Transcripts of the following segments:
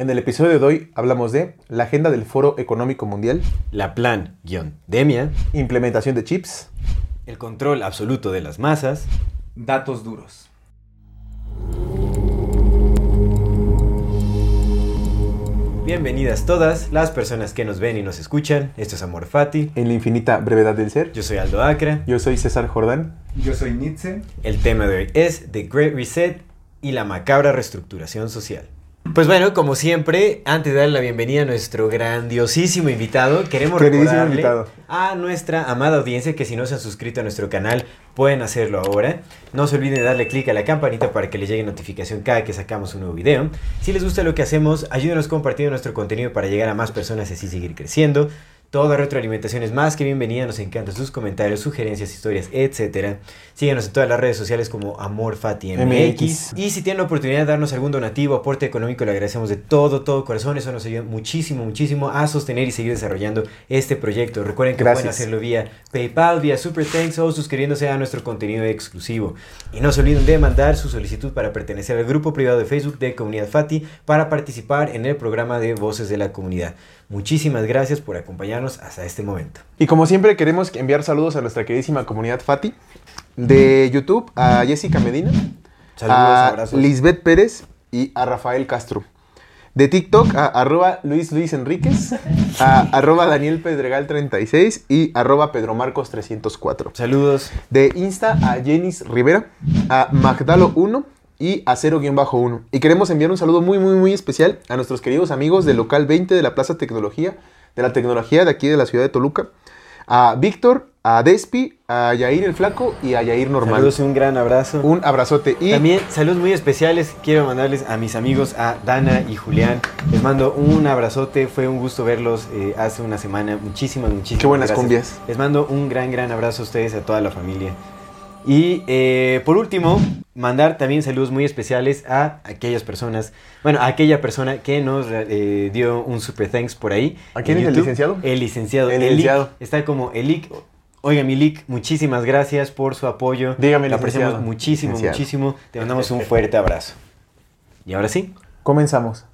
En el episodio de hoy hablamos de la agenda del Foro Económico Mundial, la plan-demia, implementación de chips, el control absoluto de las masas, datos duros. Bienvenidas todas las personas que nos ven y nos escuchan. Esto es Amor Fati. en la infinita brevedad del ser. Yo soy Aldo Acra. Yo soy César Jordán. Yo soy Nietzsche. El tema de hoy es The Great Reset y la macabra reestructuración social. Pues bueno, como siempre, antes de darle la bienvenida a nuestro grandiosísimo invitado, queremos recordarle invitado. a nuestra amada audiencia que si no se han suscrito a nuestro canal, pueden hacerlo ahora. No se olviden de darle clic a la campanita para que les llegue notificación cada que sacamos un nuevo video. Si les gusta lo que hacemos, ayúdenos compartiendo nuestro contenido para llegar a más personas y así seguir creciendo. Toda retroalimentación es más que bienvenida, nos encantan sus comentarios, sugerencias, historias, etc. Síguenos en todas las redes sociales como AmorFatiMX. MX. Y si tienen la oportunidad de darnos algún donativo, aporte económico, le agradecemos de todo, todo corazón. Eso nos ayuda muchísimo, muchísimo a sostener y seguir desarrollando este proyecto. Recuerden que Gracias. pueden hacerlo vía PayPal, vía Super Thanks o suscribiéndose a nuestro contenido exclusivo. Y no se olviden de mandar su solicitud para pertenecer al grupo privado de Facebook de Comunidad Fati para participar en el programa de Voces de la Comunidad. Muchísimas gracias por acompañarnos hasta este momento. Y como siempre queremos enviar saludos a nuestra queridísima comunidad Fati. De YouTube a Jessica Medina, Saludos, a abrazos. Lisbeth Pérez y a Rafael Castro. De TikTok a arroba Luis Luis Enríquez, a arroba Daniel Pedregal 36 y arroba Pedro Marcos 304. Saludos. De Insta a Jenis Rivera, a Magdalo 1 y a 0-1. Y queremos enviar un saludo muy, muy, muy especial a nuestros queridos amigos del local 20 de la Plaza Tecnología, de la tecnología de aquí de la ciudad de Toluca. A Víctor, a Despi, a Yair el Flaco y a Yair Normal. Saludos y un gran abrazo. Un abrazote. Y También saludos muy especiales. Quiero mandarles a mis amigos, a Dana y Julián. Les mando un abrazote. Fue un gusto verlos eh, hace una semana. Muchísimas, muchísimas Qué buenas gracias. cumbias. Les mando un gran, gran abrazo a ustedes, a toda la familia. Y eh, por último, mandar también saludos muy especiales a aquellas personas, bueno, a aquella persona que nos eh, dio un super thanks por ahí. ¿A quién es el licenciado? El licenciado. El Elic. licenciado. Está como Elic. Oiga, Milik, muchísimas gracias por su apoyo. Dígame, Lo apreciamos muchísimo, Licenciado. muchísimo. Te mandamos un fuerte abrazo. Y ahora sí, comenzamos.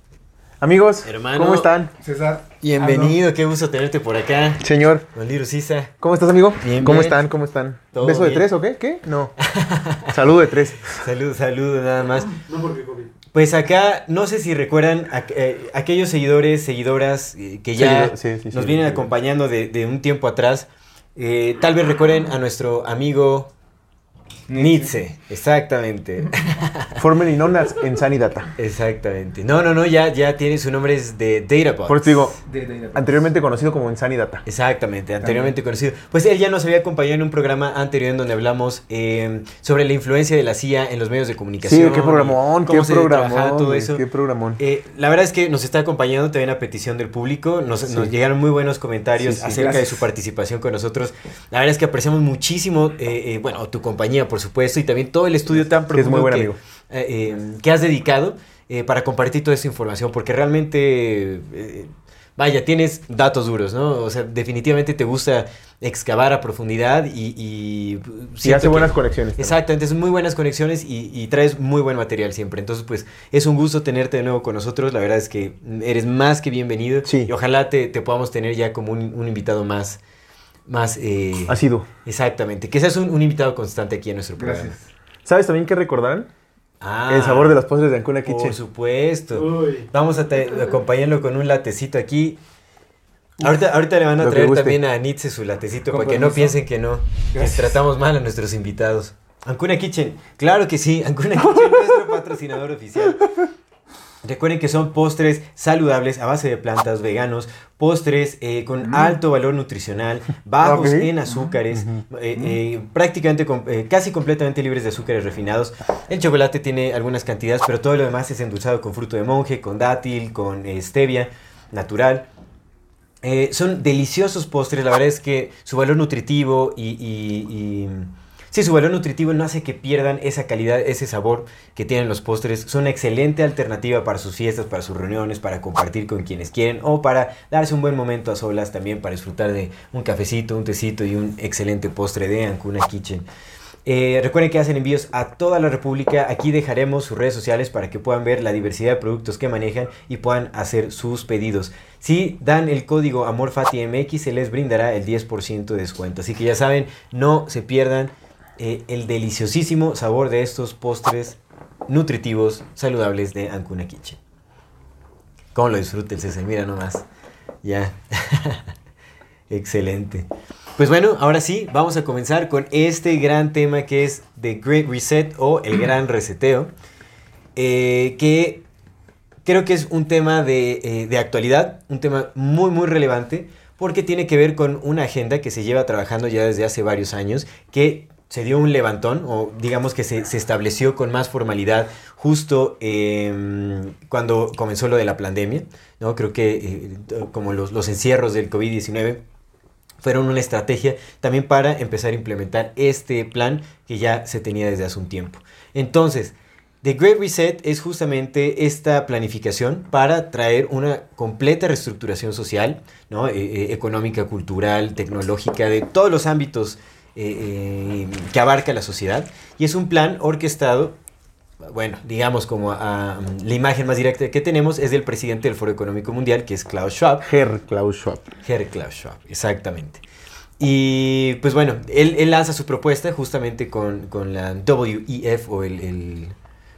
Amigos, Hermano. ¿cómo están? César. bienvenido, qué gusto tenerte por acá. Señor, Don Sisa. ¿cómo estás, amigo? Bien, ¿Cómo bien. están? ¿Cómo están? Todo ¿Beso de tres o qué? ¿Qué? No. Saludo de tres. Salud, salud, nada más. Pues acá, no sé si recuerdan a- eh, aquellos seguidores, seguidoras eh, que ya Seguido- sí, sí, sí, nos vienen sí. acompañando de, de un tiempo atrás. Eh, tal vez recuerden a nuestro amigo Nietzsche. Exactamente. Formerly known as Insanidata. Exactamente. No, no, no, ya, ya tiene su nombre es de Databox. Por eso digo, De, anteriormente conocido como Insanidata. Exactamente, anteriormente conocido. Pues él ya nos había acompañado en un programa anterior en donde hablamos eh, sobre la influencia de la CIA en los medios de comunicación. Sí, qué programón, cómo qué se trabajaba programón. todo güey, eso. Qué programón. Eh, la verdad es que nos está acompañando también a petición del público. Nos, Sí. nos llegaron muy buenos comentarios Sí, sí, acerca de su participación con nosotros. La verdad es que apreciamos muchísimo, eh, eh, bueno, tu compañía, por supuesto, y también todo el estudio tan Que es muy profundo buen que, amigo. eh, eh, que has dedicado eh, para compartir toda esa información, porque realmente, vaya, tienes datos duros, ¿no? O sea, definitivamente te gusta excavar a profundidad y... Y, Y hace que- buenas conexiones. Exactamente, es muy buenas conexiones y, y traes muy buen material siempre. Entonces, pues, es un gusto tenerte de nuevo con nosotros. La verdad es que eres más que bienvenido. Sí. Y ojalá te, te podamos tener ya como un, un invitado más... más eh, Ha sido. Exactamente, que seas un, un invitado constante aquí en nuestro programa. Gracias. ¿Sabes también qué recordarán? Ah, El sabor de los postres de Ancuna Por Kitchen. supuesto. Uy. Vamos a acompañarlo con un latecito aquí. Ahorita, ahorita le van a traer también a Nietzsche su latecito para que no piensen que no, que tratamos mal a nuestros invitados. Ancuna Kitchen, claro que sí, Ancuna Kitchen, nuestro patrocinador oficial. Recuerden que son postres saludables a base de plantas, veganos, postres eh, con alto valor nutricional, bajos en azúcares, eh, eh, prácticamente casi completamente libres de azúcares refinados. El chocolate tiene algunas cantidades, pero todo lo demás es endulzado con fruto de monje, con dátil, con stevia natural. Son deliciosos postres, la verdad es que su valor nutritivo y, y- y- Sí, su valor nutritivo no hace que pierdan esa calidad, ese sabor que tienen los postres. Son una excelente alternativa para sus fiestas, para sus reuniones, para compartir con quienes quieren o para darse un buen momento a solas también para disfrutar de un cafecito, un tecito y un excelente postre de Ancuna Kitchen. Eh, recuerden que hacen envíos a toda la República. Aquí dejaremos sus redes sociales para que puedan ver la diversidad de productos que manejan y puedan hacer sus pedidos. Si dan el código AMORFATIMX, se les brindará el 10% de descuento. Así que ya saben, no se pierdan eh, el deliciosísimo sabor de estos postres nutritivos, saludables de Ancuna Kitchen. ¿Cómo lo disfruta el César? Mira nomás. Ya. Excelente. Pues bueno, ahora sí, vamos a comenzar con este gran tema que es The Great Reset o el gran reseteo. eh, que creo que es un tema de, eh, de actualidad, un tema muy, muy relevante, porque tiene que ver con una agenda que se lleva trabajando ya desde hace varios años, que se dio un levantón, o digamos que se, se estableció con más formalidad justo eh, cuando comenzó lo de la pandemia, ¿no? Creo que eh, como los, los encierros del COVID-19 fueron una estrategia también para empezar a implementar este plan que ya se tenía desde hace un tiempo. Entonces, The Great Reset es justamente esta planificación para traer una completa reestructuración social, ¿no? Eh, eh, económica, cultural, tecnológica, de todos los ámbitos eh, eh, que abarca la sociedad. Y es un plan orquestado, bueno, digamos como a- a- la imagen más directa que tenemos es del presidente del Foro Económico Mundial, que es Klaus Schwab. Herr Klaus Schwab. Herr Klaus Schwab, exactamente. Y pues bueno, él, él lanza su propuesta justamente con, con la WEF o el, el-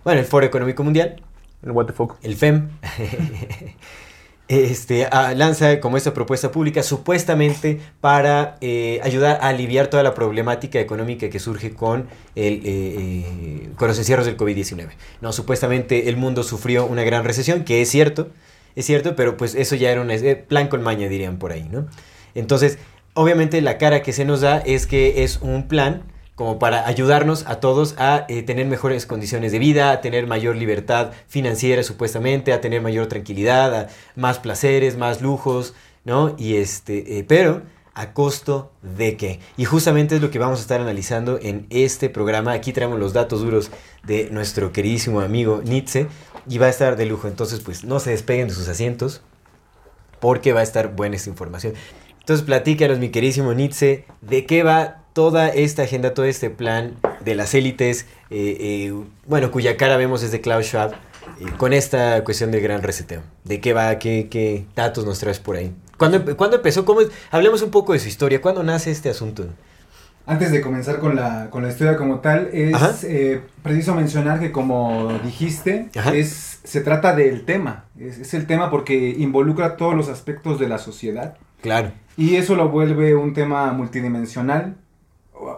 bueno, el Foro Económico Mundial, El what the fuck. el FEM. Este, lanza como esta propuesta pública supuestamente para eh, ayudar a aliviar toda la problemática económica que surge con, eh, eh, los encierros del COVID-19. No, supuestamente el mundo sufrió una gran recesión, que es cierto, es cierto, pero pues eso ya era un plan con maña, dirían por ahí, ¿no? Entonces, obviamente la cara que se nos da es que es un plan como para ayudarnos a todos a eh, tener mejores condiciones de vida, a tener mayor libertad financiera supuestamente, a tener mayor tranquilidad, a más placeres, más lujos, ¿no? Y este, eh, pero a costo de qué. Y justamente es lo que vamos a estar analizando en este programa. Aquí traemos los datos duros de nuestro queridísimo amigo Nietzsche y va a estar de lujo. Entonces, pues no se despeguen de sus asientos porque va a estar buena esta información. Entonces, platícanos, mi queridísimo Nietzsche, de qué va toda esta agenda, todo este plan de las élites, eh, eh, bueno, cuya cara vemos es de Klaus Schwab, eh, con esta cuestión del gran reseteo. ¿De qué va? ¿Qué, qué datos nos traes por ahí? ¿Cuándo, cuándo empezó? Hablemos un poco de su historia. ¿Cuándo nace este asunto? Antes de comenzar con la, con la historia como tal, es preciso mencionar que como dijiste, Ajá. es, se trata del tema. Es, es el tema porque involucra todos los aspectos de la sociedad. Claro. Y eso lo vuelve un tema multidimensional,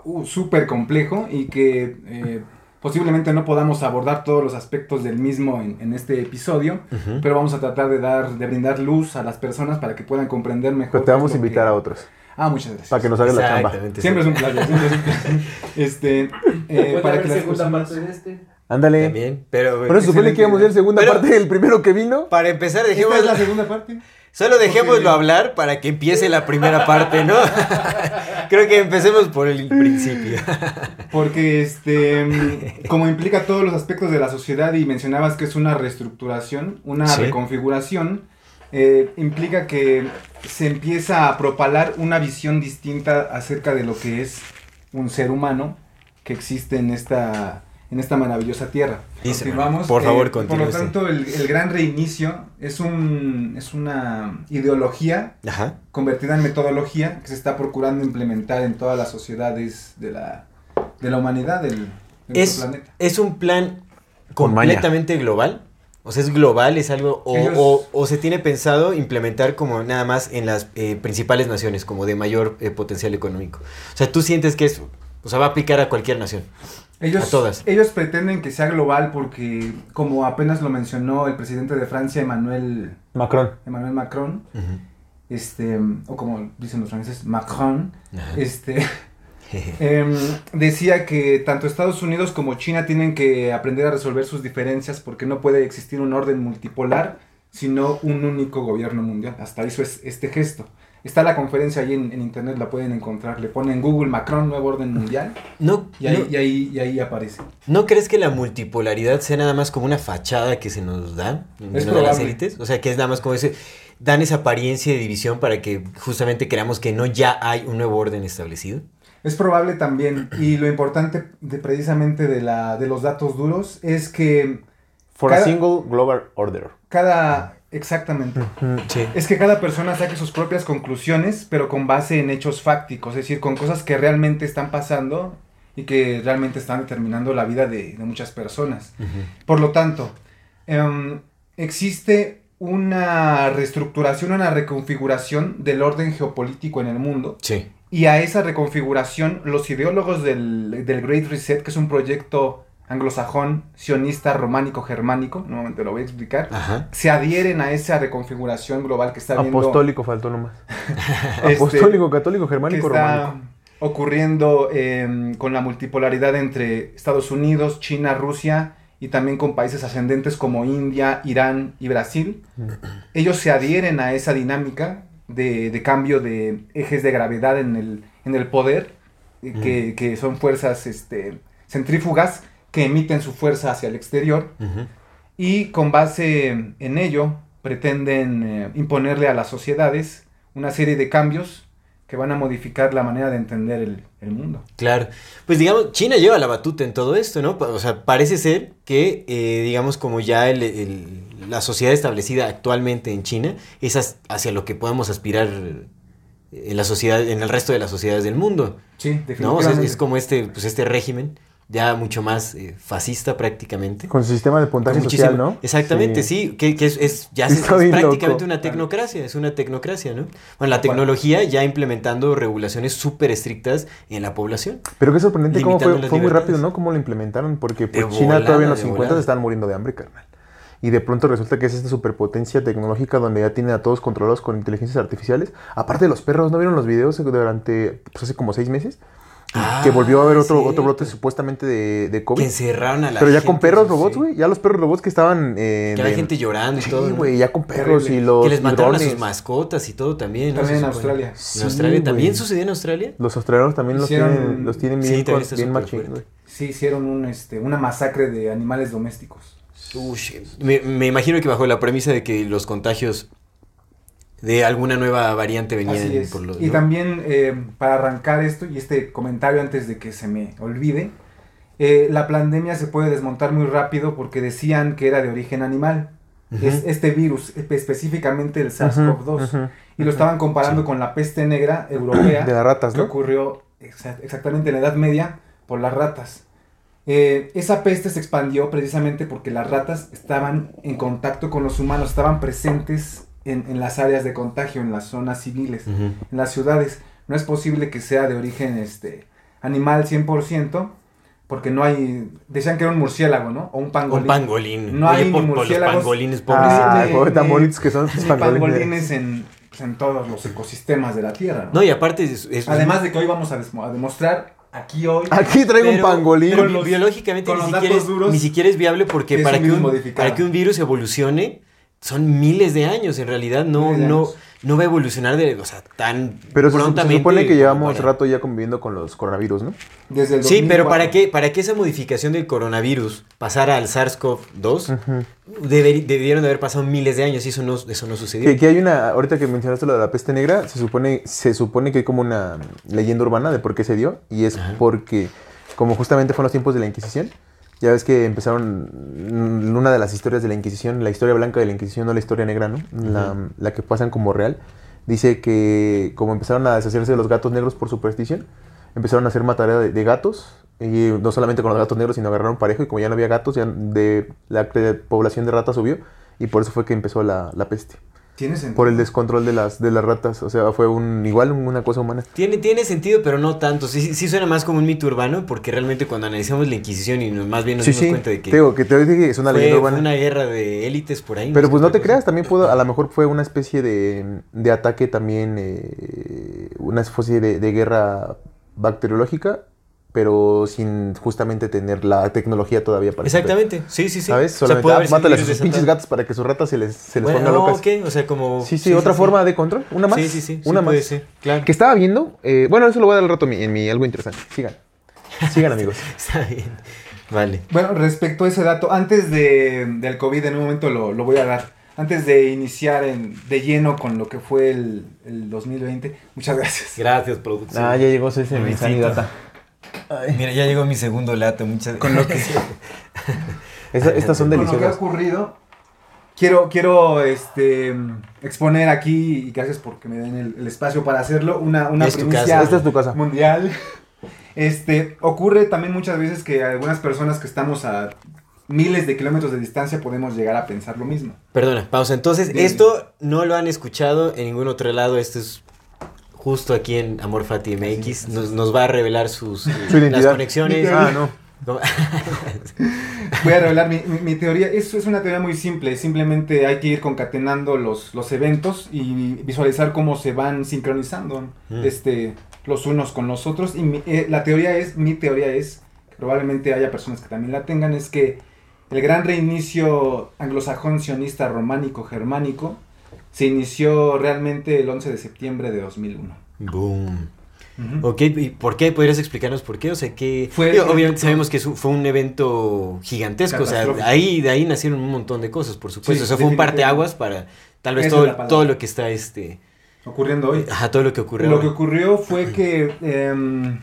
uh, súper complejo y que eh, posiblemente no podamos abordar todos los aspectos del mismo en, en este episodio, Ujú. pero vamos a tratar de dar, de brindar luz a las personas para que puedan comprender mejor. Pero te vamos a invitar que- a otros. Ah, muchas gracias. Para que nos hagas la chamba. Siempre es un placer, siempre es un placer. Este, eh, para que las personas... de este? Ándale. También, pero... Por eso supone que íbamos a ir segunda Pero- parte del primero que vino. Para empezar, ¿Esta dejemos... es la segunda parte? Solo dejémoslo hablar para que empiece la primera parte, ¿no? Creo que empecemos por el principio. Porque este, como implica todos los aspectos de la sociedad y mencionabas que es una reestructuración, una Sí. reconfiguración, eh, implica que se empieza a propalar una visión distinta acerca de lo que es un ser humano que existe en esta, en esta maravillosa tierra. Dice, Continuamos. por favor, Eh, continúe Por lo tanto, el, el gran reinicio es, un, es una ideología Ajá. convertida en metodología que se está procurando implementar en todas las sociedades de la, de la humanidad, del, de Es, planeta. es un plan Con completamente global. O sea, es global, es algo. O, Ellos- o- o se tiene pensado implementar como nada más en las eh, principales naciones, como de mayor eh, potencial económico. O sea, tú sientes que es. O sea, va a aplicar a cualquier nación. Ellos, A todas. ellos pretenden que sea global porque, como apenas lo mencionó el presidente de Francia, Emmanuel, Macron. Emmanuel Macron, este, o como dicen los franceses, Macron, este, em, decía que tanto Estados Unidos como China tienen que aprender a resolver sus diferencias porque no puede existir un orden multipolar, sino un único gobierno mundial. Hasta hizo es- este gesto. Está la conferencia ahí en, en internet, la pueden encontrar. Le ponen Google Macron, nuevo orden mundial, No, y ahí, no, y ahí, y ahí aparece. ¿no crees que la multipolaridad sea nada más como una fachada que se nos da en Es una de las élites? O sea, que es nada más como ese, dan esa apariencia de división para que justamente creamos que no ya hay un nuevo orden establecido. Es probable también, y lo importante de, precisamente de, la, de los datos duros es que For a single global order. cada... Exactamente. Sí. Es que cada persona saque sus propias conclusiones, pero con base en hechos fácticos, es decir, con cosas que realmente están pasando y que realmente están determinando la vida de, de muchas personas. Por lo tanto, em, existe una reestructuración, una reconfiguración del orden geopolítico en el mundo. Sí. Y a esa reconfiguración, los ideólogos del, del Great Reset, que es un proyecto anglosajón, sionista, románico, germánico, en un momento lo voy a explicar, Ajá. se adhieren a esa reconfiguración global que está viendo Apostólico faltó nomás. este, Apostólico, católico, que germánico, está románico. ocurriendo em, con la multipolaridad entre Estados Unidos, China, Rusia y también con países ascendentes como India, Irán y Brasil. Ellos se adhieren a esa dinámica de, de cambio de ejes de gravedad en el, en el poder, eh, que, que son fuerzas este, centrífugas que emiten su fuerza hacia el exterior y con base en ello pretenden eh, imponerle a las sociedades una serie de cambios que van a modificar la manera de entender el, el mundo. Claro. Pues digamos, China lleva la batuta en todo esto, ¿no? O sea, parece ser que, eh, digamos, como ya el- el- la sociedad establecida actualmente en China es hacia lo que podemos aspirar en la sociedad, en el resto de las sociedades del mundo. Sí, ¿No? O sea, definitivamente. es, es como este, pues este régimen, ya mucho más eh, fascista prácticamente. Con su sistema de puntaje social, ¿no? Exactamente, sí, que, que es, es- ya es, prácticamente loco. una tecnocracia, es una tecnocracia, ¿no? Bueno, la tecnología ya implementando regulaciones súper estrictas en la población. Pero qué sorprendente cómo fue, fue muy rápido, ¿no? Cómo lo implementaron, porque pues, China todavía en los de 50 volada. estaban muriendo de hambre, carnal. Y de pronto resulta que es esta superpotencia tecnológica donde ya tienen a todos controlados con inteligencias artificiales. Aparte de los perros, ¿no vieron los videos durante, pues hace como seis meses? Ah, que volvió a haber otro, otro brote supuestamente de, de Que COVID. encerraron a la Pero ya gente, con perros sí. robots, güey. Ya los perros robots que estaban... eh, Que había de- gente llorando y Sí, todo. ¿no? güey, ya con perros y los que les mataron a sus mascotas y todo también. ¿no? También Se en. Australia. ¿En Sí, Australia? ¿También sucedió en Australia? Los australianos también los tienen, los tienen Sí, bien, con- bien machín, güey. Sí, hicieron un, este, una masacre de animales domésticos. Ush, me, me imagino que bajo la premisa de que los contagios de alguna nueva variante Así es. por los... y ¿no? también, eh, para arrancar esto y este comentario antes de que se me olvide, eh, la pandemia se puede desmontar muy rápido porque decían que era de origen animal. Es este virus, espe- específicamente el SARS-CoV-2. ujú. Y lo estaban comparando Sí. con la peste negra europea. De las ratas, que ¿no? ocurrió exa- exactamente en la Edad Media por las ratas. Eh, esa peste se expandió precisamente porque las ratas estaban en contacto con los humanos, estaban presentes en, en las áreas de contagio, en las zonas civiles, Ujú. en las ciudades. No es posible que sea de origen este, animal 100%, porque no hay... Decían que era un murciélago, ¿no? O un pangolín. Un pangolín. No Oye, hay por, ni por los murciélagos. pangolines, Ah, pobrecitos. ni- pobre, tan ni- bonitos que son estos ni pangolines. pangolines en, pues, en todos los ecosistemas de la Tierra. ¿no? No, y aparte es... es- Además de que hoy vamos a, a demostrar aquí hoy Aquí traigo un Pero- pangolín. pero los- biológicamente ni los siquiera, es, duros, ni siquiera es viable porque para un que, un, para que un virus evolucione son miles de años. En realidad no, no, no va a evolucionar de, o sea, tan Pero se, se prontamente. supone que llevamos para- rato ya conviviendo con los coronavirus, ¿no? desde el Sí, pero 2004. ¿para qué, para que esa modificación del coronavirus pasara al SARS-CoV-2, Ujú. deber- debieron de haber pasado miles de años y eso no, eso no sucedió. Que, que hay una, ahorita que mencionaste lo de la peste negra, se supone, se supone que hay como una leyenda urbana de por qué se dio, y es porque, como justamente fue en los tiempos de la Inquisición, ya ves que empezaron mm, una de las historias de la Inquisición, la historia blanca de la Inquisición, no la historia negra, ¿no? La, la que pasan como real, dice que como empezaron a deshacerse de los gatos negros por superstición, empezaron a hacer matarea de, de gatos, y no solamente con los gatos negros, sino agarraron parejo, y como ya no había gatos, ya de, la población de ratas subió, y por eso fue que empezó la, la peste. Tiene sentido. por el descontrol de las, de las ratas. O sea, fue un igual una cosa humana. Tiene, tiene sentido, pero no tanto. Sí, sí- sí suena más como un mito urbano, porque realmente cuando analizamos la Inquisición y más bien nos Sí, dimos sí. cuenta de que Te digo que te dije que es una fue, leyenda fue urbana. una guerra de élites por ahí. Pero pues no te cosa. creas, también pudo, a lo mejor fue una especie de, de ataque también, eh, una especie de, de guerra bacteriológica, pero sin justamente tener la tecnología todavía para Exactamente, sí, sí, sí. ¿Sabes? O sea, Solamente ah, sido mátale a sus pinches gatos para que sus ratas se les, se les Bueno, pongan locas. ok, o sea, como... Sí, sí, otra forma de control. Una más. Sí, sí, sí, Una sí más. puede ser, claro. Que estaba viendo, eh, bueno, eso lo voy a dar al rato en mi, en mi algo interesante. Sigan. Sigan, amigos. Está bien, vale. Bueno, respecto a ese dato, antes de, del COVID, en un momento lo, lo voy a dar. Antes de iniciar en- de lleno con lo que fue el, el 2020, muchas gracias. Gracias, producción. Ah, ya llegó ese mi. Sanidata. Mira, ya llegó mi segundo lato, muchas Con lo que... Esta- estas son Con lo que ha deliciosas. ocurrido, quiero, quiero este, exponer aquí, y gracias porque me den el, el espacio para hacerlo, una, una Es primicia casa. Esta es tu casa. mundial. Este, ocurre también muchas veces que algunas personas que estamos a miles de kilómetros de distancia podemos llegar a pensar lo mismo. Perdona, pausa. Entonces, Dime. esto no lo han escuchado en ningún otro lado. Esto es justo aquí en Amor Fati MX. Nos, nos va a revelar sus Su identidad. las conexiones. Ah, no. Voy a revelar mi, mi- mi teoría. Eso es una teoría muy simple. Simplemente hay que ir concatenando los, los eventos y visualizar cómo se van sincronizando Mm. este, los unos con los otros. Y mi- eh, la teoría es, mi teoría es, probablemente haya personas que también la tengan, es que el gran reinicio anglosajón sionista románico germánico se inició realmente el 11 de septiembre de 2001. Boom. Ujú. Ok, ¿y por qué? ¿Podrías explicarnos por qué? O sea, que... Fue- Digo, obviamente sabemos que fue un evento gigantesco, o sea, ahí, de ahí nacieron un montón de cosas, por supuesto. Sí, o sea, fue un parteaguas para tal vez todo, todo lo que está, este... Ocurriendo hoy. Ajá, todo lo que ocurrió. Lo que ocurrió fue que. em,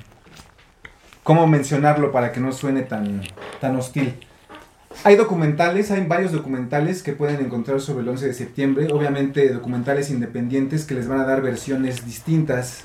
¿Cómo mencionarlo para que no suene tan, tan hostil? Hay documentales, hay varios documentales que pueden encontrar sobre el 11 de septiembre. Obviamente, documentales independientes que les van a dar versiones distintas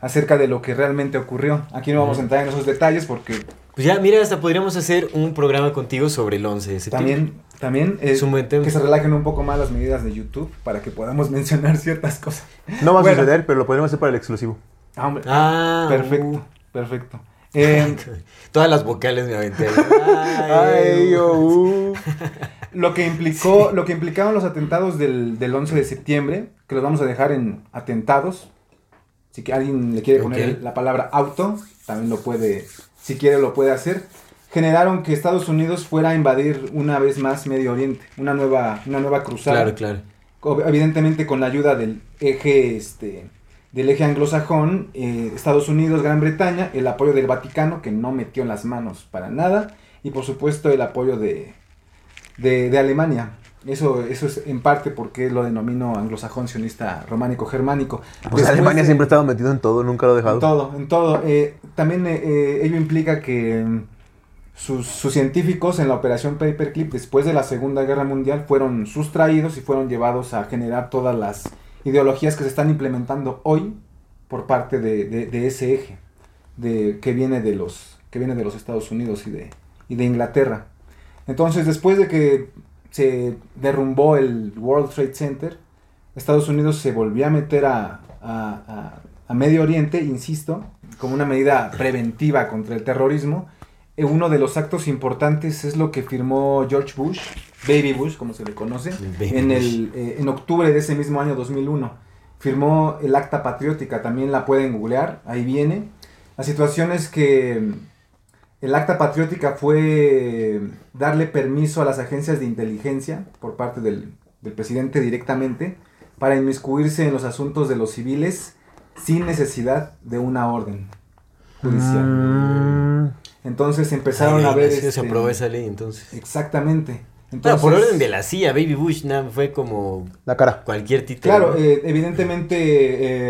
acerca de lo que realmente ocurrió. Aquí no vamos a entrar en esos detalles porque Pues ya, mira, hasta podríamos hacer un programa contigo sobre el 11 de septiembre. también, también eh, Es un buen tema. que se relajen un poco más las medidas de YouTube para que podamos mencionar ciertas cosas. No va a Bueno. suceder, pero lo podemos hacer para el exclusivo. Ah, hombre. Ah, perfecto, uh. perfecto. Em, Todas las vocales me aventé. Ay, uh. oh, uh. Lo que implicó, lo que implicaron los atentados del, del 11 de septiembre, que los vamos a dejar en atentados. Si que alguien le quiere poner la palabra auto, también lo puede, si quiere lo puede hacer. Generaron que Estados Unidos fuera a invadir una vez más Medio Oriente, una nueva, una nueva cruzada. Claro, claro. Evidentemente con la ayuda del eje, este, del eje anglosajón, eh, Estados Unidos, Gran Bretaña, el apoyo del Vaticano, que no metió las manos para nada, y por supuesto el apoyo de, de, de Alemania. Eso, eso es en parte porque lo denomino anglosajón sionista románico germánico. Pues Después Alemania siempre ha estado metido en todo, nunca lo ha en dejado. todo, en todo. Eh, también eh, eh, ello implica que mm, sus, sus científicos en la operación Paperclip después de la Segunda Guerra Mundial fueron sustraídos y fueron llevados a generar todas las ideologías que se están implementando hoy por parte de, ese eje de, que, viene de los, que viene de los Estados Unidos y de, Inglaterra. Entonces, después de que se derrumbó el World Trade Center, Estados Unidos se volvió a meter a Medio Oriente, insisto, como una medida preventiva contra el terrorismo. Eh, Uno de los actos importantes es lo que firmó George Bush, Baby Bush, como se le conoce, Baby en, el, eh, en octubre de ese mismo año 2001. Firmó el acta patriótica, también la pueden googlear, ahí viene. La situación es que mm, el acta patriótica fue darle permiso a las agencias de inteligencia por parte del, del presidente directamente para inmiscuirse en los asuntos de los civiles sin necesidad de una orden judicial. Mm, Entonces empezaron Ay, a ver... así se este, aprobó esa ley entonces. Exactamente. Entonces, por orden de la CIA, Baby Bush nada, fue como la cara. cualquier título. Claro, ¿no? eh, evidentemente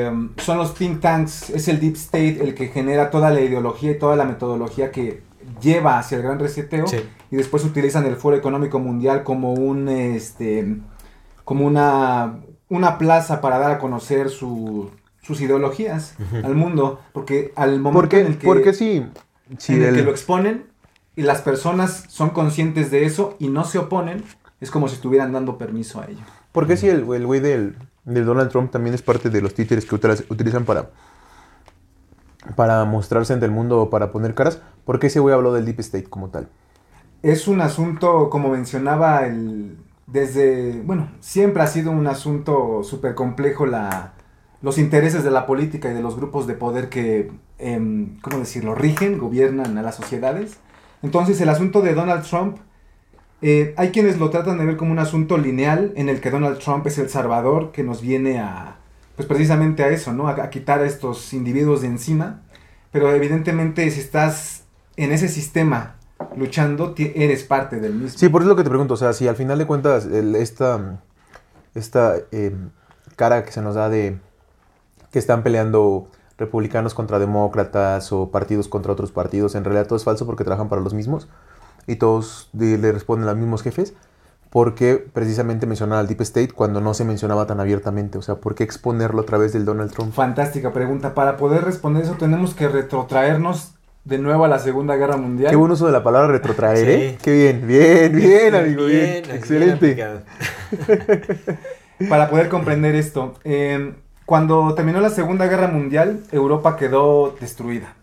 eh, son los think tanks, es el deep state el que genera toda la ideología y toda la metodología que lleva hacia el gran reseteo Sí. y después utilizan el Foro Económico Mundial como un este como una una plaza para dar a conocer su- sus ideologías al mundo, porque al momento Porque, en el que porque sí. Sí, en el que lo exponen y las personas son conscientes de eso y no se oponen, es como si estuvieran dando permiso a ello. ¿Por qué si el el güey del, del Donald Trump también es parte de los títeres que utiliz- utilizan para, para mostrarse ante el mundo o para poner caras? ¿Por qué ese güey habló del Deep State como tal? Es un asunto, como mencionaba, el, desde, bueno, siempre ha sido un asunto súper complejo la, los intereses de la política y de los grupos de poder que, em, ¿cómo decirlo?, rigen, gobiernan a las sociedades. Entonces el asunto de Donald Trump, eh, hay quienes lo tratan de ver como un asunto lineal en el que Donald Trump es el salvador que nos viene a, pues precisamente a eso, ¿no? A, quitar a estos individuos de encima. Pero evidentemente si estás en ese sistema luchando, eres parte del mismo. Sí, por eso es lo que te pregunto. O sea, si al final de cuentas el- esta, esta eh, cara que se nos da de que están peleando republicanos contra demócratas o partidos contra otros partidos, en realidad todo es falso porque trabajan para los mismos y todos le responden a los mismos jefes. porque precisamente mencionar al Deep State cuando no se mencionaba tan abiertamente? O sea, ¿por qué exponerlo a través del Donald Trump? Fantástica pregunta. Para poder responder eso tenemos que retrotraernos de nuevo a la Segunda Guerra Mundial. Qué buen uso de la palabra retrotraer, Sí. ¿eh? Qué bien, bien, bien, amigo, bien. bien Excelente. para poder comprender esto. Eh, cuando terminó la Segunda Guerra Mundial, Europa quedó destruida.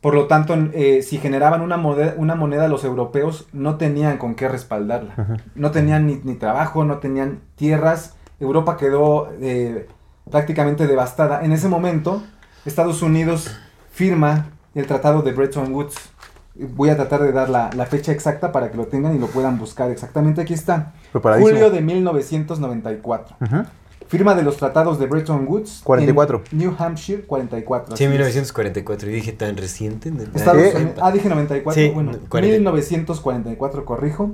Por lo tanto, eh, si generaban una moneda, una moneda, los europeos no tenían con qué respaldarla. No tenían ni, ni trabajo, no tenían tierras. Europa quedó eh, prácticamente devastada. En ese momento, Estados Unidos firma el Tratado de Bretton Woods. Voy a tratar de dar la, la fecha exacta para que lo tengan y lo puedan buscar exactamente. Aquí está. Julio de 1994. Ujú. Firma de los tratados de Bretton Woods. 44. en New Hampshire, 44. Sí, así es. 1944. Y dije tan reciente. Unidos- ah, dije 94. Sí, bueno, 40. 1944, corrijo.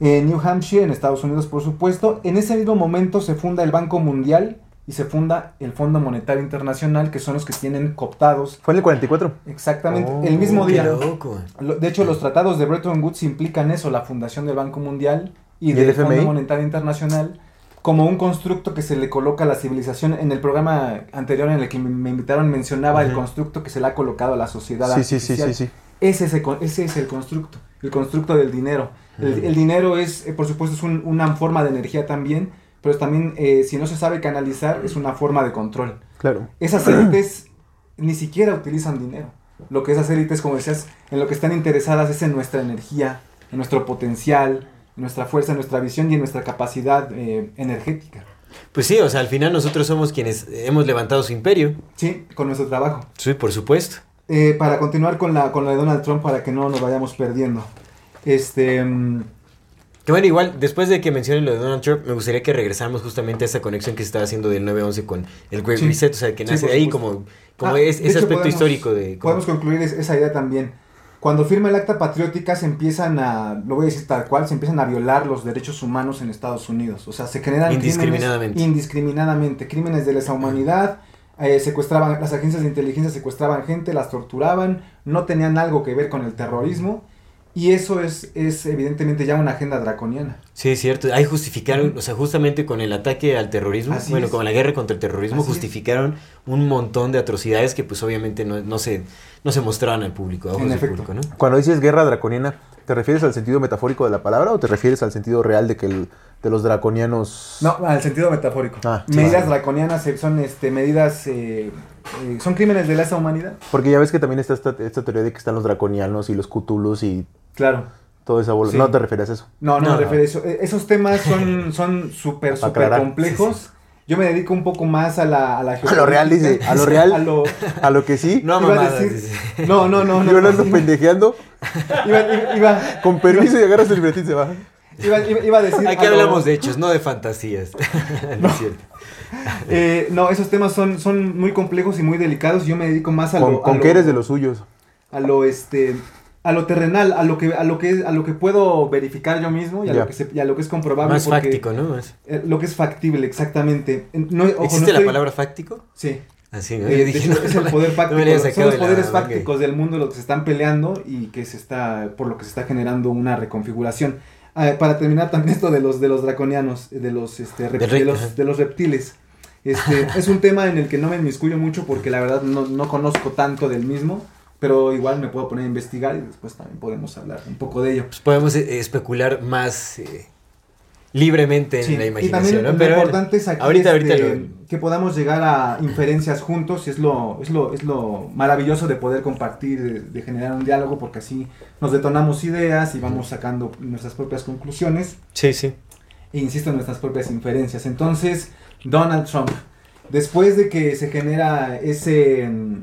En New Hampshire, en Estados Unidos, por supuesto. En ese mismo momento se funda el Banco Mundial y se funda el Fondo Monetario Internacional, que son los que tienen cooptados ¿Fue en el 44? exactamente Oh, el mismo Qué día. loco. Lo- De hecho, los tratados de Bretton Woods implican eso, la fundación del Banco Mundial y, ¿Y del el FMI? Fondo Monetario Internacional como un constructo que se le coloca a la civilización. En el programa anterior en el que me- invitaron mencionaba el constructo que se le ha colocado a la sociedad. Sí, sí, sí, artificial. sí, sí. Ese es, el, ese es el constructo, el constructo del dinero. El, el dinero es, eh, por supuesto, es un- una forma de energía también, pero también, eh, si no se sabe canalizar, es una forma de control. Claro. Esas élites ni siquiera utilizan dinero. Lo que esas élites, como decías, en lo que están interesadas es en nuestra energía, en nuestro potencial, en nuestra fuerza, nuestra visión y en nuestra capacidad eh, energética. Pues sí, o sea, al final nosotros somos quienes hemos levantado su imperio. Sí, con nuestro trabajo. Sí, por supuesto. Eh, para continuar con la, con la de Donald Trump, para que no nos vayamos perdiendo. Este. mm, Que bueno, igual, después de que mencionen lo de Donald Trump, me gustaría que regresáramos justamente a esa conexión que se estaba haciendo del 9-11 con el Great Sí. Reset, o sea, que nace de ahí como, como Ah, es- ese aspecto podemos- histórico de... como- Podemos concluir es- esa idea también. Cuando firma el acta patriótica se empiezan a, lo voy a decir tal cual, se empiezan a violar los derechos humanos en Estados Unidos. O sea, se generan Indiscriminadamente. crímenes indiscriminadamente, crímenes de lesa humanidad, eh, secuestraban, las agencias de inteligencia secuestraban gente, las torturaban, no tenían algo que ver con el terrorismo. Y eso es, es evidentemente ya una agenda draconiana. Sí, es cierto. Ahí justificaron, o sea, justamente con el ataque al terrorismo, Así bueno, es. con la guerra contra el terrorismo, Así es. justificaron un montón de atrocidades que pues obviamente no, no, se, no se mostraban al público, a ojos En del efecto. público, ¿no? Cuando dices guerra draconiana, ¿te refieres al sentido metafórico de la palabra o te refieres al sentido real de que el- de los draconianos... No, al sentido metafórico. Ah, sí, medidas draconianas eh, son este, medidas, eh, eh, son crímenes de lesa humanidad. Porque ya ves que también está esta, esta teoría de que están los draconianos y los cthulhus y Claro. toda esa bola. Sí. No te refieres a eso. No, no, No. me refiero a eso. Eh, Esos temas son son súper, Para súper complejos. Yo me dedico un poco más a la A, la A lo real, dice. A lo real. A lo... A lo que sí. No, iba a mamadas, decir- dice. No, no, no. no, yo no, ando no. pendejeando, Iba, con permiso y agarras el libretín y se va. iba, iba- a decir... Aquí a lo- hablamos de hechos, no de fantasías. no es cierto. Eh, no, esos temas son, son muy complejos y muy delicados. Yo me dedico más a Con, lo... a con lo- que eres de los suyos. a lo este a lo terrenal, a lo que a lo que a lo que puedo verificar yo mismo y a lo que se- y a lo que es comprobable Más porque- fáctico, ¿no? Más- eh, lo que es factible exactamente. En- No, ojo, no ¿Existe la palabra fáctico? Sí. Así, ¿no? Eh, Yo de dije, hecho, no, es el poder fáctico. son los la poderes fácticos del mundo los que se están peleando y que se está por lo que se está generando una reconfiguración. Ah, para terminar también esto de los de los draconianos, de los este, rep- de los, de los reptiles. Este, es un tema en el que no me inmiscuyo mucho porque la verdad no, no conozco tanto del mismo, pero igual me puedo poner a investigar y después también podemos hablar un poco de ello. Pues podemos eh, especular más, eh, libremente en la y imaginación. también ¿no? lo importante es aquí ahorita, este, ahorita lo- que podamos llegar a inferencias juntos y es lo, es lo, es lo maravilloso de poder compartir, de, de generar un diálogo, porque así nos detonamos ideas y vamos sacando nuestras propias conclusiones Sí, sí. e insisto en nuestras propias inferencias. Entonces, Donald Trump, después de que se genera ese, mm,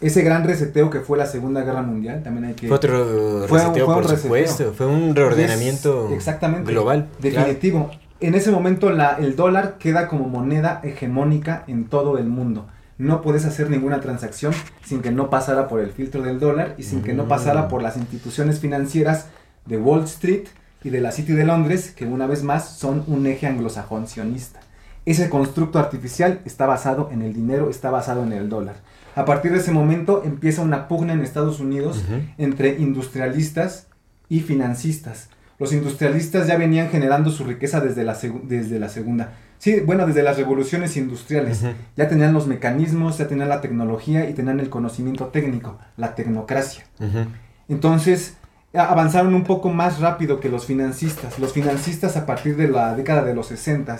ese gran reseteo que fue la Segunda Guerra Mundial, también hay que... Fue otro Fue reseteo, fue por reseteo. supuesto. Fue un reordenamiento Es- exactamente, global. Definitivo. En ese momento la, el dólar queda como moneda hegemónica en todo el mundo. No puedes hacer ninguna transacción sin que no pasara por el filtro del dólar y sin que no pasara por las instituciones financieras de Wall Street y de la City de Londres, que una vez más son un eje anglosajón sionista. Ese constructo artificial está basado en el dinero, está basado en el dólar. A partir de ese momento empieza una pugna en Estados Unidos Ujú. entre industrialistas y financistas. Los industrialistas ya venían generando su riqueza desde la, desde la segunda. Sí, bueno, desde las revoluciones industriales. Ujú. Ya tenían los mecanismos, ya tenían la tecnología y tenían el conocimiento técnico, la tecnocracia. Ujú. Entonces, a- avanzaron un poco más rápido que los financistas. Los financistas a partir de la década de los 60,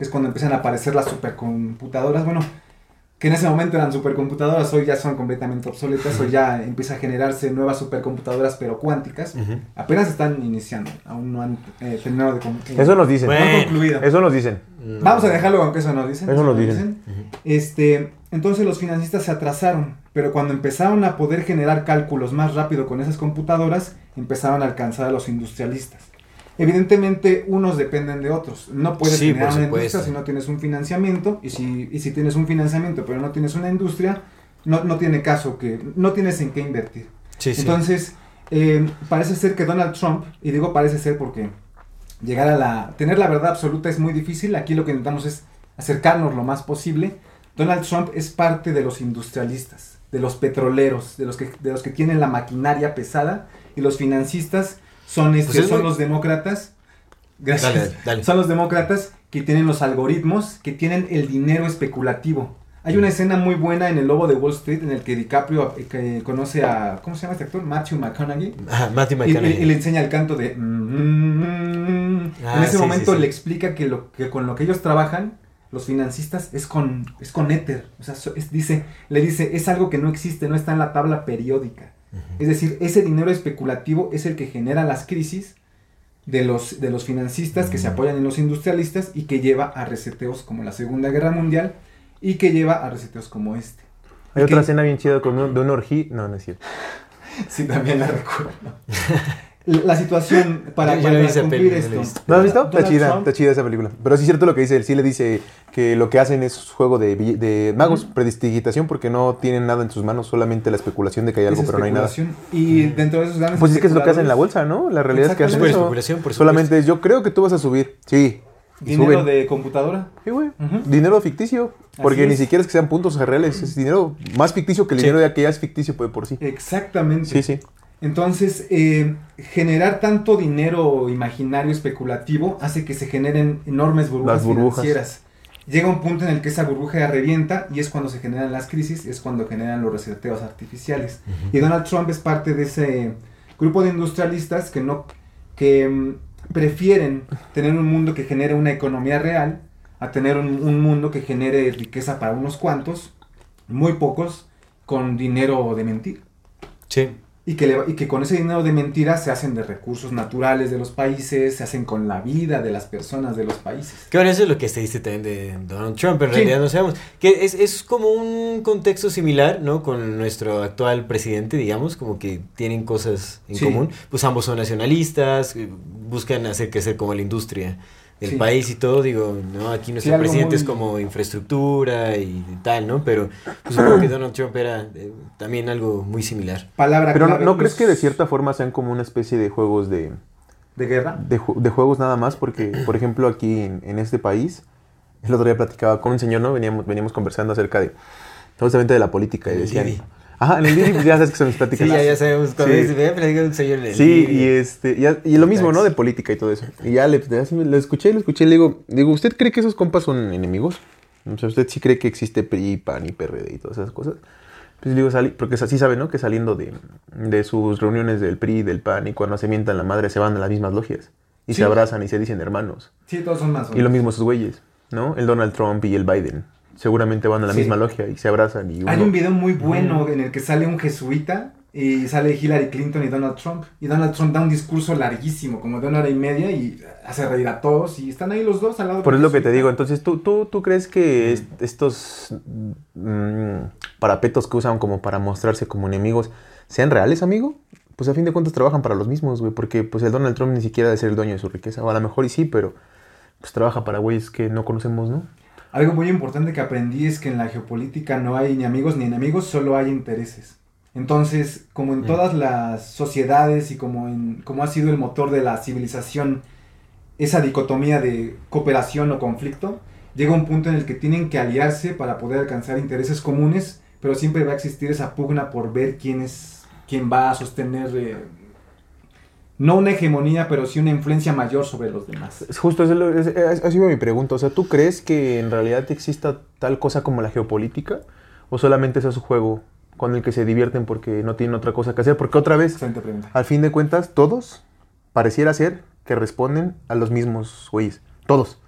que es cuando empiezan a aparecer las supercomputadoras, bueno, que en ese momento eran supercomputadoras, hoy ya son completamente obsoletas, hoy ya empieza a generarse nuevas supercomputadoras pero cuánticas. Apenas están iniciando, aún no han eh, terminado de... eh, Eso nos dicen. no han concluido. Eso nos dicen. Vamos a dejarlo aunque eso nos dicen. Eso nos dicen. Este, entonces los financistas se atrasaron, pero cuando empezaron a poder generar cálculos más rápido con esas computadoras, empezaron a alcanzar a los industrialistas. Evidentemente, unos dependen de otros. No puedes Sí, generar una industria si no tienes un financiamiento, y si, y si tienes un financiamiento pero no tienes una industria, no, no tiene caso que, no tienes en qué invertir. Sí. Entonces, eh, parece ser que Donald Trump, y digo parece ser porque llegar a la, tener la verdad absoluta es muy difícil, aquí lo que intentamos es acercarnos lo más posible. Donald Trump es parte de los industrialistas, de los petroleros, de los que, de los que tienen la maquinaria pesada, y los financistas son, este, Pues es son muy- los demócratas. Gracias. Dale, dale. Son los demócratas que tienen los algoritmos, que tienen el dinero especulativo. Hay una escena muy buena en El Lobo de Wall Street en el que DiCaprio eh, que conoce a, ¿cómo se llama este actor? Matthew McConaughey. Matthew Y, y- McConaughey. y le enseña el canto de... mm, mm. Ah, en ese sí, momento sí. le explica que, lo, que con lo que ellos trabajan, los financistas, es con, es con éter. O sea, es- dice, le dice, es algo que no existe, no está en la tabla periódica. Es decir, ese dinero especulativo es el que genera las crisis de los, de los financistas que se apoyan en los industrialistas y que lleva a reseteos como la Segunda Guerra Mundial y que lleva a reseteos como este. Hay ¿Y otra escena bien chida con un, de un orgí. No, no es cierto. Sí, también la recuerdo. La situación para, Yo- yo para cumplir esto. ¿No has visto? Está chida, está chida esa película. Pero sí es cierto lo que dice él. Sí le dice que lo que hacen es juego de, magos, predistigitación, porque no tienen nada en sus manos, solamente la especulación de que hay algo, es pero no hay nada. Y dentro de esos grandes Pues es que es lo que hacen en la bolsa, ¿no? La realidad es que hacen eso. Especulación, por supuesto. Solamente es, yo creo que tú vas a subir. Sí. Dinero suben. de computadora. Sí, güey. Dinero ficticio. Porque ni siquiera es que sean puntos reales. Es dinero más ficticio que el Sí. dinero de que ya es ficticio pues, por sí. Exactamente. Sí, sí. Entonces, eh, generar tanto dinero imaginario especulativo hace que se generen enormes burbujas, financieras. Llega un punto en el que esa burbuja revienta y es cuando se generan las crisis, es cuando generan los reseteos artificiales. Y Donald Trump es parte de ese grupo de industrialistas que no que mm, prefieren tener un mundo que genere una economía real a tener un, un mundo que genere riqueza para unos cuantos, muy pocos, con dinero de mentira. Sí. Y que, le- y que con ese dinero de mentira se hacen de recursos naturales de los países, se hacen con la vida de las personas de los países. Que bueno, eso es lo que se dice también de Donald Trump, en Sí. realidad no sabemos. Que es, es como un contexto similar, ¿no? Con nuestro actual presidente, digamos, como que tienen cosas en Sí. común. Pues ambos son nacionalistas, eh, buscan hacer crecer como la industria del Sí. país y todo, digo, ¿no? Aquí nuestro algo presidente es como infraestructura y tal, ¿no? Pero pues, supongo que Donald Trump era eh, también algo muy similar. Palabra Pero ¿no, clave, ¿no crees los- que de cierta forma sean como una especie de juegos de, de guerra? de, ju- de juegos nada más? Porque, por ejemplo, aquí en, en este país, el otro día platicaba con un señor, ¿no? Veníamos, veníamos conversando acerca de, justamente de la política y El decían... Ajá, en el Didi, pues ya sabes que son mis pláticas. Sí, ya, ya sabemos, cuando Sí. dice, "Ve, platica un señor en el Sí, Didi". y este, y, y lo mismo, ¿no? De política y todo eso. Y ya le, lo escuché, lo escuché, y le digo, digo, ¿usted cree que esos compas son enemigos? O sea, ¿usted sí cree que existe PRI, PAN y PRD y todas esas cosas? Pues digo, sali- porque así sabe, ¿no? Que saliendo de, de sus reuniones del PRI, del PAN y cuando se mientan la madre se van a las mismas logias. y Sí. se abrazan y se dicen hermanos. Sí, todos son más. Y lo mismo esos güeyes, ¿no? El Donald Trump y el Biden. Seguramente van a la Sí. misma logia y se abrazan y uno... Hay un video muy bueno en el que sale un jesuita y sale Hillary Clinton y Donald Trump. Y Donald Trump da un discurso larguísimo, como de una hora y media, y hace reír a todos. Y están ahí los dos al lado. Por eso lo que te digo, entonces, ¿tú, tú, tú crees que est- estos mm, parapetos que usan como para mostrarse como enemigos sean reales, amigo? Pues a fin de cuentas trabajan para los mismos, güey, porque pues el Donald Trump ni siquiera debe ser el dueño de su riqueza, o a lo mejor y sí, pero pues trabaja para güeyes que no conocemos, ¿no? Algo muy importante que aprendí es que en la geopolítica no hay ni amigos ni enemigos, solo hay intereses. Entonces, como en todas las sociedades y como, en, como ha sido el motor de la civilización, esa dicotomía de cooperación o conflicto, llega un punto en el que tienen que aliarse para poder alcanzar intereses comunes, pero siempre va a existir esa pugna por ver quién es quién va a sostener eh, no una hegemonía, pero sí una influencia mayor sobre los demás. Es justo, eso es lo- es- ha sido mi pregunta, o sea, ¿tú crees que en realidad exista tal cosa como la geopolítica? ¿O solamente es su juego con el que se divierten porque no tienen otra cosa que hacer? Porque otra vez, al fin de cuentas, todos pareciera ser que responden a los mismos güeyes. Todos.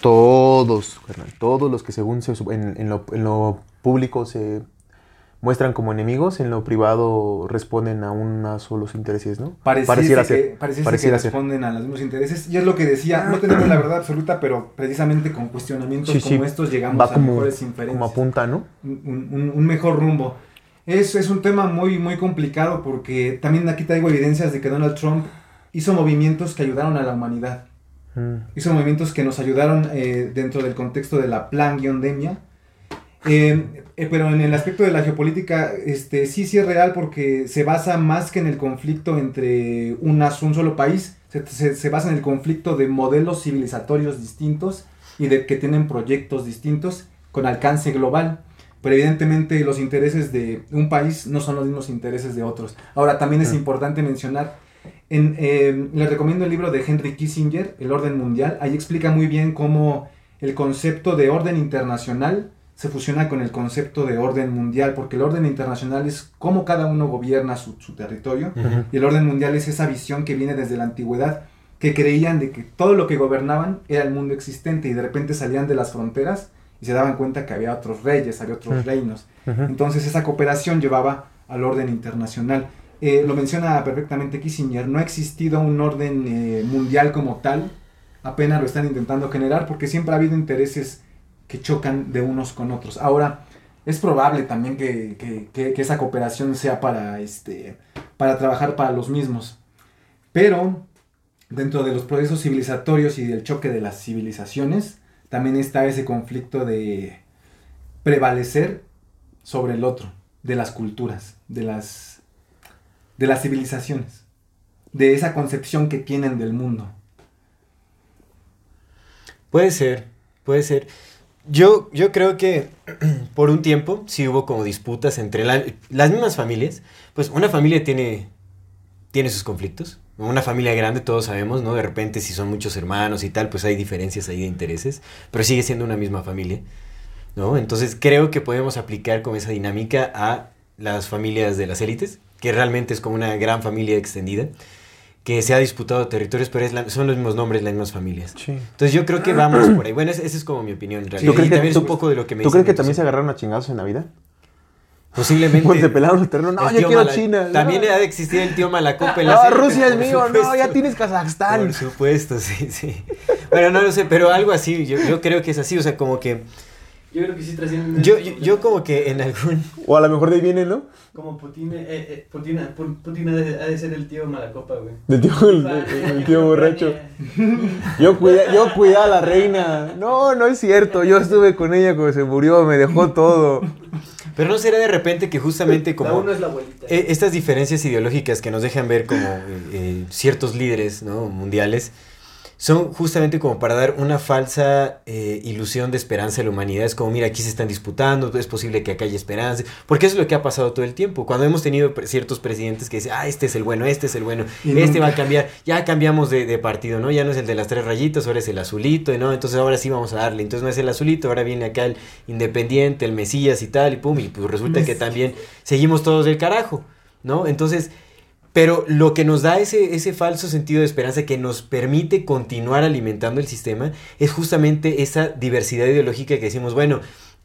Todos. Todos los que según se, en, en lo, en lo público se muestran como enemigos, en lo privado responden a unos solos intereses, ¿no? Pareciera que, pareciese que responden a los mismos intereses. Y es lo que decía, no tenemos la verdad absoluta, pero precisamente con cuestionamientos Sí, sí. como estos llegamos Va a como, mejores como inferencias. apunta, ¿no? un, un- un mejor rumbo. Es, es un tema muy, muy complicado porque también aquí traigo evidencias de que Donald Trump hizo movimientos que ayudaron a la humanidad. Mm. Hizo movimientos que nos ayudaron eh, dentro del contexto de la plan-demia. Eh, eh, pero en el aspecto de la geopolítica, este, sí, sí es real porque se basa más que en el conflicto entre unas- un solo país, se, se- se basa en el conflicto de modelos civilizatorios distintos y de que tienen proyectos distintos con alcance global. Pero evidentemente los intereses de un país no son los mismos intereses de otros. Ahora, también es importante mencionar en, eh, les recomiendo el libro de Henry Kissinger, El Orden Mundial. Ahí explica muy bien cómo el concepto de orden internacional se fusiona con el concepto de orden mundial, porque el orden internacional es cómo cada uno gobierna su, su territorio, y el orden mundial es esa visión que viene desde la antigüedad, que creían de que todo lo que gobernaban era el mundo existente, y de repente salían de las fronteras y se daban cuenta que había otros reyes, había otros reinos. Entonces esa cooperación llevaba al orden internacional. Eh, lo menciona perfectamente Kissinger, no ha existido un orden eh, mundial como tal, apenas lo están intentando generar porque siempre ha habido intereses que chocan de unos con otros. Ahora, es probable también que, que- que- esa cooperación sea para, este, para trabajar para los mismos. Pero dentro de los procesos civilizatorios y del choque de las civilizaciones, también está ese conflicto de prevalecer sobre el otro, de las culturas, de las, de las civilizaciones, de esa concepción que tienen del mundo. Puede ser, puede ser. Yo, yo creo que por un tiempo sí hubo como disputas entre la- las mismas familias. Pues una familia tiene, tiene sus conflictos. Una familia grande, todos sabemos, ¿no? De repente, si son muchos hermanos y tal, pues hay diferencias ahí de intereses. Pero sigue siendo una misma familia, ¿no? Entonces creo que podemos aplicar con esa dinámica a las familias de las élites, que realmente es como una gran familia extendida, que se ha disputado territorios, pero es la- son los mismos nombres, las mismas familias. Sí. Entonces yo creo que vamos por ahí. Bueno, esa es como mi opinión en realidad. ¿Tú crees y que- también es tú- un poco de lo que me ¿Tú crees que también se agarraron a chingazos en Navidad? Posiblemente. Pues se pelaron los terrenos. No, El yo tío ¡Ah, quiero Mala- China. no. También ha de existir el tío Malacopa en la No, serie, Rusia es mío. No, supuesto. ya tienes Kazajstán. Por supuesto, sí, sí. Bueno, no lo sé, pero algo así. Yo, yo creo que es así. O sea, como que. Yo creo que sí trascienden. Yo, yo, yo como que en algún. O a lo mejor de ahí viene, ¿no? Como Putin, eh, eh, Putin, Pu- Putin ha de, ha de ser el tío Malacopa, güey. Del tío, el, el tío borracho. Yo cuidé, yo cuidé a la reina. No, no es cierto. Yo estuve con ella cuando se murió. Me dejó todo. Pero no será de repente que justamente La como. uno es la abuelita. Eh, estas diferencias ideológicas que nos dejan ver como eh, eh, ciertos líderes ¿no? mundiales son justamente como para dar una falsa eh, ilusión de esperanza a la humanidad. Es como, mira, aquí se están disputando, es posible que acá haya esperanza. Porque eso es lo que ha pasado todo el tiempo. Cuando hemos tenido ciertos presidentes que dicen, ah, este es el bueno, este es el bueno, Y este nunca. va a cambiar. Ya cambiamos de, de partido, ¿no? Ya no es el de las tres rayitas, ahora es el azulito, ¿no? Entonces ahora sí vamos a darle. Entonces no es el azulito, ahora viene acá el independiente, el Mesías y tal, y pum, y pues resulta que también seguimos todos del carajo, ¿no? Entonces, Pero lo que nos da ese, ese falso sentido de esperanza que nos permite continuar alimentando el sistema es justamente esa diversidad ideológica que decimos, bueno,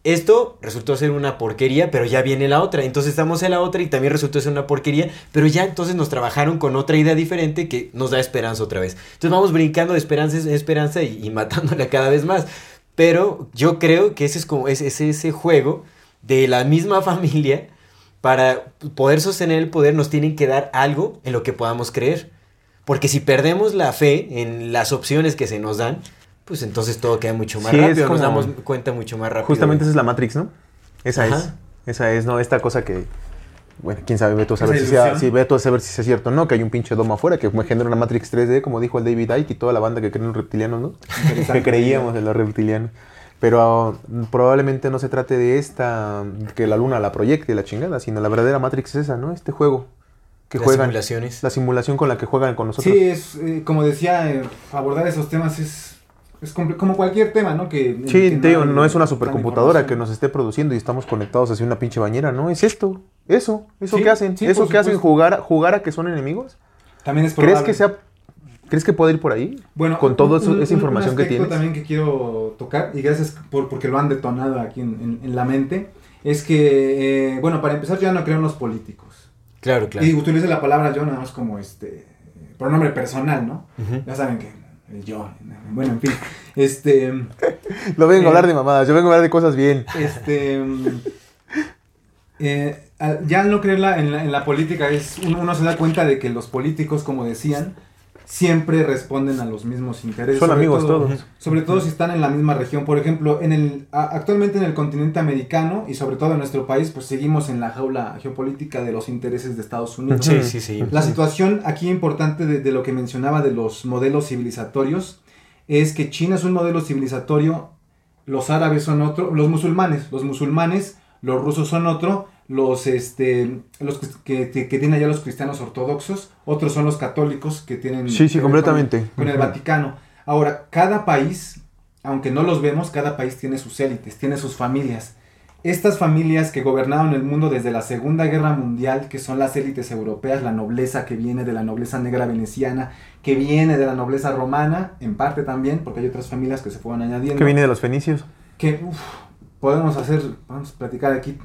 esto resultó ser una porquería, pero ya viene la otra. Entonces estamos en la otra y también resultó ser una porquería, pero ya entonces nos trabajaron con otra idea diferente que nos da esperanza otra vez. Entonces vamos brincando de esperanza en esperanza y, matándola cada vez más. Pero yo creo que ese es como es, es ese juego de la misma familia para poder sostener el poder nos tienen que dar algo en lo que podamos creer. Porque si perdemos la fe en las opciones que se nos dan, pues entonces todo queda mucho más Sí, es rápido, nos como- damos cuenta mucho más rápido. Justamente esa es la Matrix, ¿no? Esa Ajá. es. Esa es, ¿no? Esta cosa que. Bueno, quién sabe, Beto a saber si, sea, si Beto a saber si es cierto o no, que hay un pinche domo afuera que me genera una Matrix 3D, como dijo el David Icke y toda la banda que creen en los reptilianos, ¿no? que creíamos en los reptilianos. Pero ah, probablemente no se trate de esta, que la luna la proyecte y la chingada, sino la verdadera Matrix es esa, ¿no? Este juego que Las juegan. simulaciones. La simulación con la que juegan con nosotros. Sí, es, eh, como decía, eh, abordar esos temas es, es como cualquier tema, ¿no? Que, Sí, que te digo, hay no es una supercomputadora que nos esté produciendo y estamos conectados hacia una pinche bañera, ¿no? Es esto, eso, eso Sí, que hacen, sí, eso que hacen jugar, a- jugar a que son enemigos. También es ¿Crees probable. que sea, crees que puede ir por ahí? Bueno, con toda esa información un que tienes. también que quiero tocar, y gracias por, porque lo han detonado aquí en, en- en la mente, es que, eh, bueno, para empezar, yo ya no creo en los políticos. Claro, claro. Y utilizo la palabra yo nada más como este pronombre personal, ¿no? Ya saben que el yo, bueno, en fin, este, No vengo a Eh. hablar de mamadas, yo vengo a hablar de cosas bien. este, eh, ya al no creerla en la, en la política es uno, uno se da cuenta de que los políticos, como decían, siempre responden a los mismos intereses. Son sobre amigos todo- todos. Sobre todo si están en la misma región. Por ejemplo, en el, actualmente en el continente americano y sobre todo en nuestro país, pues seguimos en la jaula geopolítica de los intereses de Estados Unidos. Sí, sí, sí. La situación aquí importante de, de lo que mencionaba de los modelos civilizatorios es que China es un modelo civilizatorio, los árabes son otro, los musulmanes, los musulmanes, los rusos son otro, los este los que, que, que tienen allá los cristianos ortodoxos, otros son los católicos que tienen Sí, sí, completamente. con, con el. Vaticano. Ahora, cada país, aunque no los vemos, cada país tiene sus élites, tiene sus familias. Estas familias que gobernaron el mundo desde la Segunda Guerra Mundial, que son las élites europeas, la nobleza que viene de la nobleza negra veneciana, que viene de la nobleza romana, en parte también, porque hay otras familias que se fueron añadiendo. Que viene de los fenicios. que podemos hacer, vamos a platicar aquí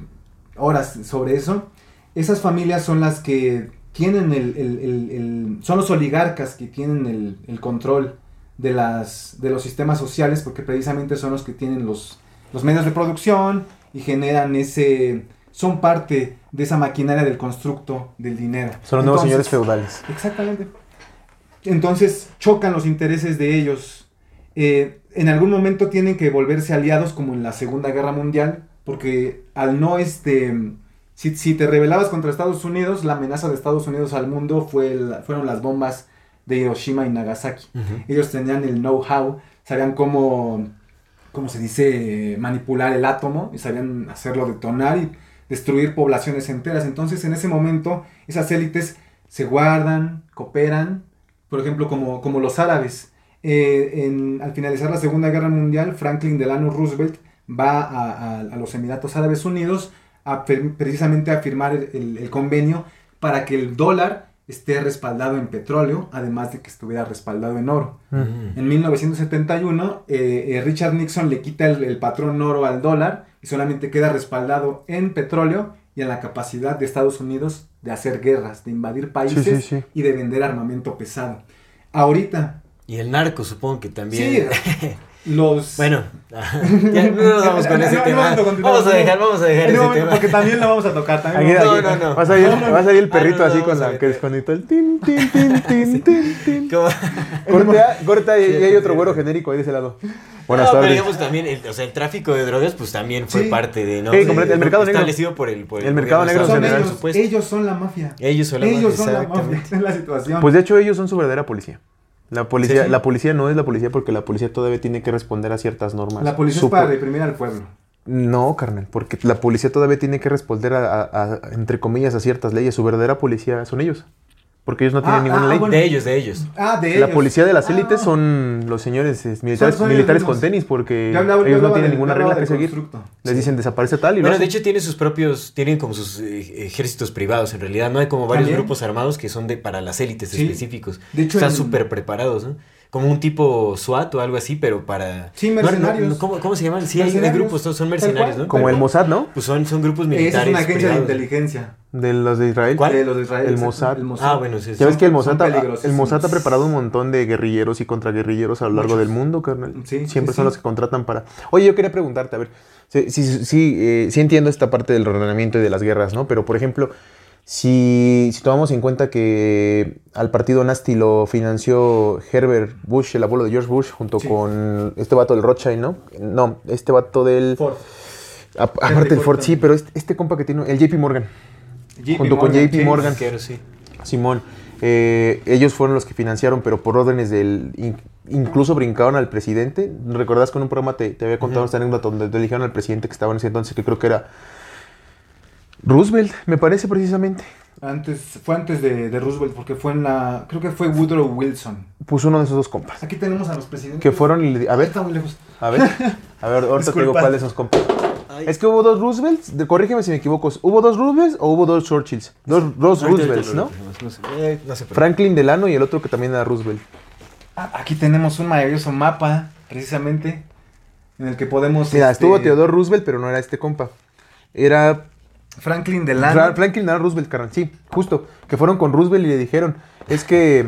horas sobre eso. Esas familias son las que tienen el, el- el- el- son los oligarcas que tienen el, control de, las, de los sistemas sociales, porque precisamente son los que tienen los, los medios de producción y generan ese, son parte de esa maquinaria del constructo del dinero. Son los nuevos señores feudales. Exactamente. Entonces chocan los intereses de ellos. Eh, en algún momento tienen que volverse aliados como en la Segunda Guerra Mundial, porque al no este... Si, si te rebelabas contra Estados Unidos, la amenaza de Estados Unidos al mundo fue el- fueron las bombas de Hiroshima y Nagasaki. Ellos tenían el know-how, sabían cómo, cómo se dice, manipular el átomo y sabían hacerlo detonar y destruir poblaciones enteras. Entonces, en ese momento, esas élites se guardan, cooperan, por ejemplo, como, como los árabes. Eh, en- al finalizar la Segunda Guerra Mundial, Franklin Delano Roosevelt va a, a- a los Emiratos Árabes Unidos a precisamente a firmar el- el- convenio para que el dólar esté respaldado en petróleo, además de que estuviera respaldado en oro. Mm. En 1971, eh, eh, Richard Nixon le quita el, el patrón oro al dólar y solamente queda respaldado en petróleo y en la capacidad de Estados Unidos de hacer guerras, de invadir países sí, sí. y de vender armamento pesado. Ahorita, Y el narco, supongo que también. sí, los... Bueno, ya no nos vamos con No, ese no, tema. vamos a continuar. Vamos a dejar, vamos a dejar ese momento, tema. Porque también lo vamos a tocar. También Aquí- vamos aquí- no, no. Va a salir, va a salir el perrito Ah, no, así no, con la que desconectó el tin, tin, tin, tin, tin, tin. Corta, corta y, Sí, y hay otro güero genérico ahí de ese lado. Buenas No, pero tardes. digamos también, el, o sea, el tráfico de drogas, pues también fue Sí. parte de, ¿no? Sí, De- el mercado negro. Establecido por el, por El mercado negro en general, ellos, ellos son la mafia. Ellos son la Ellos mafia, son la mafia. la situación. Pues de hecho ellos son su verdadera policía. La policía, Sí, la policía no es la policía porque la policía todavía tiene que responder a ciertas normas. la policía es para reprimir al pueblo. No, carnal, porque la policía todavía tiene que responder a, a- a- entre comillas, a ciertas leyes. Su verdadera policía son ellos. Porque ellos no tienen Ah, ninguna ah, ley. bueno. De ellos, de ellos. Ah, de La ellos. policía de las Ah. élites son los señores eh, militares, Son- son ellos militares con tenis porque hablaba- ellos no tienen ninguna regla que seguir. constructo. Les dicen desaparece tal y Bueno, de hecho tiene sus propios, tienen como sus eh, ejércitos privados en realidad, ¿no? Hay como varios También. grupos armados que son de para las élites Sí. específicos. De hecho, Están súper preparados, ¿no? Como un tipo SWAT o algo así, pero para... Sí, no, mercenarios. no, ¿cómo, cómo se llaman? Sí, hay, grupos, son- mercenarios. ¿no? Como el Mossad, ¿no? Pues son, son grupos Esa militares. es una agencia de inteligencia. De los de Israel. ¿Cuál? De los de Israel. El Mossad. el Mossad. Ah, bueno, sí. Ya ves que el Mossad, ha- el. Mossad ha preparado un montón de guerrilleros y contraguerrilleros a lo largo Muchos. del mundo, carnal. Sí, Siempre sí, son sí. los que contratan para... Oye, yo quería preguntarte, a ver, sí, sí, sí, eh, sí entiendo esta parte del ordenamiento y de las guerras, ¿no? Pero, por ejemplo, si, si tomamos en cuenta que al partido Nasty lo financió Herbert Bush, el abuelo de George Bush, junto Sí. con este vato del Rothschild, ¿no? No, este vato del... Ford. a- aparte del Ford Ford, sí, pero este, este compa que tiene, el JP Morgan. JP Junto con JP sí. Morgan. Sí. Simón, eh, ellos fueron los que financiaron, pero por órdenes del... in- incluso brincaron al presidente. ¿Recordás que en un programa te, te había contado Ujú. esta anécdota donde te eligieron al presidente que estaba en ese entonces, que creo que era Roosevelt, me parece precisamente? Antes, fue antes de, de Roosevelt, porque fue en la. Creo que fue Woodrow Wilson. Puso uno de esos dos compas. Aquí tenemos a los presidentes. Que fueron y le- A ver, Está muy lejos. a ver, a ver, ahorita te digo cuál de esos compas. Es que hubo dos Roosevelts, de- corrígeme si me equivoco, ¿hubo dos Roosevelts o hubo dos Churchills? Dos, dos Roosevelts, ¿no? sé, eh, no sé, pero- Franklin Delano y el otro que también era Roosevelt. Ah, Aquí tenemos un maravilloso mapa, precisamente, en el que podemos. Mira, este, estuvo Theodore Roosevelt, pero no era este compa. Era Franklin Fra- Delano. Franklin Delano Roosevelt, carnal. Sí, justo. Que fueron con Roosevelt y le dijeron, es que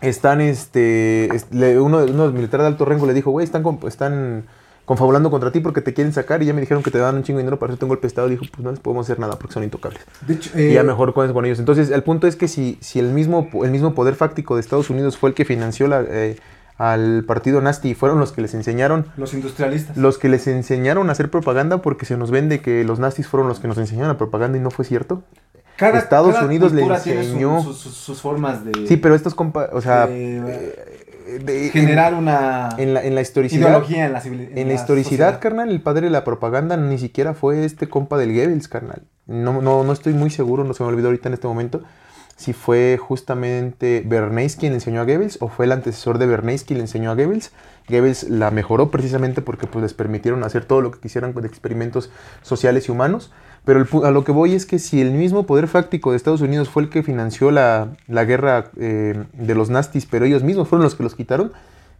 están, este, le- uno, de- uno de los militares de alto rango le dijo, güey, están, con- están confabulando contra ti porque te quieren sacar y ya me dijeron que te dan un chingo de dinero para hacerte un golpe de estado. Dijo, pues no les podemos hacer nada porque son intocables. De hecho, y eh, ya mejor con, con ellos. Entonces, el punto es que si, si el, mismo, el mismo poder fáctico de Estados Unidos fue el que financió la, eh, al partido Nasty y fueron los que les enseñaron Los industrialistas. los que les enseñaron a hacer propaganda porque se nos vende que los nazis fueron los que nos enseñaron la propaganda y no fue cierto. Estados Unidos le su- enseñó- sus, formas de. Sí, pero estos compas, o sea, de- eh, de- generar una en, en la, en la historicidad, ideología en la civilización. en la historicidad, carnal, el padre de la propaganda ni siquiera fue este compa del Goebbels, carnal. No, no, no estoy muy seguro, no se me olvidó ahorita en este momento, si fue justamente Bernays quien enseñó a Goebbels o fue el antecesor de Bernays quien le enseñó a Goebbels. Goebbels la mejoró precisamente porque pues, les permitieron hacer todo lo que quisieran con experimentos sociales y humanos. Pero a lo que voy es que si el mismo poder fáctico de Estados Unidos fue el que financió la, la guerra eh, de los nastis, pero ellos mismos fueron los que los quitaron,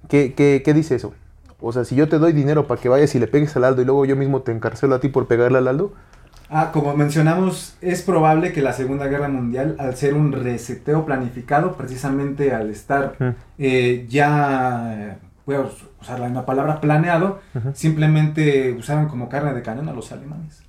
¿qué, qué, qué dice eso? O sea, si yo te doy dinero para que vayas y le pegues al Aldo y luego yo mismo te encarcelo a ti por pegarle al Aldo, Ah, como mencionamos, es probable que la Segunda Guerra Mundial, al ser un reseteo planificado, precisamente al estar eh, ya, voy a usar la misma palabra, planeado, simplemente usaron como carne de cañón a los alemanes.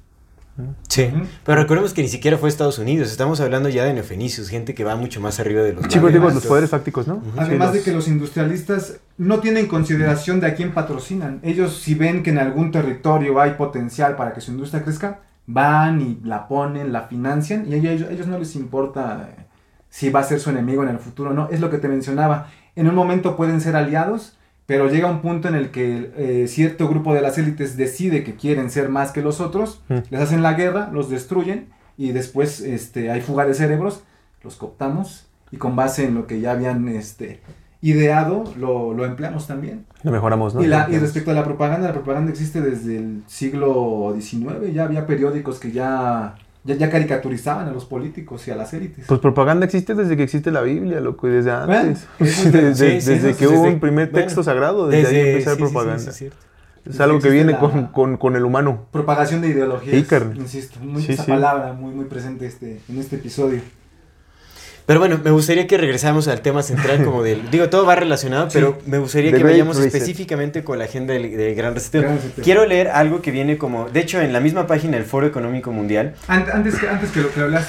Sí, pero recordemos que ni siquiera fue Estados Unidos, estamos hablando ya de neofenicios, gente que va mucho más arriba de los chicos, digo, además, los poderes fácticos, ¿no? Además Sí, de que los industrialistas no tienen consideración de a quién patrocinan. Ellos si ven que en algún territorio hay potencial para que su industria crezca, van y la ponen, la financian y a ellos, a ellos no les importa eh, si va a ser su enemigo en el futuro o no. Es lo que te mencionaba. En un momento pueden ser aliados, pero llega un punto en el que eh, cierto grupo de las élites decide que quieren ser más que los otros, Mm. les hacen la guerra, los destruyen y después este, hay fuga de cerebros, los cooptamos y con base en lo que ya habían este, ideado lo, lo empleamos también. Lo mejoramos, ¿no? Y, la- y respecto a la propaganda, la propaganda existe desde el siglo XIX, ya había periódicos que ya, ya, ya caricaturizaban a los políticos y a las élites. Pues propaganda existe desde que existe la Biblia, loco, y desde antes. Bueno, eso es desde Sí, que desde- hubo un primer bueno, texto sagrado, desde, ahí empezó sí, propaganda. es algo que viene la- con, con, con el humano. Propagación de ideologías, carnal. insisto, muy, Sí, esa palabra muy, muy presente este, en este episodio. Pero bueno, me gustaría que regresáramos al tema central como del... Digo, todo va relacionado, Sí. pero me gustaría The que Great vayamos Reset. específicamente con la agenda del, del Gran Reseteo. Quiero leer algo que viene como... De hecho, en la misma página del Foro Económico Mundial, Ant- Antes que, antes que lo que hablas,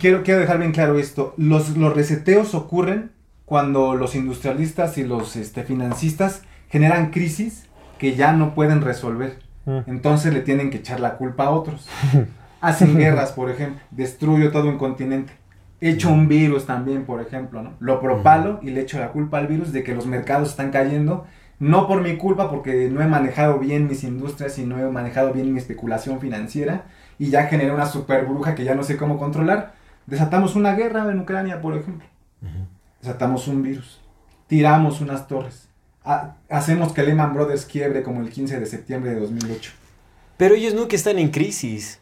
quiero, quiero dejar bien claro esto. Los, los reseteos ocurren cuando los industrialistas y los este, financistas generan crisis que ya no pueden resolver. Mm. Entonces le tienen que echar la culpa a otros. Hacen guerras, por ejemplo. Destruyo todo un continente. Echo un virus también, por ejemplo, ¿no? Lo propalo y le echo la culpa al virus de que los mercados están cayendo. No por mi culpa, porque no he manejado bien mis industrias y no he manejado bien mi especulación financiera. Y ya generé una super bruja que ya no sé cómo controlar. Desatamos una guerra en Ucrania, por ejemplo. Desatamos un virus. Tiramos unas torres. Ha- hacemos que Lehman Brothers quiebre como el 15 de septiembre de 2008. Pero ellos nunca están en crisis.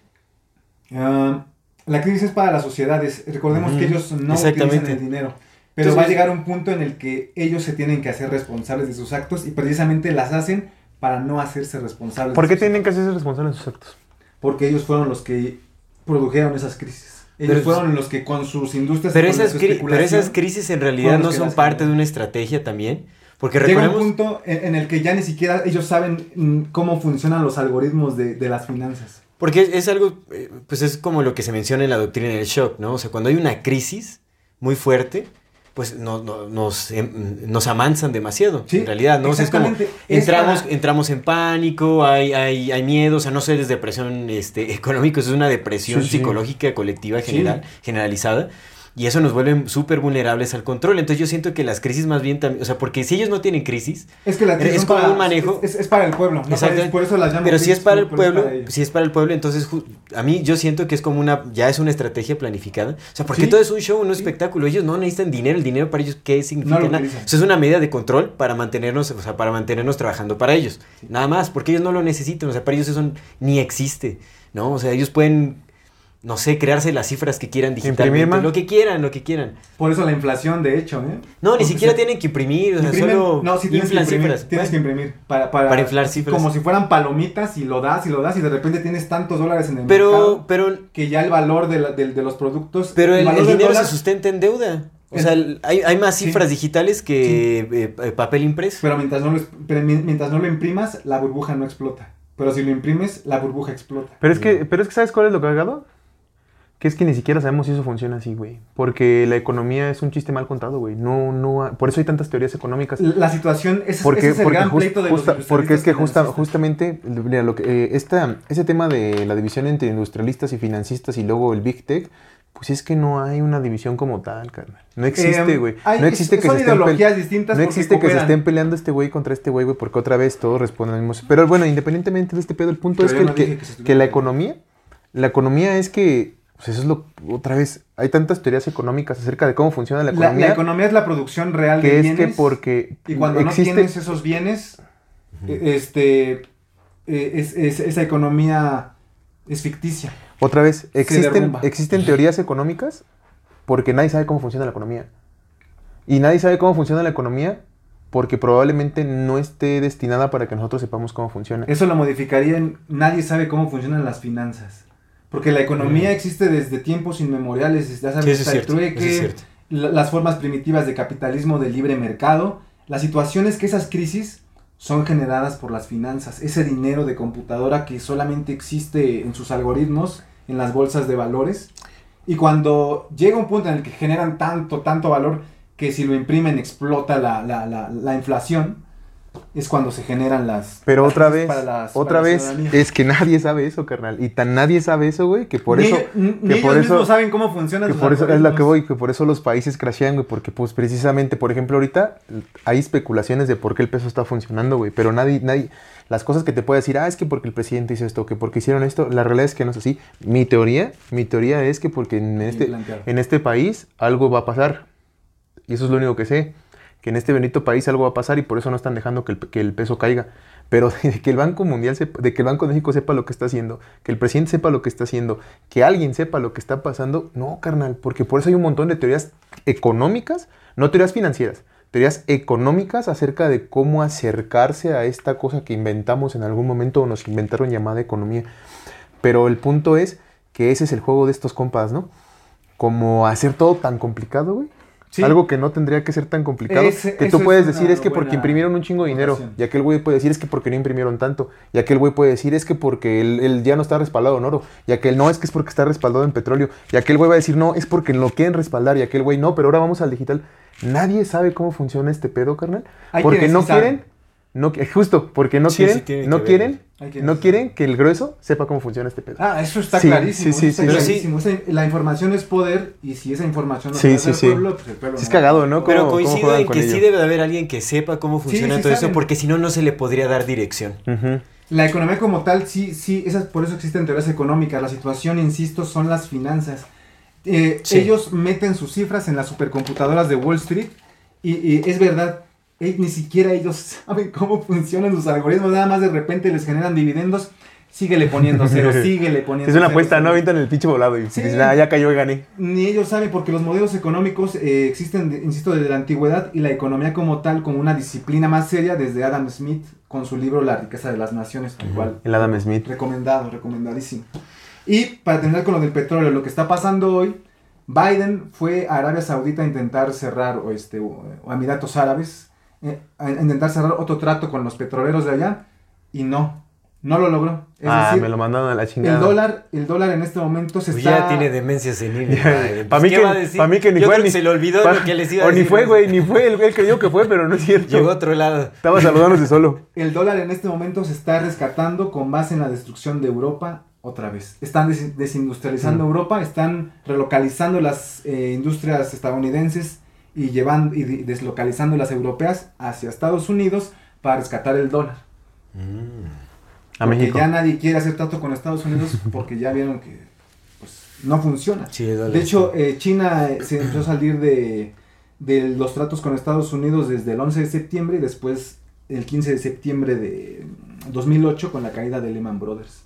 Ah, la crisis es para las sociedades. Recordemos que ellos no utilizan el dinero. Pero Entonces, va a llegar un punto en el que ellos se tienen que hacer responsables de sus actos y precisamente las hacen para no hacerse responsables. ¿Por qué tienen que hacerse responsables de sus actos? Porque ellos fueron los que produjeron esas crisis. Ellos Pero- fueron los que con sus industrias... Pero esas, cri- pero esas crisis en realidad no son parte de una estrategia también. Porque Llega un punto en, en el que ya ni siquiera ellos saben mm, cómo funcionan los algoritmos de, de las finanzas. Porque es, es algo, eh, pues es como lo que se menciona en la doctrina del shock, ¿no? O sea, cuando hay una crisis muy fuerte, pues no- no- nos, em, nos amansan demasiado, Sí, en realidad, ¿no? O sea, es como entramos, entramos en pánico, hay, hay, hay miedo, o sea, no solo es depresión este, económica, es una depresión Sí, sí. psicológica colectiva general, generalizada. Y eso nos vuelve súper vulnerables al control. Entonces yo siento que las crisis más bien también, o sea, porque si ellos no tienen crisis, Es que la Es crisis son como para- un manejo- Es, es para el pueblo. ¿no? Por eso las llamo Pero si es para el es pueblo, si es para el pueblo, entonces a mí yo siento que es como una, ya es una estrategia planificada. O sea, porque Sí. todo es un show, un espectáculo. Ellos no necesitan dinero, el dinero para ellos, ¿qué significa? No Nada. O sea, es una medida de control para mantenernos, o sea, para mantenernos trabajando para ellos. Nada más, porque ellos no lo necesitan, o sea, para ellos eso ni existe, ¿no? O sea, ellos pueden, no sé, crearse las cifras que quieran digitalmente, lo que quieran, lo que quieran. Por eso la inflación, de hecho. ¿eh? No, ni siquiera se- tienen que imprimir, o sea, imprimen- solo no, sí tienes que imprimir, cifras. Tienes que Bueno, imprimir para, para, Para inflar cifras. Como si fueran palomitas y lo das y lo das y de repente tienes tantos dólares en el Pero, mercado pero que ya el valor de, la- de- de los productos... Pero el, dinero dólar- se sustenta en deuda. O sea, hay, hay más Sí. cifras digitales que eh, eh, papel impreso. Pero mientras no, lo, pero mientras no lo imprimas, la burbuja no explota. Pero si lo imprimes, la burbuja explota. Pero es que, pero es que ¿sabes cuál es lo cagado? Que es que ni siquiera sabemos si eso funciona así, güey. Porque la economía es un chiste mal contado, güey. No, no, ha- por eso hay tantas teorías económicas. La situación, ese, Porque, ese es el porque, gran jus- pleito de los justa- porque es que justa- justamente, mira, lo que, eh, esta, ese tema de la división entre industrialistas y financistas y luego el Big Tech, pues es que no hay una división como tal, carnal. No existe, Eh, güey. hay- no existe que son se estén ideologías distintas No existe que se estén peleando este güey contra este güey, güey, porque otra vez todos responden al mismo. Pero bueno, independientemente de este pedo, el punto Pero es que, no que- la economía, la economía es que, pues eso es lo, otra vez, hay tantas teorías económicas acerca de cómo funciona la La, la economía, economía es la producción real que de es bienes. que porque Y cuando existe, no tienes esos bienes, eh, este, eh, es- es- esa economía es ficticia. Otra vez, existen, existen teorías económicas porque nadie sabe cómo funciona la economía. Y nadie sabe cómo funciona la economía porque probablemente no esté destinada para que nosotros sepamos cómo funciona. Eso lo modificaría en nadie sabe cómo funcionan las finanzas. Porque la economía existe desde tiempos inmemoriales, ya sabes, Sí, está el cierto, eso trueque, la- las formas primitivas de capitalismo de libre mercado. La situación es que esas crisis son generadas por las finanzas, ese dinero de computadora que solamente existe en sus algoritmos, en las bolsas de valores. Y cuando llega un punto en el que generan tanto, tanto valor que si lo imprimen explota la- la- la inflación, es cuando se generan las... Pero las otra vez, para las- otra para vez, es que nadie sabe eso, carnal. Y tan nadie sabe eso, güey, que por Ni eso... ni- que por eso- mismos saben cómo funcionan Que por eso es la que voy, que por eso los países crashean, güey, porque pues precisamente, por ejemplo, ahorita hay especulaciones de por qué el peso está funcionando, güey, pero nadie, nadie, las cosas que te puede decir, ah, es que porque el presidente hizo esto, que porque hicieron esto, la realidad es que no es así. Mi teoría, mi teoría es que porque en este, en este país algo va a pasar, y eso es lo único que sé, que en este bendito país algo va a pasar y por eso no están dejando que el, peso caiga. Pero de que el Banco Mundial sepa, de que el Banco de México sepa lo que está haciendo, que el presidente sepa lo que está haciendo, que alguien sepa lo que está pasando, no, carnal, porque por eso hay un montón de teorías económicas, no teorías financieras, teorías económicas acerca de cómo acercarse a esta cosa que inventamos en algún momento o nos inventaron llamada economía. Pero el punto es que ese es el juego de estos compas, ¿no? Como hacer todo tan complicado, güey. Sí. Algo que no tendría que ser tan complicado. Que tú es puedes decir es que porque imprimieron un chingo de dinero. Y aquel güey puede decir es que porque no imprimieron tanto. Y aquel güey puede decir es que porque él ya no está respaldado en oro. Y aquel no es que es porque está respaldado en petróleo. Y aquel güey va a decir no, es porque lo quieren respaldar. Y aquel güey no, pero ahora vamos al digital. Nadie sabe cómo funciona este pedo, carnal. Hay porque no quieren. No, justo, porque no Sí, sí quieren, tiene no que quieren, no sí quieren que el grueso sepa cómo funciona este pedo. Ah, eso está Sí, clarísimo. sí, sí, eso está sí. Sí. clarísimo. La información es poder y si esa información no Sí, sí, sí. pueblo, pues el pueblo Sí es no- cagado, ¿no? Pero ¿Cómo- cómo coincido en que sí ello? debe de haber alguien que sepa cómo funciona sí todo eso, saben. porque si no, no se le podría dar dirección. Ujú. La economía como tal, sí, sí, esas, por eso existen teorías económicas. La situación, insisto, son las finanzas. Eh, Sí. Ellos meten sus cifras en las supercomputadoras de Wall Street y, y es verdad, ni siquiera ellos saben cómo funcionan sus algoritmos, nada más de repente les generan dividendos, síguele poniendo cero, síguele poniendo Es una cero, apuesta, cero. ¿no? Avientan el pinche volado y Sí. ah, ya cayó y gané. Ni ellos saben porque los modelos económicos eh, existen, insisto, desde la antigüedad y la economía como tal, como una disciplina más seria desde Adam Smith con su libro La riqueza de las naciones, igual El Adam Smith. Recomendado, recomendadísimo. Y para terminar con lo del petróleo, lo que está pasando hoy, Biden fue a Arabia Saudita a intentar cerrar, o, este, o, Emiratos Árabes, eh, a intentar cerrar otro trato con los petroleros de allá, y no, no lo logró. Es ah, decir, me lo mandaron a la chingada. el dólar, el dólar en este momento se Pues está... ya tiene demencia senil. Pues, mí ¿qué que- va a decir? pa' mí que ni Yo fue creo ni- que se le olvidó pa- lo que les iba a O decir. ni fue, güey, ni fue. Él, él creyó que fue, pero no es cierto. Llegó a otro lado. Estaba saludándose solo. El dólar en este momento se está rescatando con base en la destrucción de Europa otra vez. Están des- desindustrializando Mm. Europa, están relocalizando las eh, industrias estadounidenses y llevando y deslocalizando las europeas hacia Estados Unidos para rescatar el dólar. A porque México. ya nadie quiere hacer trato con Estados Unidos porque ya vieron que pues, no funciona. Sí, De hecho, eh, China eh, se empezó a salir de, de los tratos con Estados Unidos desde el 11 de septiembre y después el 15 de septiembre de 2008 con la caída de Lehman Brothers.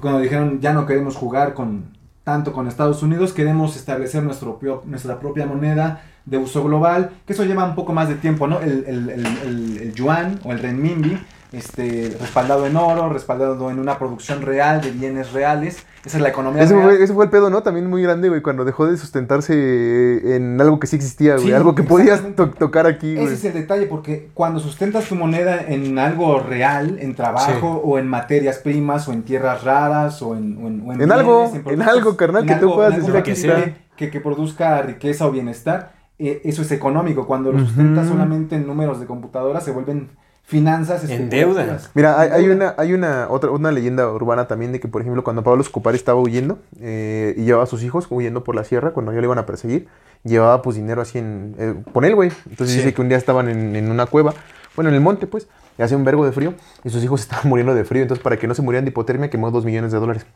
Cuando dijeron ya no queremos jugar con tanto con Estados Unidos, queremos establecer nuestro, nuestra propia moneda de uso global, que eso lleva un poco más de tiempo, ¿no? El, el- el- el- yuan o el renminbi, este, respaldado en oro, respaldado en una producción real de bienes reales. Esa es la economía Ese real. fue, ese fue el pedo, ¿no? También muy grande, güey, cuando dejó de sustentarse en algo que sí existía, güey. Sí, algo que podías to- tocar aquí, Ese es el detalle, porque cuando sustentas tu moneda en algo real, en trabajo, o en materias primas, o en tierras raras, o en... o en, o En bienes, algo, en productos, algo, carnal, que tú puedas en decir, algo está. Que, que produzca riqueza o bienestar, eh, eso es económico. Cuando lo Ujú. sustentas solamente en números de computadora, se vuelven finanzas En especulativas. Mira, hay, hay una, hay una otra una leyenda urbana también de que, por ejemplo, cuando Pablo Escobar estaba huyendo eh, y llevaba a sus hijos huyendo por la sierra, cuando ya le iban a perseguir, llevaba pues dinero así en... eh, con él, güey. Entonces Sí. dice que un día estaban en, en una cueva, bueno, en el monte, pues, y hacía un vergo de frío, y sus hijos estaban muriendo de frío. Entonces, para que no se murieran de hipotermia, quemó dos millones de dólares.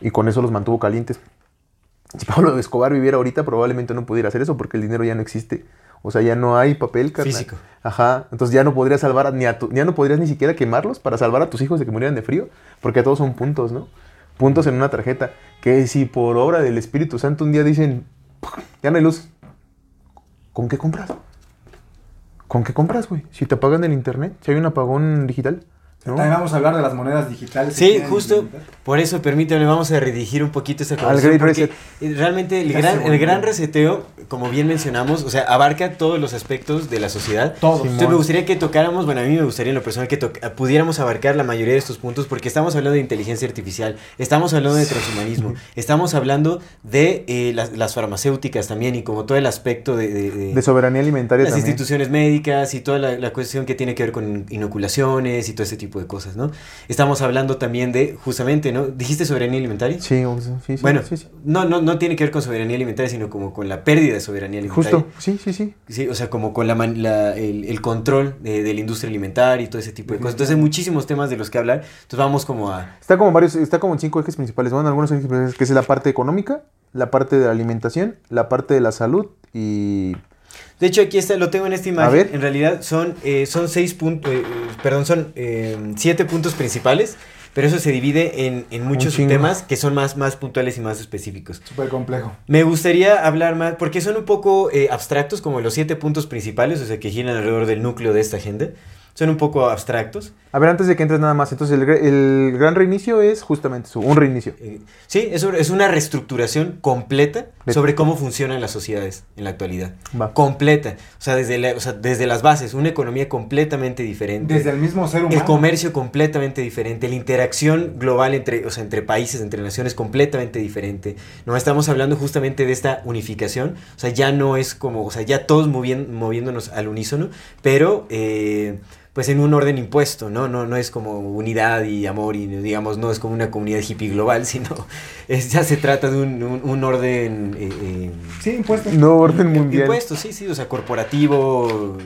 Y con eso los mantuvo calientes. Si Pablo Escobar viviera ahorita, probablemente no pudiera hacer eso porque el dinero ya no existe. O sea, ya no hay papel, carnal. Físico. Ajá. Entonces ya no podrías salvar a- ni a tu- ya no podrías ni siquiera quemarlos para salvar a tus hijos de que murieran de frío, porque todos son puntos, ¿no? Puntos en una tarjeta. Que si por obra del Espíritu Santo un día dicen, ya no hay luz, ¿con qué compras? ¿Con qué compras, güey? Si te apagan el internet, si hay un apagón digital, ¿no? También vamos a hablar de las monedas digitales. Sí, justo por eso permíteme, vamos a redirigir un poquito esta Al conversación. Great porque Reset. eh, Realmente el gran, el gran reseteo, como bien mencionamos, o sea, abarca todos los aspectos de la sociedad. Todos. Entonces me gustaría que tocáramos, bueno, a mí me gustaría en lo personal que to- pudiéramos abarcar la mayoría de estos puntos porque estamos hablando de inteligencia artificial, estamos hablando de transhumanismo, estamos hablando de eh, las, las farmacéuticas también y como todo el aspecto de... de- de- De soberanía alimentaria las también. instituciones médicas y toda la, la cuestión que tiene que ver con inoculaciones y todo ese tipo de cosas, ¿no? Estamos hablando también de, justamente, ¿no? ¿Dijiste soberanía alimentaria? Sí, sí, sí, bueno, sí, sí. No, no, no tiene que ver con soberanía alimentaria, sino como con la pérdida de soberanía alimentaria. Justo, sí, sí, sí. Sí, o sea, como con la, el, el control de, de la industria alimentaria y todo ese tipo de cosas. Entonces hay muchísimos temas de los que hablar. Entonces vamos como a... Está como varios, está como en cinco ejes principales. Bueno, algunos ejes principales, que es la parte económica, la parte de la alimentación, la parte de la salud y De hecho, aquí está, lo tengo en esta imagen. ver. En realidad son, eh, son seis puntos, perdón, son eh, siete puntos principales, pero eso se divide en, en muchos temas que son más, más puntuales y más específicos. Súper complejo. Me gustaría hablar más, porque son un poco eh, abstractos, como los siete puntos principales, o sea, que giran alrededor del núcleo de esta gente. Son un poco abstractos. A ver, antes de que entres nada más, entonces el, gran reinicio es justamente eso, un reinicio. Eh, sí, es, es una reestructuración completa De- sobre cómo funcionan las sociedades en la actualidad. Va. Completa. O sea, desde, la- o sea, desde las bases, una economía completamente diferente. Desde el mismo ser humano. El comercio completamente diferente, la interacción global entre, o sea, entre países, entre naciones completamente diferente. No estamos hablando justamente de esta unificación, o sea, ya no es como, o sea, ya todos moviéndonos al unísono, pero, eh, pues en un orden impuesto, ¿no? No, no es como unidad y amor y digamos, no es como una comunidad hippie global, sino es, ya se trata de un, un- un orden... eh, eh, Sí, impuesto. No orden mundial. Impuesto, sí, sí, o sea, corporativo,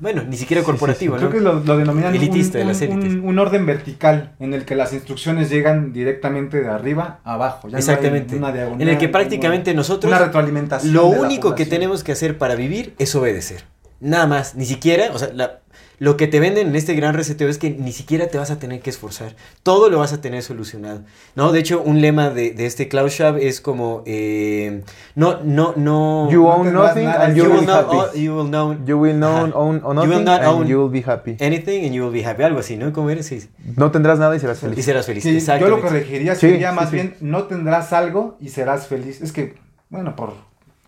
bueno, ni siquiera corporativo, Creo ¿no? que lo, lo denominan Elitista, un, de las élites. un- orden vertical en el que las instrucciones llegan directamente de arriba a abajo. Ya no hay Exactamente. una diagonal, en el que prácticamente nosotros Una retroalimentación. lo único que tenemos que hacer para vivir es obedecer. Nada más, ni siquiera, o sea, la- lo que te venden en este gran reseteo es que ni siquiera te vas a tener que esforzar. Todo lo vas a tener solucionado. ¿No? De hecho, un lema de, de este Klaus Schwab es como, eh, no, no, no... You own nothing and you you will will be happy. you will know You will know own, own You will nothing not and own you will be happy. anything and you will be happy. Algo así, ¿no? ¿Cómo eres? Sí. No tendrás nada y serás Y feliz. serás feliz. Sí, yo lo Exactamente. corregiría, sería sí, más sí. bien, no tendrás algo y serás feliz. Es que, bueno, por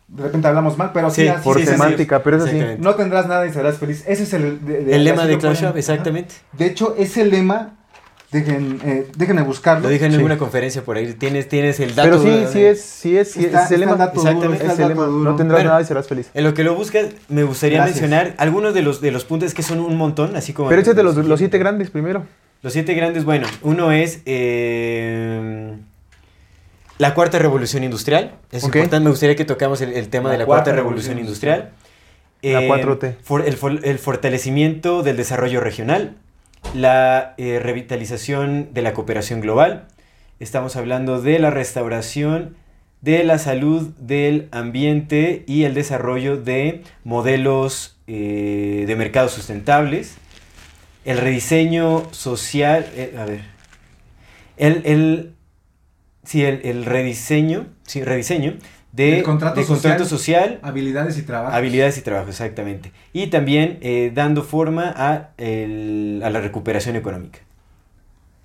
de repente hablamos mal, pero sí, Sí, así Por sí, semántica, pero es así. No tendrás nada y serás feliz. Ese es el, de- de- El lema de. Schwab, Ajá. exactamente. De hecho, ese lema, dejen, eh, déjenme buscarlo. Lo dije en Sí. alguna conferencia por ahí. Tienes, tienes el dato. Pero sí, de- sí es, sí es, sí Está- es el lema. dato Exactamente. Es el lema. No tendrás Bueno. nada y serás feliz. En lo que lo buscas, me gustaría Gracias. mencionar algunos de los, de los puntos que son un montón, así como... Pero échate los, los siete grandes primero. Los siete grandes, bueno, uno es eh, la cuarta revolución industrial. Es importante, me gustaría que tocamos el, el tema La de la cuarta cuarta revolución industrial. La Eh, 4T. for- el, for- el fortalecimiento del desarrollo regional, la eh, revitalización de la cooperación global. Estamos hablando de la restauración de la salud del ambiente y el desarrollo de modelos eh, de mercados sustentables. El rediseño social, eh, a ver, el, el, sí, el, el rediseño, sí, rediseño de, El contrato de contrato social. Habilidades y trabajo. Habilidades y trabajo, exactamente. Y también eh, dando forma a, el- a la recuperación económica.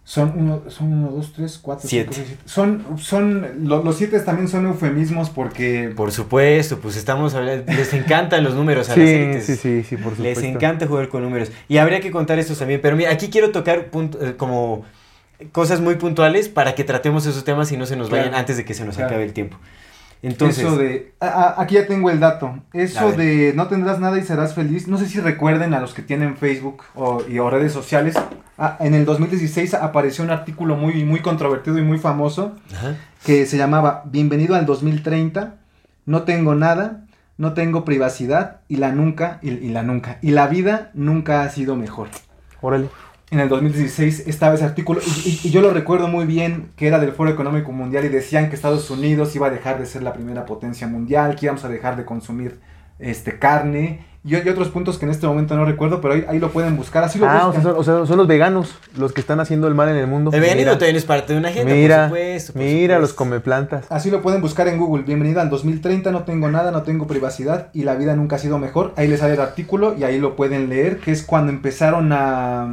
Son uno, son uno, dos, tres, cuatro, Siete. cinco, seis, siete. Son, son, lo- los siete también son eufemismos porque Por supuesto, pues estamos hablando, les encantan los números a las Sí, élites. sí, sí, sí, por Les supuesto. encanta jugar con números. Y habría que contar estos también. Pero mira, aquí quiero tocar punto- eh, como cosas muy puntuales para que tratemos esos temas y no se nos Claro. vayan antes de que se nos Claro. acabe el tiempo. Entonces, eso de, a- a- aquí ya tengo el dato, eso de no tendrás nada y serás feliz, no sé si recuerden a los que tienen Facebook o, y, o redes sociales, en el 2016 apareció un artículo muy, muy controvertido y muy famoso ajá, que se llamaba Bienvenido al 2030, no tengo nada, no tengo privacidad y la nunca, y, y la nunca, y la vida nunca ha sido mejor. Órale. En el 2016 estaba ese artículo y, y- y yo lo recuerdo muy bien que era del Foro Económico Mundial y decían que Estados Unidos iba a dejar de ser la primera potencia mundial, que íbamos a dejar de consumir este carne y, y otros puntos que en este momento no recuerdo, pero ahí, ahí lo pueden buscar. Así lo Ah, o sea, son, o sea, son los veganos los que están haciendo el mal en el mundo. el veganismo también es parte de una agenda, mira, por supuesto. por mira los supuesto. comeplantas. Así lo pueden buscar en Google. Bienvenido al 2030, no tengo nada, no tengo privacidad y la vida nunca ha sido mejor. Ahí les sale el artículo y ahí lo pueden leer, que es cuando empezaron a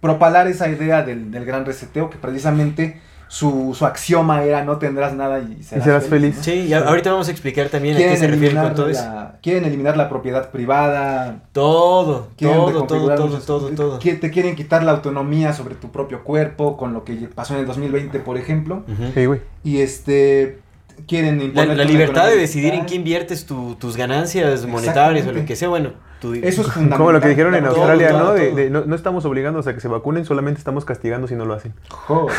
propalar esa idea del, del gran reseteo, que precisamente su, su axioma era no tendrás nada y serás, serás feliz. ¿no? Sí, y ahorita vamos a explicar también a qué Quieren se refiere eliminar, con todo eso. la, quieren eliminar la propiedad privada. Todo, quieren todo, todo, todo, todo, todo. Te quieren quitar la autonomía sobre tu propio cuerpo, con lo que pasó en el 2020, por ejemplo. Ujú. Sí, güey. Y este quieren La, imponer la una libertad de decidir en qué inviertes tu- tus ganancias monetarias o lo que sea, bueno, Eso es fundamental. Como lo que dijeron en Todo, Australia, todo, ¿no? De, todo. de- no? no estamos obligándolos a que se vacunen, solamente estamos castigando si no lo hacen. Joder.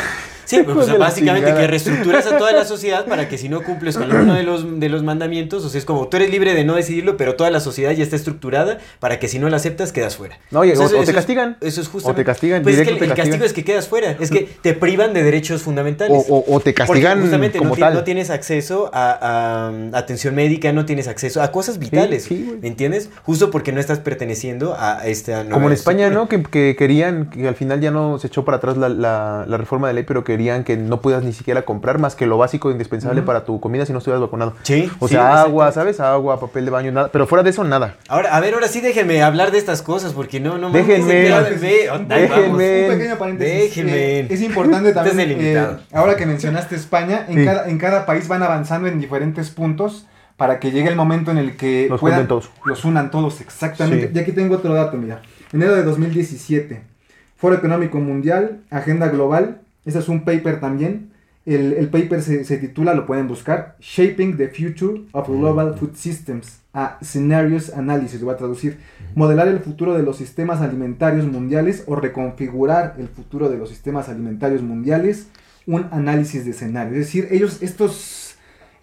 Sí, pues, o sea, de básicamente que reestructuras a toda la sociedad para que si no cumples con alguno de los, de los mandamientos, o sea, es como tú eres libre de no decidirlo, pero toda la sociedad ya está estructurada para que si no la aceptas quedas fuera. No, oye, sea, o- eso- o te eso es- castigan. Eso es justamente. O te castigan, Pues es que el, te el castigo es que quedas fuera, es que te privan de derechos fundamentales. O, o- o te Porque castigan justamente como no, tal. no tienes acceso a, a, um, atención médica, no tienes acceso a cosas vitales. sí, güey. ¿Me entiendes? Justo porque no estás perteneciendo a esta nueva Como en España. ¿no? Que, que querían, que al final ya no se echó para atrás la, la- la reforma de ley, pero querían que no puedas ni siquiera comprar más que lo básico e indispensable para tu comida si no estuvieras vacunado. Sí, O sí, sea, agua. ¿sabes? Agua, papel de baño, nada. Pero fuera de eso, nada. Ahora, a ver, ahora sí déjenme hablar de estas cosas porque no, no Déjenme. ya me ve- Un ahí vamos. Déjenme. Un pequeño paréntesis. Déjenme. Eh, es importante también, eh, ahora que mencionaste España, en, Sí. cada, en cada país van avanzando en diferentes puntos para que llegue el momento en el que Los puedan- todos. los unan todos, exactamente. Sí. Y aquí tengo otro dato, mira. Enero de 2017, Foro Económico Mundial, Agenda Global, ese es un paper también. El, el paper se, se titula, lo pueden buscar, Shaping the Future of Global Food Systems, a Scenarios Analysis, lo voy a traducir. Modelar el futuro de los sistemas alimentarios mundiales o reconfigurar el futuro de los sistemas alimentarios mundiales, un análisis de escenario. Es decir, ellos, estos,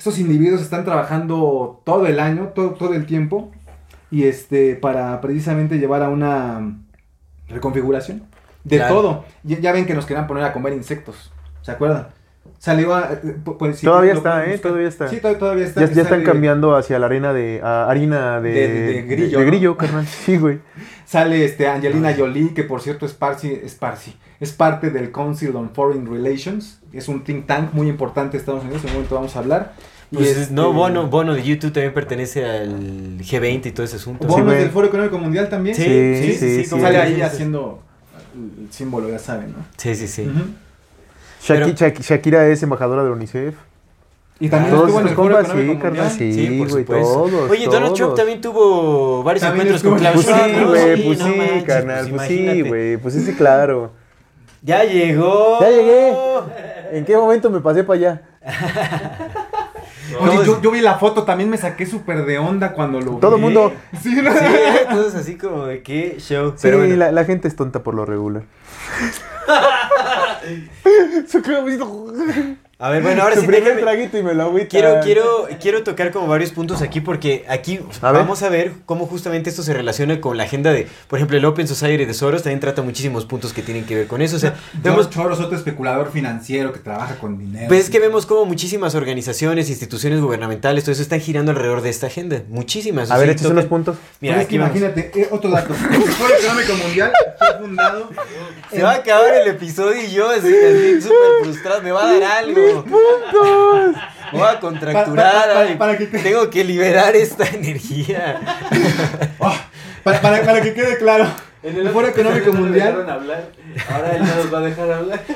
estos individuos están trabajando todo el año, todo, todo el tiempo, y este, para precisamente llevar a una reconfiguración de Claro. todo. Ya, ya ven que nos querían poner a comer insectos, ¿se acuerdan? Salió a, eh, pu- pues, Todavía está, ¿eh? Todavía está. Sí, to- todavía está. Ya, ya están cambiando hacia la harina de a harina de, De- de grillo, de ¿no? grillo, carnal. Sí, güey. Sale este Angelina Jolie, que por cierto es, parsi, es, parsi, es parte del Council on Foreign Relations. Es un think tank muy importante de Estados Unidos. En un momento vamos a hablar. Y Pues este, no, Bono, Bono de YouTube también pertenece al G20 y todo ese asunto. Bono Sí, es del Foro Económico Mundial también. Sí, Sí, sí, sí, sí, sí, como Sale ahí sí, sí. haciendo el símbolo, ya saben, ¿no? Sí, sí, sí. Ujú. Shaki- Pero- Shaki- Shakira es embajadora de UNICEF. Y también Todos estuvo en el compas, sí, carnal, Mundial. sí, por güey, supuesto. todos, Oye, Donald Trump también tuvo varios También encuentros con Klaus Pues Schwab, sí, ¿no? güey, Sí, pues sí, carnal, pues sí, güey, pues sí, claro. Ya llegó. Ya llegué. ¿En qué momento me pasé para allá? Oye, ¿Cómo yo, vi la foto, también me saqué súper de onda cuando lo Todo vi. mundo. Sí, ¿no? Sí, todos así como de qué show. Sí, Pero bueno. la, la gente es tonta por lo regular. A ver, bueno, ahora sí primer déjame- traguito y me lo. Quiero, quiero, quiero tocar como varios puntos aquí porque aquí A ver. vamos a ver cómo justamente esto se relaciona con la agenda de, por ejemplo, el Open Society de Soros también trata muchísimos puntos que tienen que ver con eso. O sea, vemos, Vemos Choros, otro especulador financiero que trabaja con dinero. pues es que vemos como muchísimas organizaciones, instituciones gubernamentales, todo eso están girando alrededor de esta agenda. Muchísimas. A O ver, échate tocan- unos puntos. Mira, Pero es aquí imagínate, eh, otro dato. El Foro Económico Mundial fue fundado. Se va a acabar el episodio y yo así, así súper frustrado, me va a dar algo. Me voy a contracturar. Pa- pa- pa- ay, para que- Tengo que liberar esta energía. Oh, para, para, para que quede claro. En El Foro Económico no Mundial hablar. Ahora él no nos va a dejar hablar.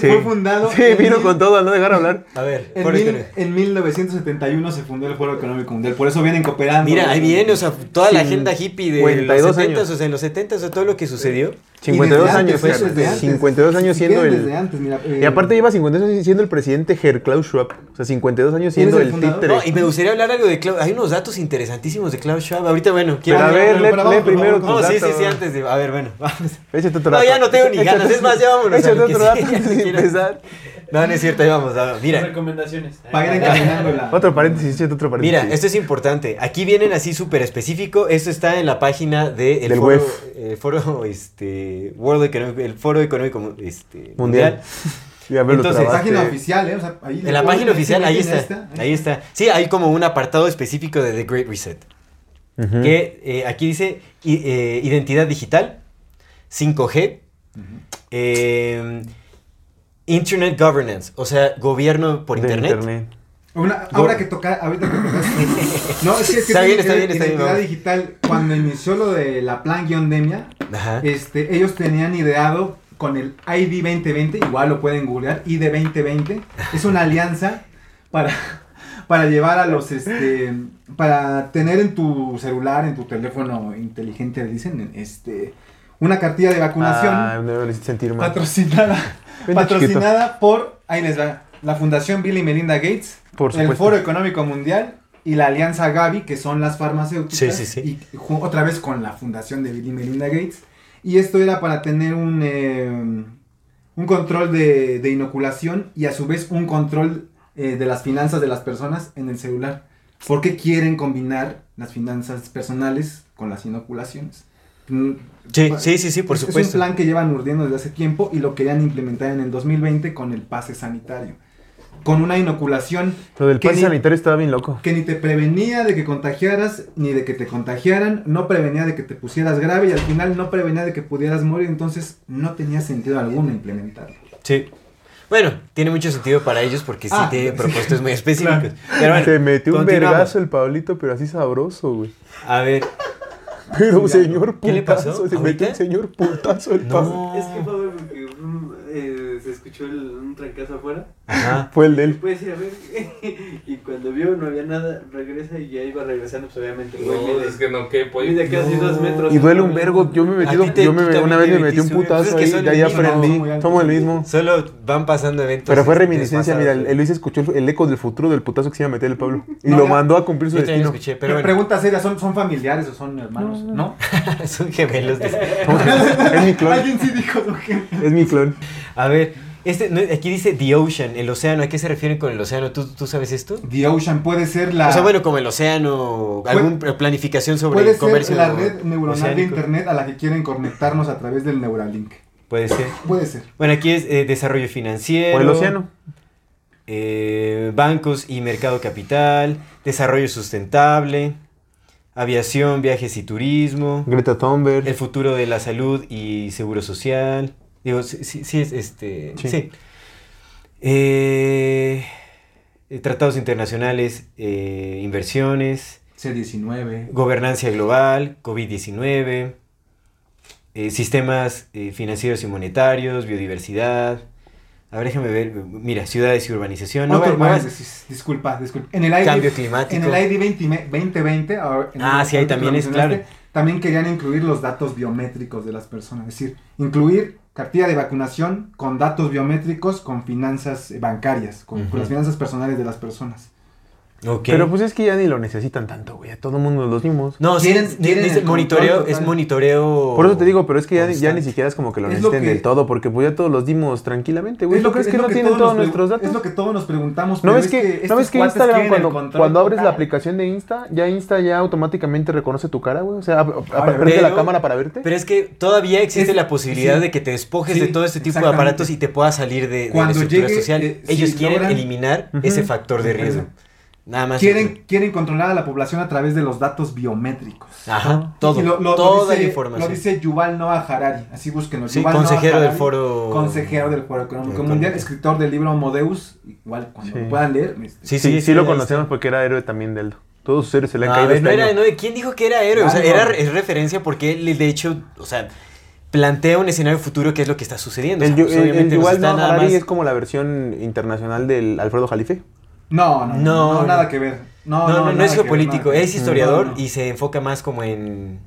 Sí. fue fundado. Sí, vino mil- con todo al no dejar hablar. A ver, En, mil- en 1971 se fundó el Foro Económico Mundial, por eso vienen cooperando. Mira, ahí viene, o sea, toda la agenda hippie de 52 los 70 años. o sea, en los 70 o sea, todo lo que sucedió. Y 52 desde años, antes, fue, eso desde antes. 52 años Si siendo el... desde antes, mira, eh, Y aparte lleva 52 años siendo el presidente Herr Klaus Schwab. O sea, 52 años ¿Quién es siendo el el títere. No, y me gustaría hablar algo de Klaus. Hay unos datos interesantísimos de Klaus Schwab. Ahorita, bueno, quiero Pero a ver, pero lee, abajo, por primero No, sí, sí, sí, antes de. A ver, bueno, vamos. Échate otro No, dato. ya no tengo ni ganas. Es más, ya vámonos. a Échate otro dato no. No, es cierto, ahí vamos. a- Mira, Recomendaciones. Otro paréntesis, otro paréntesis. Mira, esto es importante. Aquí vienen así súper específico. Esto está en la página de el Del foro, el foro este, World Economic, el foro económico este, Mundial. mundial. Entonces, La página oficial, ¿eh? O sea, ahí En la página oficial, ahí está, está. ahí está. Sí, hay como un apartado específico de The Great Reset. Que eh, aquí dice i- eh, identidad digital, 5G, eh, Internet Governance, o sea, gobierno por De internet. Una, ahora que toca, ahorita que tocas. no, es que, es que Está bien, está bien, está bien, identidad digital, cuando inició lo de la plan-demia, este, ellos tenían ideado con el ID 2020, igual lo pueden googlear, ID 2020, es una alianza para, para llevar a los, este, para tener en tu celular, en tu teléfono inteligente, dicen, este, una cartilla de vacunación Ah, no me sentir mal. patrocinada, Patrocinada por, ahí les va, la Fundación Bill y Melinda Gates, Por el. Foro Económico Mundial y la Alianza Gavi, que son las farmacéuticas, Sí, sí, sí. y otra vez con la Fundación de Bill y Melinda Gates. Y esto era para tener un, eh, un control de, de inoculación y a su vez un control eh, de las finanzas de las personas en el celular. Porque quieren combinar las finanzas personales con las inoculaciones. Mm, Sí, sí, sí, sí, por es- supuesto. Es un plan que llevan urdiendo desde hace tiempo y lo querían implementar en el 2020 con el pase sanitario. Con una inoculación Lo del pase ni- sanitario estaba bien loco. que ni te prevenía de que contagiaras, ni de que te contagiaran, no prevenía de que te pusieras grave y al final no prevenía de que pudieras morir, entonces no tenía sentido alguno implementarlo. Sí. Bueno, tiene mucho sentido para ellos porque sí Ah, tiene sí. propuestas muy específicas. Pero bueno, Se metió un vergazo el Pablito, pero así sabroso, güey. A ver, Pero señor ¿Qué le pasó? putazo, se ¿Ahorita? un señor putazo el no. Es que fue porque mm, eh, se escuchó el, un trancazo afuera. Ajá. Fue el de él. Puedes ir a ver. y cuando vio no había nada, regresa y ya iba regresando, pues obviamente. No, es que no, ¿qué? Pues, mide casi No. dos metros. Y duele un vergo. Yo me ti te- yo me, una vez me metí un putazo que ahí, el mismo, aprendí. alto. Somos el mismo. Solo van pasando eventos. Pero fue reminiscencia, mira, el, el Luis escuchó el, el eco del futuro del putazo que se iba a meter el Pablo. Y No, lo ya. mandó a cumplir su Yo destino. escuché, pero bueno, pregunta seria, ¿son, ¿son familiares o son hermanos? ¿No? son gemelos. es mi clon. Alguien sí dijo son gemelos. Es mi clon. A ver, este, no, aquí dice The Ocean, el océano. ¿A qué se refieren con el océano? ¿Tú, tú sabes esto? The Ocean puede ser la... O sea, bueno, como el océano, alguna planificación sobre puede el comercio ser la red neuronal de internet a la que quieren conectarnos a través del Neuralink. Puede ser. Puede ser. Bueno, aquí es eh, desarrollo financiero. O el océano. eh, bancos y mercado capital, desarrollo sustentable, aviación, viajes y turismo, Greta Thunberg. el futuro de la salud y seguro social. Digo, sí, sí, sí es este. Sí. Sí. Eh, eh, tratados internacionales, eh, inversiones, C19. gobernanza global, COVID-19, eh, sistemas financieros y monetarios, biodiversidad. A ver, déjame ver. Mira, ciudades y urbanización. No, paréntesis, disculpa, disculpa. En el ID, Cambio climático. En el ID 20, 2020, ahora- en Ah, el- sí, ahí también es, claro. También querían incluir los datos biométricos de las personas. Es decir, incluir cartilla de vacunación con datos biométricos con finanzas eh, bancarias, con, con las finanzas personales de las personas. Pero pues es que ya ni lo necesitan tanto, güey. A todo el mundo los vimos. no, sí, dice monitoreo, es monitoreo. Por eso te digo, pero es que ya, ya ni siquiera es como que lo Es lo necesiten del todo, porque pues ya todos los dimos tranquilamente, güey. Es ¿Tú lo crees que, no tienen todos nuestros datos? Es lo que todos nos preguntamos. ¿No ves es que, ¿no ves que Instagram cuando, cuando abres la aplicación de Insta, ya Insta ya automáticamente reconoce tu cara, güey? O sea, ap- ap- Ay, prende la cámara para verte. Pero es que todavía existe Es- la posibilidad sí. de que te despojes Sí, de todo este tipo de aparatos y te puedas salir de, la estructura social. eh, Ellos quieren eliminar ese factor de riesgo. Nada más. Quieren, quieren controlar a la población a través de los datos biométricos. Ajá, todo. Y lo- lo- lo toda dice- la información. Lo dice Yuval Noah Harari. Así búsquenlo. Sí, Yuval Noah consejero del Harari, foro. Consejero del Foro Económico. Mundial, escritor del libro Modeus. Igual, cuando Sí. lo puedan leer. este, Sí, sí, sí, lo ahí conocemos porque era héroe también del Todos sus héroes se le han A caído ver, este no era, no, ¿quién dijo que era héroe? O sea, no. era es referencia porque él, de hecho, o sea, plantea un escenario futuro que es lo que está sucediendo. O El, sea, Yu- pues, el- el Yuval Noah Harari más- es como la versión internacional del Alfredo Jalife. No, no, no, No, nada que ver. No, No, no, es geopolítico, ver. es historiador y se enfoca más como en...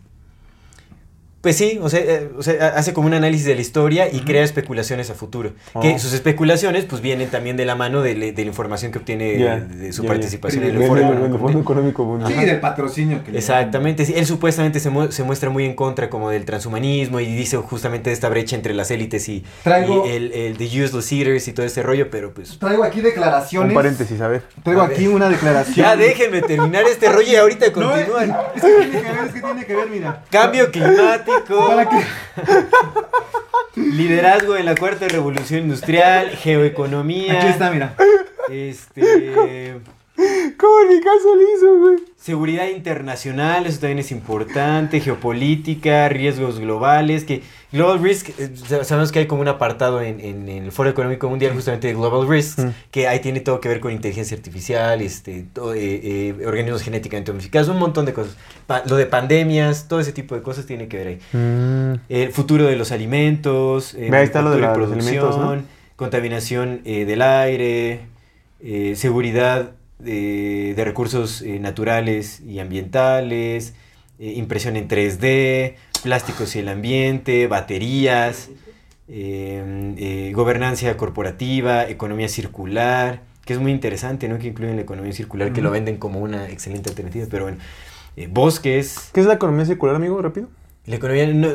Pues sí, o sea, eh, o sea, hace como un análisis de la historia y crea especulaciones a futuro. Que Oh. sus especulaciones pues vienen también de la mano de, la información que obtiene de, de su participación en el Del- foro. Económico Mundial. Económico Mundial. Sí, del patrocinio que. Exactamente, sí, él supuestamente se, mu- se muestra muy en contra como del transhumanismo y dice justamente de esta brecha entre las élites y, Traigo- y el, el de useless eaters y todo ese rollo, pero pues... Traigo aquí declaraciones. Un paréntesis, a ver. Traigo A aquí ver. una declaración. Ya déjenme terminar este rollo y ahorita No, es, continúan. es que tiene que ver, es que tiene que ver, mira. Cambio climático. Para Liderazgo en la cuarta revolución industrial, geoeconomía. aquí está, mira. Este. ¿Cómo ni caso le hizo, güey? Seguridad internacional, eso también es importante. Geopolítica, riesgos globales. Que Global Risk, eh, sabemos que hay como un apartado en, en el Foro Económico Mundial justamente de Global Risks, Mm. que ahí tiene todo que ver con inteligencia artificial, este, todo, eh, eh, organismos genéticamente modificados, un montón de cosas. Pa- lo de pandemias, todo ese tipo de cosas tiene que ver ahí. Mm, El futuro de los alimentos, eh, ahí está lo de la- los alimentos, ¿no? producción, contaminación del aire, seguridad de, de recursos eh, naturales y ambientales, eh, impresión en 3D, plásticos y el ambiente, baterías, eh, eh, gobernanza corporativa, economía circular, que es muy interesante, ¿no? Que incluyen la economía circular, que lo venden como una excelente alternativa, pero bueno, eh, bosques, ¿Qué es la economía circular, amigo? Rápido. la economía. No,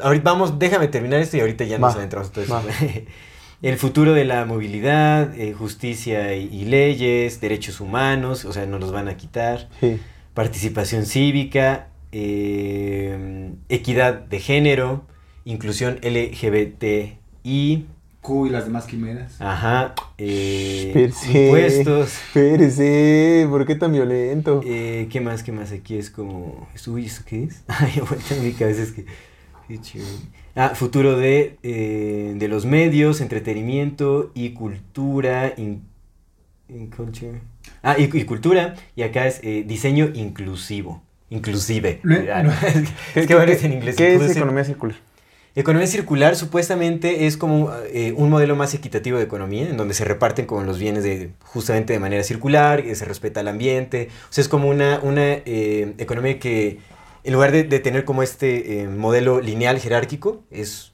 ahorita vamos, déjame terminar esto y ahorita ya nos Va, adentramos en todo eso. va. El futuro de la movilidad, eh, justicia y, y leyes, derechos humanos, o sea, no los van a quitar. Sí. Participación cívica, eh, equidad de género, inclusión LGBTI, Q y las demás quimeras. ajá, eh, Espérese. impuestos. Espérese, ¿por qué tan violento? Eh, ¿Qué más? ¿Qué más? Aquí es como. Uy, ¿eso qué es? Ay, vuelta en mi cabeza es que. qué chido. Ah, futuro de, eh, de los medios, entretenimiento y cultura. in- in culture. Ah, y, y cultura. Y acá es eh, diseño inclusivo. Inclusive. Ah, no, es que- es que ¿Qué- en inglés. ¿Qué es economía circular? Economía circular supuestamente es como eh, un modelo más equitativo de economía, en donde se reparten como los bienes de, justamente de manera circular, que se respeta el ambiente. O sea, es como una, una economía que, en lugar de, de tener como este eh, modelo lineal jerárquico, es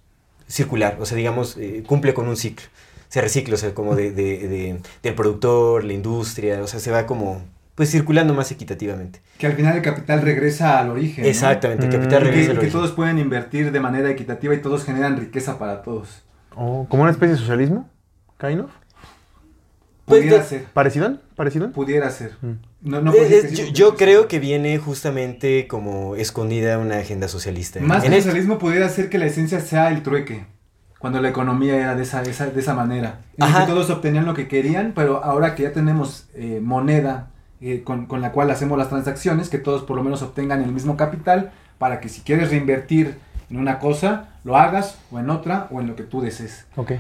circular. O sea, digamos, eh, cumple con un ciclo. Se recicla, o sea, como de, de- de- del productor, la industria, o sea, se va como, pues, circulando más equitativamente. Que al final el capital regresa al origen. ¿no? Exactamente, el Mm. capital que, regresa al que origen. todos pueden invertir de manera equitativa y todos generan riqueza para todos. Oh, ¿Como una especie de socialismo? ¿Kind of? Pues Pudiera de- ser. ¿Parecido? ¿Parecido? Pudiera ser. Mm. No, no Eh, eh, que sí, yo, creo que viene justamente como escondida una agenda socialista. Más en que esto. socialismo pudiera ser que la esencia sea el trueque. Cuando la economía era de esa, esa- de esa manera. En el que todos obtenían lo que querían, pero ahora que ya tenemos eh, moneda eh, con, con la cual hacemos las transacciones, que todos por lo menos obtengan el mismo capital, para que si quieres reinvertir en una cosa, lo hagas, o en otra, o en lo que tú desees. Ok.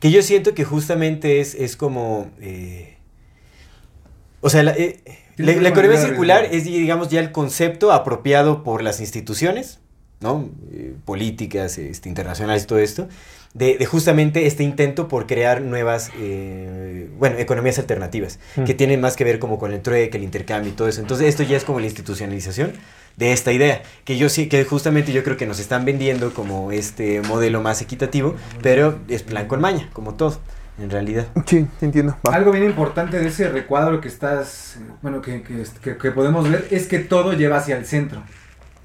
Que yo siento que justamente es, es como... eh, o sea, la, eh, la- la economía la circular es, digamos, ya el concepto apropiado por las instituciones, ¿no? Eh, políticas, este, internacionales, todo esto, de, de justamente este intento por crear nuevas, eh, bueno, economías alternativas, Mm. que tienen más que ver como con el trueque, el intercambio y todo eso. Entonces, esto ya es como la institucionalización de esta idea, que yo sí, que justamente yo creo que nos están vendiendo como este modelo más equitativo, pero es plan con maña, como todo, en realidad. Sí, entiendo. Va. Algo bien importante de ese recuadro que estás, bueno, que, que, que- que podemos ver, es que todo lleva hacia el centro.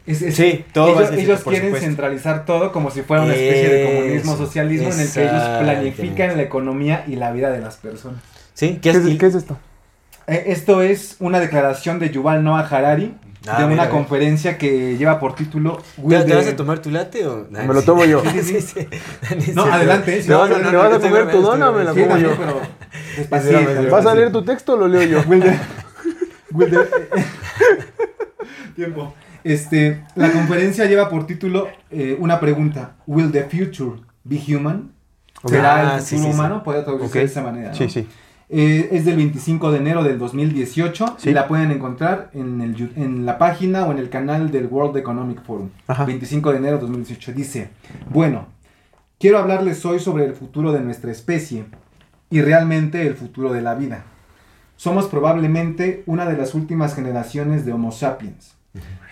Es- es- Sí, todo ellos, hacia el ellos quieren supuesto. centralizar todo como si fuera una especie de comunismo, socialismo, en el que ellos planifican la economía y la vida de las personas. ¿Sí? ¿Qué ¿Qué es, es, qué es esto? Eh, Esto es una declaración de Yuval Noah Harari Ah, de mira, una mira. conferencia que lleva por título ¿Te, Will te the- vas a tomar tu latte o...? Me lo tomo yo. Sí, sí, sí. No, adelante. sí, ¿Le vas, no, a- no, no, vas a comer tu dona o me la como yo? pero. ¿Vas a leer tu texto o lo leo yo? Will the- Will the- Tiempo. Este, la conferencia lleva por título eh, una pregunta. ¿Will the future be human? ¿Será Ah, el futuro sí, sí. humano? Puede traducirse Ok. de esa manera. ¿no? Sí, sí. Eh, es del 25 de enero del 2018 Sí. y la pueden encontrar en, el, en la página o en el canal del World Economic Forum. Ajá. 25 de enero de 2018. Dice, bueno, quiero hablarles hoy sobre el futuro de nuestra especie y realmente el futuro de la vida. Somos probablemente una de las últimas generaciones de Homo sapiens.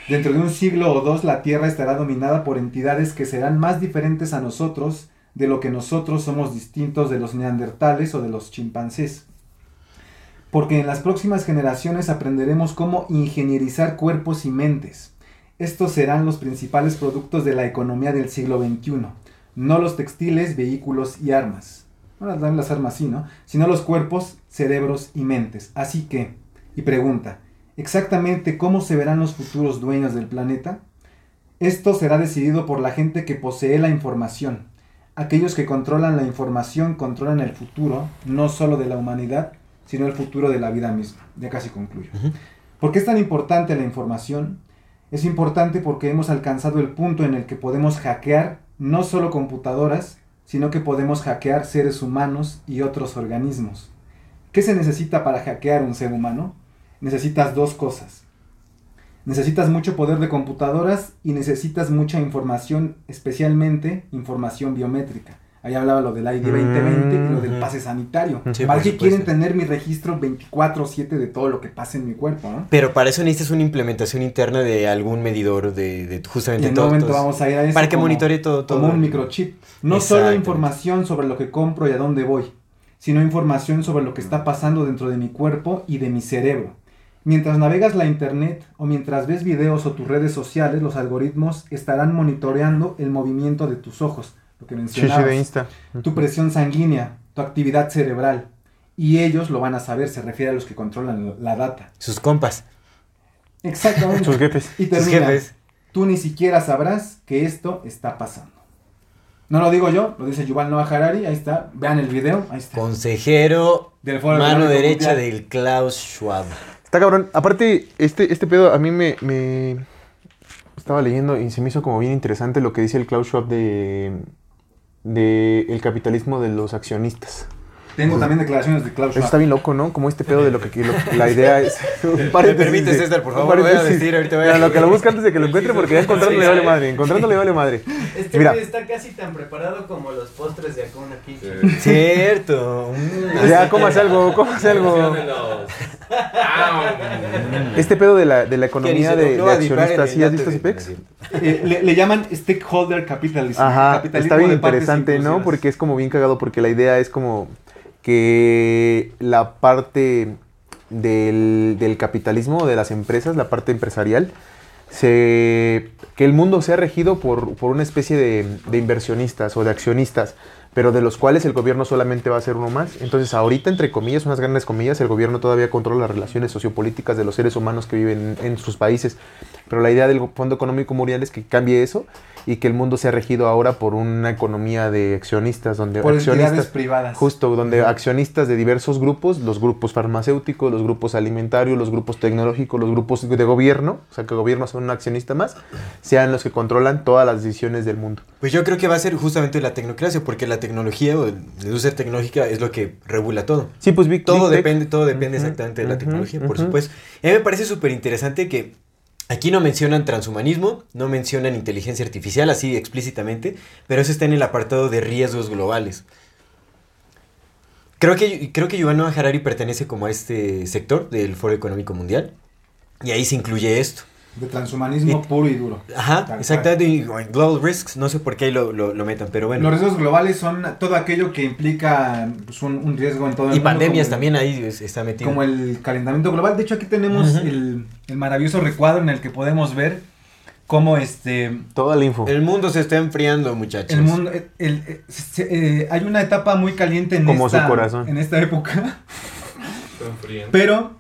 Dentro de un siglo o dos la Tierra estará dominada por entidades que serán más diferentes a nosotros de lo que nosotros somos distintos de los neandertales o de los chimpancés. Porque en las próximas generaciones aprenderemos cómo ingenierizar cuerpos y mentes. Estos serán los principales productos de la economía del siglo XXI, no los textiles, vehículos y armas. Bueno, también las armas sí, ¿no? Sino los cuerpos, cerebros y mentes. Así que, y pregunta, ¿exactamente cómo se verán los futuros dueños del planeta? Esto será decidido por la gente que posee la información. Aquellos que controlan la información controlan el futuro, no solo de la humanidad, sino el futuro de la vida misma. Ya casi concluyo. ¿Por qué es tan importante la información? Es importante porque hemos alcanzado el punto en el que podemos hackear no solo computadoras, sino que podemos hackear seres humanos y otros organismos. ¿Qué se necesita para hackear un ser humano? Necesitas dos cosas. Necesitas mucho poder de computadoras y necesitas mucha información, especialmente información biométrica. Ahí hablaba lo del ID 2020 y lo del Ujú. pase sanitario. Sí, ¿Para qué quieren tener mi registro 24/7 de todo lo que pasa en mi cuerpo? ¿no? Pero para eso necesitas una implementación interna de algún medidor de, de Y justamente en todo. momento vamos a ir a eso. Para que como- monitoree todo. todo. Como un microchip. No solo información sobre lo que compro y a dónde voy, sino información sobre lo que está pasando dentro de mi cuerpo y de mi cerebro. Mientras navegas la internet o mientras ves videos o tus redes sociales, los algoritmos estarán monitoreando el movimiento de tus ojos, lo que Sí, sí, mencionabas, de Insta. tu presión sanguínea, tu actividad cerebral. Y ellos lo van a saber, se refiere a los que controlan la data. Sus compas. Exactamente. Sus jefes. Y Sus termina. jefes. Tú ni siquiera sabrás que esto está pasando. No lo digo yo, lo dice Yuval Noah Harari, ahí está, vean el video, ahí está. Consejero, Del Foro mano derecha Mundial. del Klaus Schwab. Está cabrón. Aparte, este, este pedo a mí me, me- Estaba leyendo y se me hizo como bien interesante lo que dice el Klaus Schwab de... de el capitalismo de los accionistas. Tengo también declaraciones de Klaus Eso Schwab. está bien loco, ¿no? Como este pedo de lo que que lo- la idea es. ¿Me permites, César, por favor? Voy a decir, ahorita voy a- Mira, lo que lo busca antes de que lo encuentre, porque ya encontrando le vale madre. Encontrando le vale madre. Este Mira. está casi tan preparado como los postres de Acuna aquí. Cierto. Ya, cómase algo, cómase algo. Este pedo de la, de la economía de, de accionistas, ¿sí has visto CIPEX? Eh, le, le llaman stakeholder capitalism. Ajá, capitalismo está bien interesante, ¿no? Porque es como bien cagado, porque la idea es como que la parte del, del capitalismo, de las empresas, la parte empresarial, se, que el mundo sea regido por, por una especie de, de inversionistas o de accionistas, pero de los cuales el gobierno solamente va a ser uno más. Entonces, ahorita, entre comillas, unas grandes comillas, el gobierno todavía controla las relaciones sociopolíticas de los seres humanos que viven en, en sus países. Pero la idea del Fondo Económico Mundial es que cambie eso y que el mundo sea regido ahora por una economía de accionistas, donde Por accionistas privadas. Justo, donde accionistas de diversos grupos, los grupos farmacéuticos, los grupos alimentarios, los grupos tecnológicos, los grupos de gobierno, o sea que el gobierno sea un accionista más, sean los que controlan todas las decisiones del mundo. Pues yo creo que va a ser justamente la tecnocracia, porque la tecnología o la industria tecnológica es lo que regula todo. Sí, pues Big Todo Big Tech. depende, todo depende exactamente de la tecnología, por supuesto. A mí me parece súper interesante que aquí no mencionan transhumanismo, no mencionan inteligencia artificial así explícitamente, pero eso está en el apartado de riesgos globales. Creo que, creo que Yuval Harari pertenece como a este sector del Foro Económico Mundial y ahí se incluye esto. De transhumanismo Y- puro y duro. Ajá, Tal exactamente. Y Global Risks, no sé por qué ahí lo, lo, lo metan, pero bueno. Los riesgos globales son todo aquello que implica pues, un, un riesgo en todo el y mundo. pandemias como el- también ahí es- está metido. Como el calentamiento global. De hecho, aquí tenemos el, el maravilloso recuadro en el que podemos ver cómo este Toda la info. El mundo se está enfriando, muchachos. el mundo el- el- eh, se- eh, hay una etapa muy caliente en Como su esta corazón. en esta época. Pero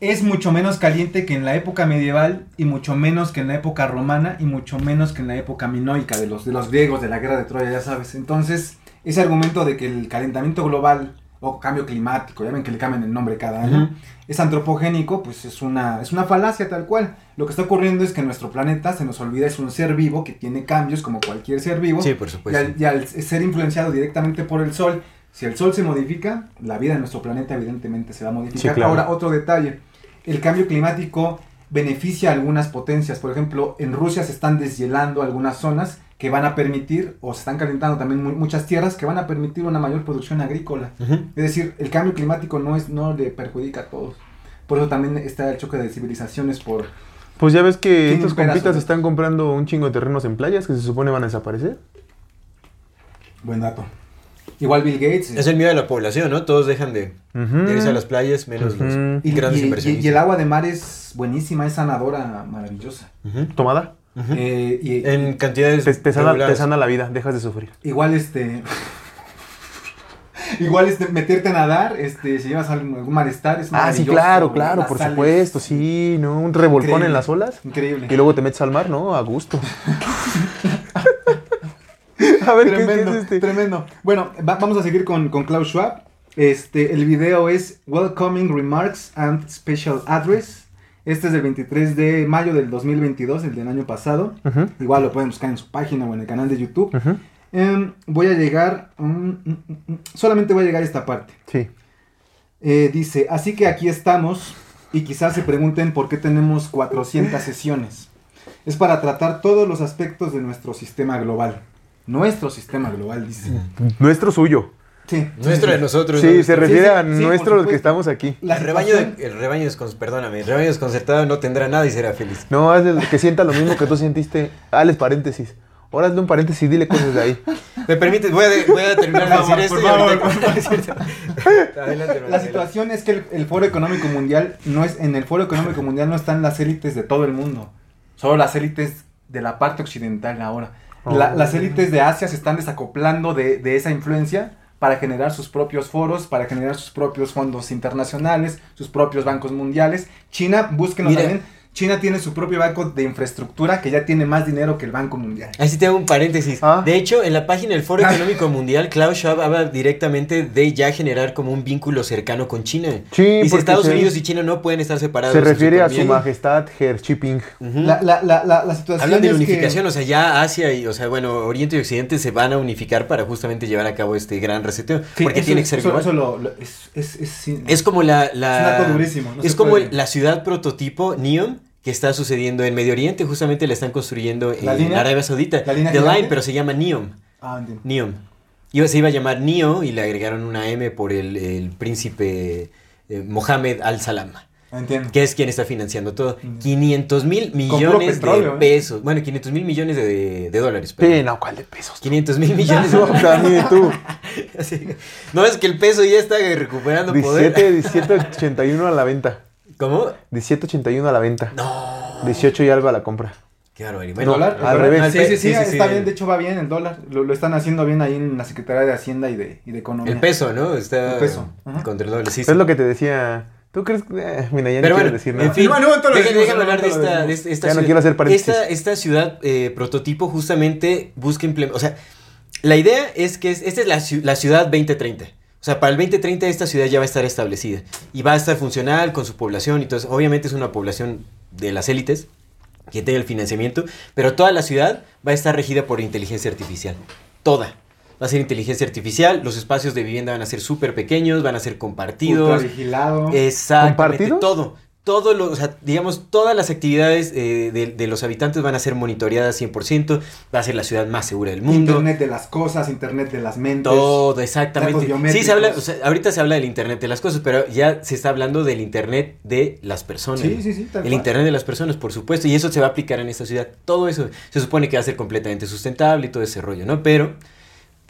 es mucho menos caliente que en la época medieval y mucho menos que en la época romana y mucho menos que en la época minoica de los, de los griegos de la guerra de Troya, ya sabes. Entonces, ese argumento de que el calentamiento global o cambio climático, ya ven que le cambian el nombre cada año, es antropogénico, pues es una, es una falacia tal cual. Lo que está ocurriendo es que nuestro planeta, se nos olvida, es un ser vivo que tiene cambios como cualquier ser vivo. Sí, por Y supuesto. al, y al ser influenciado directamente por el sol, si el sol se modifica, la vida de nuestro planeta evidentemente se va a modificar. Sí, claro. Ahora, otro detalle, el cambio climático beneficia a algunas potencias. Por ejemplo, en Rusia se están deshielando algunas zonas que van a permitir, o se están calentando también mu- muchas tierras que van a permitir una mayor producción agrícola. Es decir, el cambio climático no, es, no le perjudica a todos. Por eso también está el choque de civilizaciones por... Pues ya ves que estos compitas están comprando un chingo de terrenos en playas que se supone van a desaparecer. Buen dato. Igual Bill Gates. Es el miedo de la población, ¿no? Todos dejan de, irse a las playas, menos Ujú. los y, grandes y- y- inversionistas. y el agua de mar es buenísima, es sanadora, maravillosa. Tomada. Eh, y, En cantidades Te, te sana, te sana la vida, dejas de sufrir. Igual este. igual este, meterte a nadar, este, si llevas algún, algún malestar, es Ah, sí, claro, claro, por sales. supuesto, sí, ¿no? Un revolcón Increíble. en las olas. Increíble. Y luego te metes al mar, ¿no? A gusto. a ver, ¿qué- ¿qué, tremendo, es este? tremendo. Bueno, va- vamos a seguir con, con Klaus Schwab. Este, el video es Welcoming Remarks and Special Address. Este es del 23 de mayo del 2022, el del año pasado. Igual lo pueden buscar en su página o en el canal de YouTube. Em, voy a llegar. mm, mm, mm, solamente voy a llegar a esta parte. Sí. Eh, dice: Así que aquí estamos. Y quizás se pregunten por qué tenemos 400 sesiones. Es para tratar todos los aspectos de nuestro sistema global. Nuestro sistema global, dice. Nuestro suyo. Sí. Nuestro de nosotros. Sí, ¿no? se refiere sí, a sí, nuestro, los que estamos aquí. La El rebaño, de- el rebaño perdóname, el rebaño desconcertado no tendrá nada y será feliz. No, hazle que sienta lo mismo que tú sentiste. Hazles paréntesis. Ahora hazle un paréntesis y dile cosas de ahí. ¿Me permites? Voy a, de- voy a terminar de decir esto. Adelante, La situación es que el, el Foro Económico Mundial no es en el Foro Económico Mundial no están las élites de todo el mundo, solo las élites de la parte occidental ahora. La-. Las élites de Asia se están desacoplando de, de esa influencia para generar sus propios foros, para generar sus propios fondos internacionales, sus propios bancos mundiales. China, búsquenlo Mira. también. China tiene su propio banco de infraestructura que ya tiene más dinero que el Banco Mundial. Ahí sí te hago un paréntesis. Ah. De hecho, en la página del Foro Económico Mundial, Klaus Schwab habla directamente de ya generar como un vínculo cercano con China. Sí, Dice Estados se- Unidos y China no pueden estar separados. Se su refiere a su majestad Herr Jinping. Ujú. La, la, la, la, la situación Hablan de que- unificación, o sea, ya Asia y, o sea, bueno, Oriente y Occidente se van a unificar para justamente llevar a cabo este gran reseteo. Sí, porque eso- tiene que ser eso- global. eso lo- lo- es, es, es, sí, Es como la... la- Es un dato durísimo, no es como la ciudad prototipo, Neom, que está sucediendo en Medio Oriente. Justamente la están construyendo ¿La en línea? Arabia Saudita. ¿La línea The gigante? Line, pero se llama Neom. Ah, entiendo. Neom. Iba, se iba a llamar Neo y le agregaron una M por el, el príncipe eh, Mohammed Al-Salam, Entiendo. que es quien está financiando todo. Mm. 500 mil puro millones petróleo, de ¿eh? pesos. Bueno, 500 mil millones de, de dólares. Sí, perdón. no, ¿cuál de pesos? 500 mil millones de No, Dani, tú. Así. No, es que el peso ya está recuperando poder. 17, 17.81 a la venta. ¿Cómo? 17.81 a la venta. No. 18 y algo a la compra. Qué barbaridad. ¿El Bueno, dólar? al ¿El revés. dólar? Sí, sí, sí, Sí, sí, sí. está bien, de hecho va bien el dólar. Lo, lo están haciendo bien ahí en la Secretaría de Hacienda y de, y de Economía. el peso, ¿no? Está El peso, ajá. contra el doble. Sí, sí. Es lo que te decía. ¿Tú crees que.? eh, mira, ya no quiero decir en nada. fin, No, no, déjame, decimos, déjame no, hablar de esta, de esta Ya no quiero hacer paréntesis. Esta, esta ciudad eh, prototipo justamente busca implementar, o sea, la idea es que es- esta es la, la ciudad 2030. O sea, para el 2030 esta ciudad ya va a estar establecida y va a estar funcional con su población eso. Obviamente es una población de las élites que tenga el financiamiento, pero toda la ciudad va a estar regida por inteligencia artificial. Toda. Va a ser inteligencia artificial, los espacios de vivienda van a ser súper pequeños, van a ser compartidos. Ultra vigilado. Exactamente. ¿Compartidos? Todo. Todo lo, o sea, digamos, todas las actividades eh, de, de los habitantes van a ser monitoreadas 100%. Va a ser la ciudad más segura del mundo. Internet de las cosas, Internet de las mentes. Todo, exactamente. Sí, se habla, biométricos. o sea, ahorita se habla del Internet de las cosas, pero ya se está hablando del Internet de las personas. Sí, sí, sí, El cual. Internet de las personas, por supuesto, y eso se va a aplicar en esta ciudad. Todo eso se supone que va a ser completamente sustentable y todo ese rollo, ¿no? Pero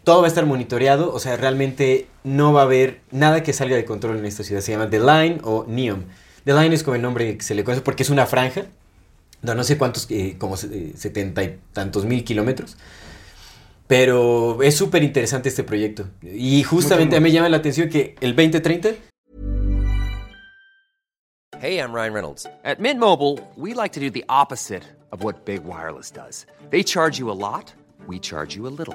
todo va a estar monitoreado, o sea, realmente no va a haber nada que salga de control en esta ciudad. Se llama The Line o Neom. The Line es como el nombre que se le conoce porque es una franja, no, no sé cuántos, eh, como eh, setenta y tantos mil kilómetros. Pero es súper interesante este proyecto. Y justamente a mí me llama la atención que el 2030 Hey, I'm Ryan Reynolds. At Mint Mobile, we like to do the opposite of what Big Wireless does. They charge you a lot, we charge you a little.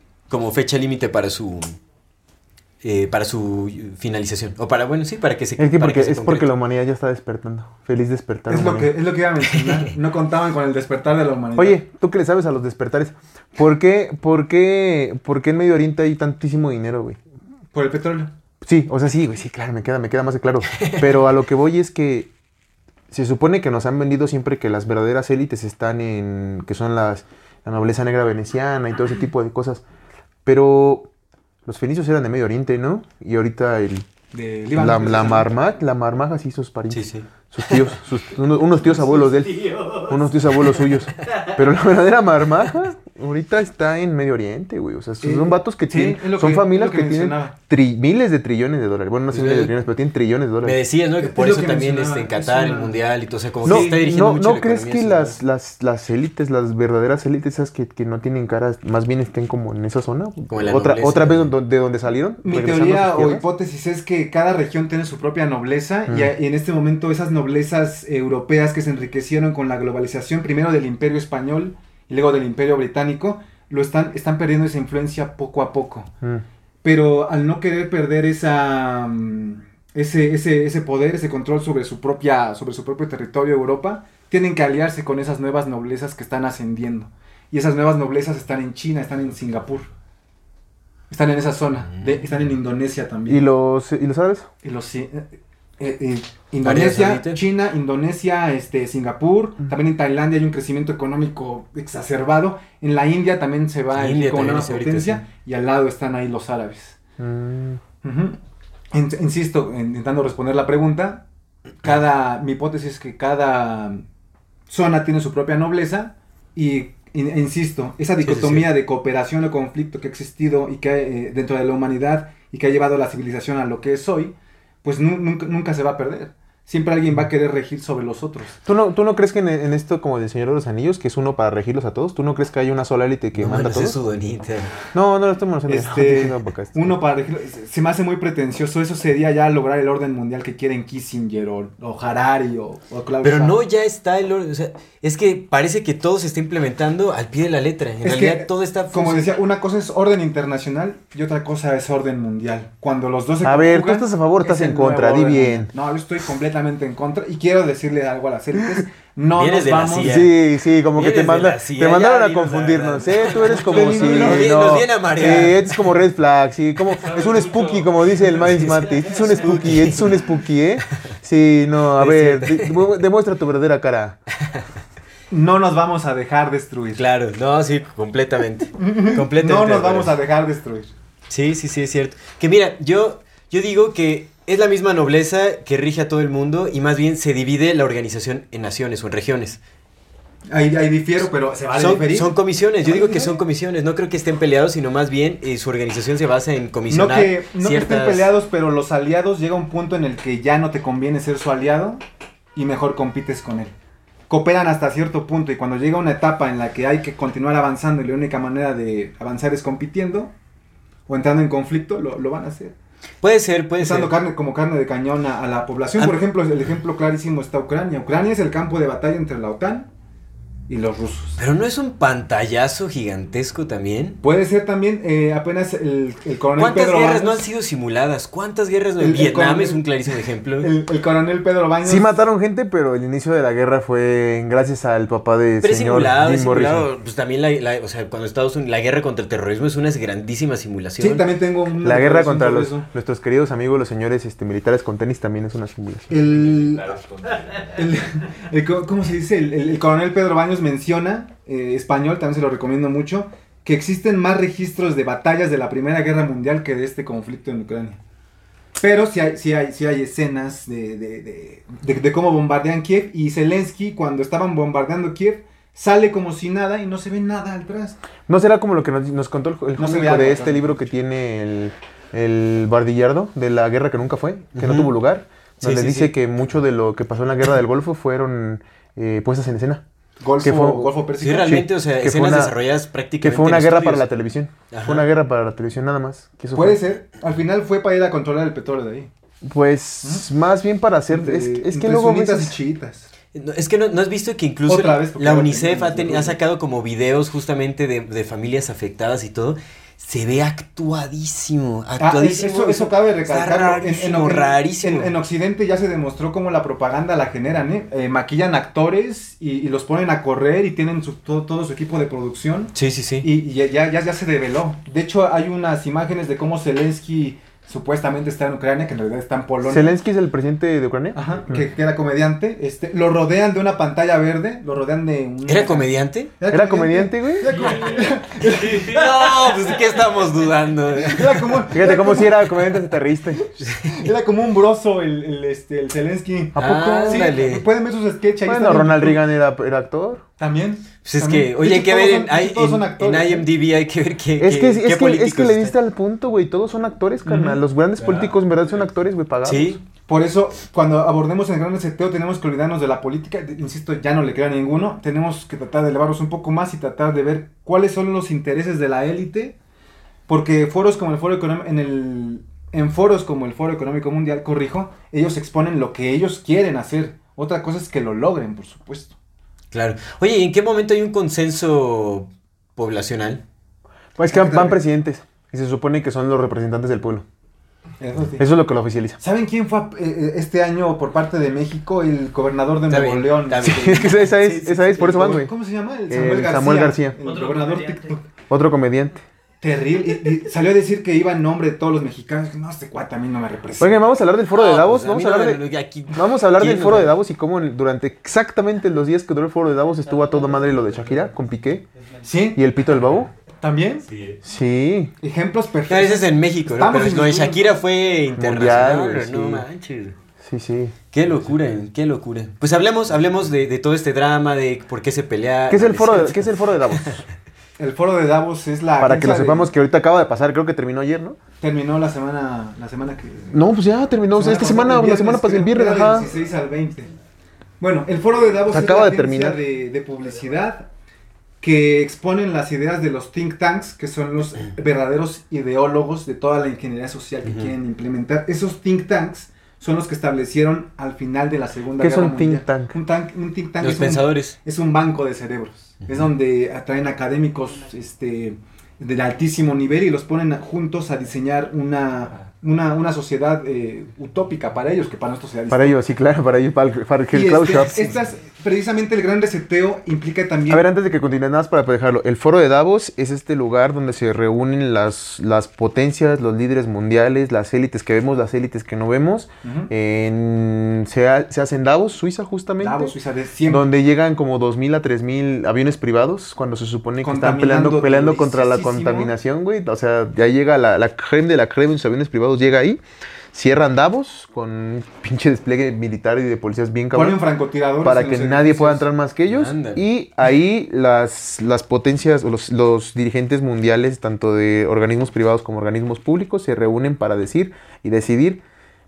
como fecha límite para su eh, para su finalización o para bueno sí para que se Es que porque, se es porque la humanidad ya está despertando. Feliz despertar. Es lo, que, es lo que iba a mencionar. No contaban con el despertar de la humanidad. Oye, tú que le sabes a los despertares, ¿por qué, por qué, por qué en Medio Oriente hay tantísimo dinero, güey? Por el petróleo. Sí, o sea, sí, güey, sí, claro, me queda, me queda más que claro. Pero a lo que voy es que se supone que nos han vendido siempre que las verdaderas élites están en, que son las, la nobleza negra veneciana y todo ese tipo de cosas. Pero los fenicios eran de Medio Oriente, ¿no? Y ahorita el, De la, Líbano. la la Marmaj así sus sí parientes. sí Sus tíos, sus- unos, unos tíos abuelos de él. Unos tíos abuelos suyos. Pero la verdadera marmaja ahorita está en Medio Oriente, güey. O sea, son Sí, vatos que sí, tienen. son que- familias que, que tienen tri- miles de trillones de dólares. Bueno, no sé miles de trillones, pero tienen trillones de me dólares. decías no que por eso que también este, en es Qatar el mundial y todo o sea como No, que se está dirigiendo no, mucho ¿no la crees que las, las, las élites, las verdaderas élites, esas que, que no tienen caras, más bien estén como en esa zona? Como en la otra, nobleza, otra vez ¿no? de donde salieron. Mi teoría o hipótesis es que cada región tiene su propia nobleza Mm. y, a- y en este momento esas noblezas europeas que se enriquecieron con la globalización, primero del imperio español y luego del imperio británico, lo están, están perdiendo esa influencia poco a poco. Mm. Pero al no querer perder esa, mm, ese, ese, ese poder, ese control sobre su, propia, sobre su propio territorio Europa, tienen que aliarse con esas nuevas noblezas que están ascendiendo. Y esas nuevas noblezas están en China, están en Singapur. Están en esa zona. de- están en Indonesia también. ¿Y los, ¿Y los árabes? Y los ci- eh, eh, Indonesia. China, Indonesia, este, Singapur, también en Tailandia hay un crecimiento económico exacerbado. En la India también se va a India también una ahorita, potencia y al lado están ahí los árabes. Mm. In- Insisto, intentando responder la pregunta, cada, mi hipótesis es que cada zona tiene su propia nobleza y, in- insisto, esa sí, sí. dicotomía de cooperación o conflicto que ha existido y que eh, dentro de la humanidad y que ha llevado a la civilización a lo que es hoy, pues nu- nunca, nunca se va a perder. Siempre alguien va a querer regir sobre los otros. ¿Tú no, ¿Tú no crees que en, en esto como del Señor de los Anillos, que es uno para regirlos a todos, ¿tú no crees que hay una sola élite que No, manda a todos? su donita. No, no lo estoy molestando. Este, No, acá, este. uno para regir, se me hace muy pretencioso. Eso sería ya lograr el orden mundial que quieren Kissinger o, o Harari o, o Klaus Pero no ya está el orden. O sea, es que parece que todo se está implementando al pie de la letra. En Es realidad que, todo está. Como decía, una cosa es orden internacional y otra cosa es orden mundial. Cuando los dos se A ver, ¿tú estás a favor o estás es en contra? Di bien. No, yo estoy completamente en contra y quiero decirle algo a las élites. No nos vamos. Sí, sí, como que te, manda, te mandaron ya a confundirnos, ¿eh? Tú eres como si... viene- no. nos viene a marear. Sí, es como red flag, sí, como, es un spooky, como dice el Miles Mati. Este es un spooky, es un spooky, ¿eh? Sí, no, a ver, demuestra tu verdadera cara. No nos vamos a dejar destruir. Claro, no, sí, completamente. completamente. No nos vamos a dejar destruir. Sí, sí, sí, es cierto. Que mira, yo, yo digo que es la misma nobleza que rige a todo el mundo y más bien se divide la organización en naciones o en regiones. Ahí, ahí difiero, pero se va a Son, diferir. son comisiones, yo ¿Se digo vale que son comisiones, no creo que estén peleados, sino más bien eh, su organización se basa en No comisionar que, no que estén peleados, pero los aliados llega un punto en el que ya no te conviene ser su aliado y mejor compites con él. Cooperan hasta cierto punto y cuando llega una etapa en la que hay que continuar avanzando y la única manera de avanzar es compitiendo o entrando en conflicto, lo, lo van a hacer. Puede ser, puede ser. Usando carne como carne de cañón a, a la población. Ah. Por ejemplo, el ejemplo clarísimo está Ucrania. Ucrania es el campo de batalla entre la OTAN y los rusos. Pero no es un pantallazo gigantesco también. Puede ser también eh, apenas el, el coronel ¿Cuántas Pedro guerras Baños, no han sido simuladas? ¿Cuántas guerras no? El- el Vietnam coronel- es un clarísimo ejemplo. el, el coronel Pedro Baños Sí mataron gente, pero el inicio de la guerra fue gracias al papá de Pero señor simulado, Jim simulado. Pues también la, la- o sea, cuando Estados Unidos, la guerra contra el terrorismo es una grandísima simulación. Sí, también tengo una La guerra contra sobre los, eso. nuestros queridos amigos, los señores este, militares con tenis, también es una simulación. El, el- el co- ¿Cómo se dice? El, el- el coronel Pedro Baños menciona, eh, español, también se lo recomiendo mucho, que existen más registros de batallas de la Primera Guerra Mundial que de este conflicto en Ucrania. Pero sí hay, sí hay, sí hay escenas de, de- de- de- de cómo bombardean Kiev y Zelensky cuando estaban bombardeando Kiev sale como si nada y no se ve nada atrás. ¿No será como lo que nos, nos contó el, el No algo, de este claro. libro que tiene el, el Bardillardo, de la guerra que nunca fue, que no tuvo lugar? Sí, Donde sí, dice sí. que mucho de lo que pasó en la guerra del Golfo fueron eh, puestas en escena. Golfo, Que fue- Golfo Pérsico. Sí, realmente, Sí, o sea, que escenas una- desarrolladas prácticamente. Que fue una en guerra estudios. para la televisión. Ajá. Fue una guerra para la televisión nada más. que eso Puede fue. ser. Al final fue para ir a controlar el petróleo de ahí. Pues más bien para hacer... Entre- es, es que luego... veces- y chiitas. No, es que no, no has visto que incluso Otra vez, la UNICEF ha, los ha sacado como videos justamente de, de familias afectadas y todo. Se ve actuadísimo, Ah, actuadísimo. eso, eso cabe. En- en- rarísimo, en- rarísimo. En, en Occidente ya se demostró cómo la propaganda la generan, ¿eh? Eh, maquillan actores y, y los ponen a correr y tienen su- todo, todo su equipo de producción. Sí, sí, sí. Y, y ya, ya, ya se develó. De hecho, hay unas imágenes de cómo Zelensky supuestamente está en Ucrania, que en realidad está en Polonia. ¿Zelensky es el presidente de Ucrania? Ajá, que, que era comediante. Este, lo rodean de una pantalla verde, lo rodean de un... ¿Era comediante? ¿Era comediante, güey? Era no, pues qué estamos dudando. era como- Fíjate era cómo como- si era comediante aterrista. Era como un broso el, el, este, el Zelensky. ¿A poco? Sí, Ándale. pueden ver sus sketches ahí. Bueno, Ronald. Reagan era, era actor. También. Pues es también. que, oye, hay que ver en, de hecho, I- todos son en- actores, en ¿eh? IMDb, hay que ver qué, Es que, qué- es, qué que, es que políticos le diste al punto, güey. Todos son actores, carnal. Los grandes políticos en verdad son actores, güey, pagados. Sí, Por eso, cuando abordemos el gran seteo, tenemos que olvidarnos de la política. Insisto, ya no le creo a ninguno. Tenemos que tratar de elevarnos un poco más y tratar de ver cuáles son los intereses de la élite. Porque foros como el Foro Económico, en el en foros como el Foro Económico Mundial, corrijo, ellos exponen lo que ellos quieren hacer. Otra cosa es que lo logren, por supuesto. Claro. Oye, ¿y en qué momento hay un consenso poblacional? Pues que van, van presidentes. Y se supone que son los representantes del pueblo. Eso sí. Eso es lo que lo oficializa. ¿Saben quién fue eh, eh, este año por parte de México el gobernador de Nuevo bien, León? bien. Es que esa es, Sí, sí, esa es, sí, por eso van, güey. ¿Cómo se llama? El Samuel García. Samuel García. El Otro gobernador comediante. TikTok. Otro comediante. Terrible. Y, y salió a decir que iba en nombre de todos los mexicanos. No, este cuate a mí no me representa. Oigan, vamos a hablar del foro de No, Davos. pues, a vamos, a hablar no de, vamos a hablar del ¿Quién foro de Davos y cómo durante exactamente los días que duró el foro de Davos estuvo a toda madre lo de Shakira con Piqué ¿Sí? y el pito del babo. ¿También? Sí. Ejemplos No, perfectos. ese es en México, ¿no? Pero en lo de. Shakira fue internacional, Mundial, no sí. manches. Sí, sí. Qué locura, qué locura. Pues hablemos, hablemos de, de todo este drama, de por qué se pelea. ¿Qué es el foro de, qué es el foro de Davos? El foro de Davos es la. Para que lo de- sepamos que ahorita acaba de pasar, creo que terminó ayer, ¿no? Terminó la semana, la semana que. No, pues ya terminó. o sea, esta semana, el la semana pasada, el viernes, ajá. Del 16 al 20. Bueno, el foro de Davos Acaba es de la agencia terminar. de, de publicidad que exponen las ideas de los think tanks, que son los verdaderos ideólogos de toda la ingeniería social que quieren implementar. Esos think tanks son los que establecieron al final de la Segunda ¿Qué Guerra think Mundial. tank? Un, tank, un think tank Los es un- pensadores. es un banco de cerebros. Es donde atraen académicos este, del altísimo nivel y los ponen juntos a diseñar una, una, una sociedad eh, utópica para ellos, que para nosotros sea Para ellos, sí, claro, para ellos, para el, para el Y este, estas, precisamente el gran reseteo implica también... A ver, antes de que continúe, nada más para dejarlo. El foro de Davos es este lugar donde se reúnen las, las potencias, los líderes mundiales, las élites que vemos, las élites que no vemos. En, se, ha- se hace en Davos, Suiza, justamente. Davos, Suiza, de siempre. Donde llegan como 2.000 a 3.000 aviones privados cuando se supone que están peleando, peleando contra la contaminación, güey. O sea, ya llega la, la creme de la creme sus aviones privados, llega ahí. Cierran Davos con un pinche despliegue militar y de policías bien cabrón Ponen francotiradores para que nadie pueda entrar más que ellos. Ándale. Y ahí las, las potencias o los, los dirigentes mundiales, tanto de organismos privados como organismos públicos, se reúnen para decir y decidir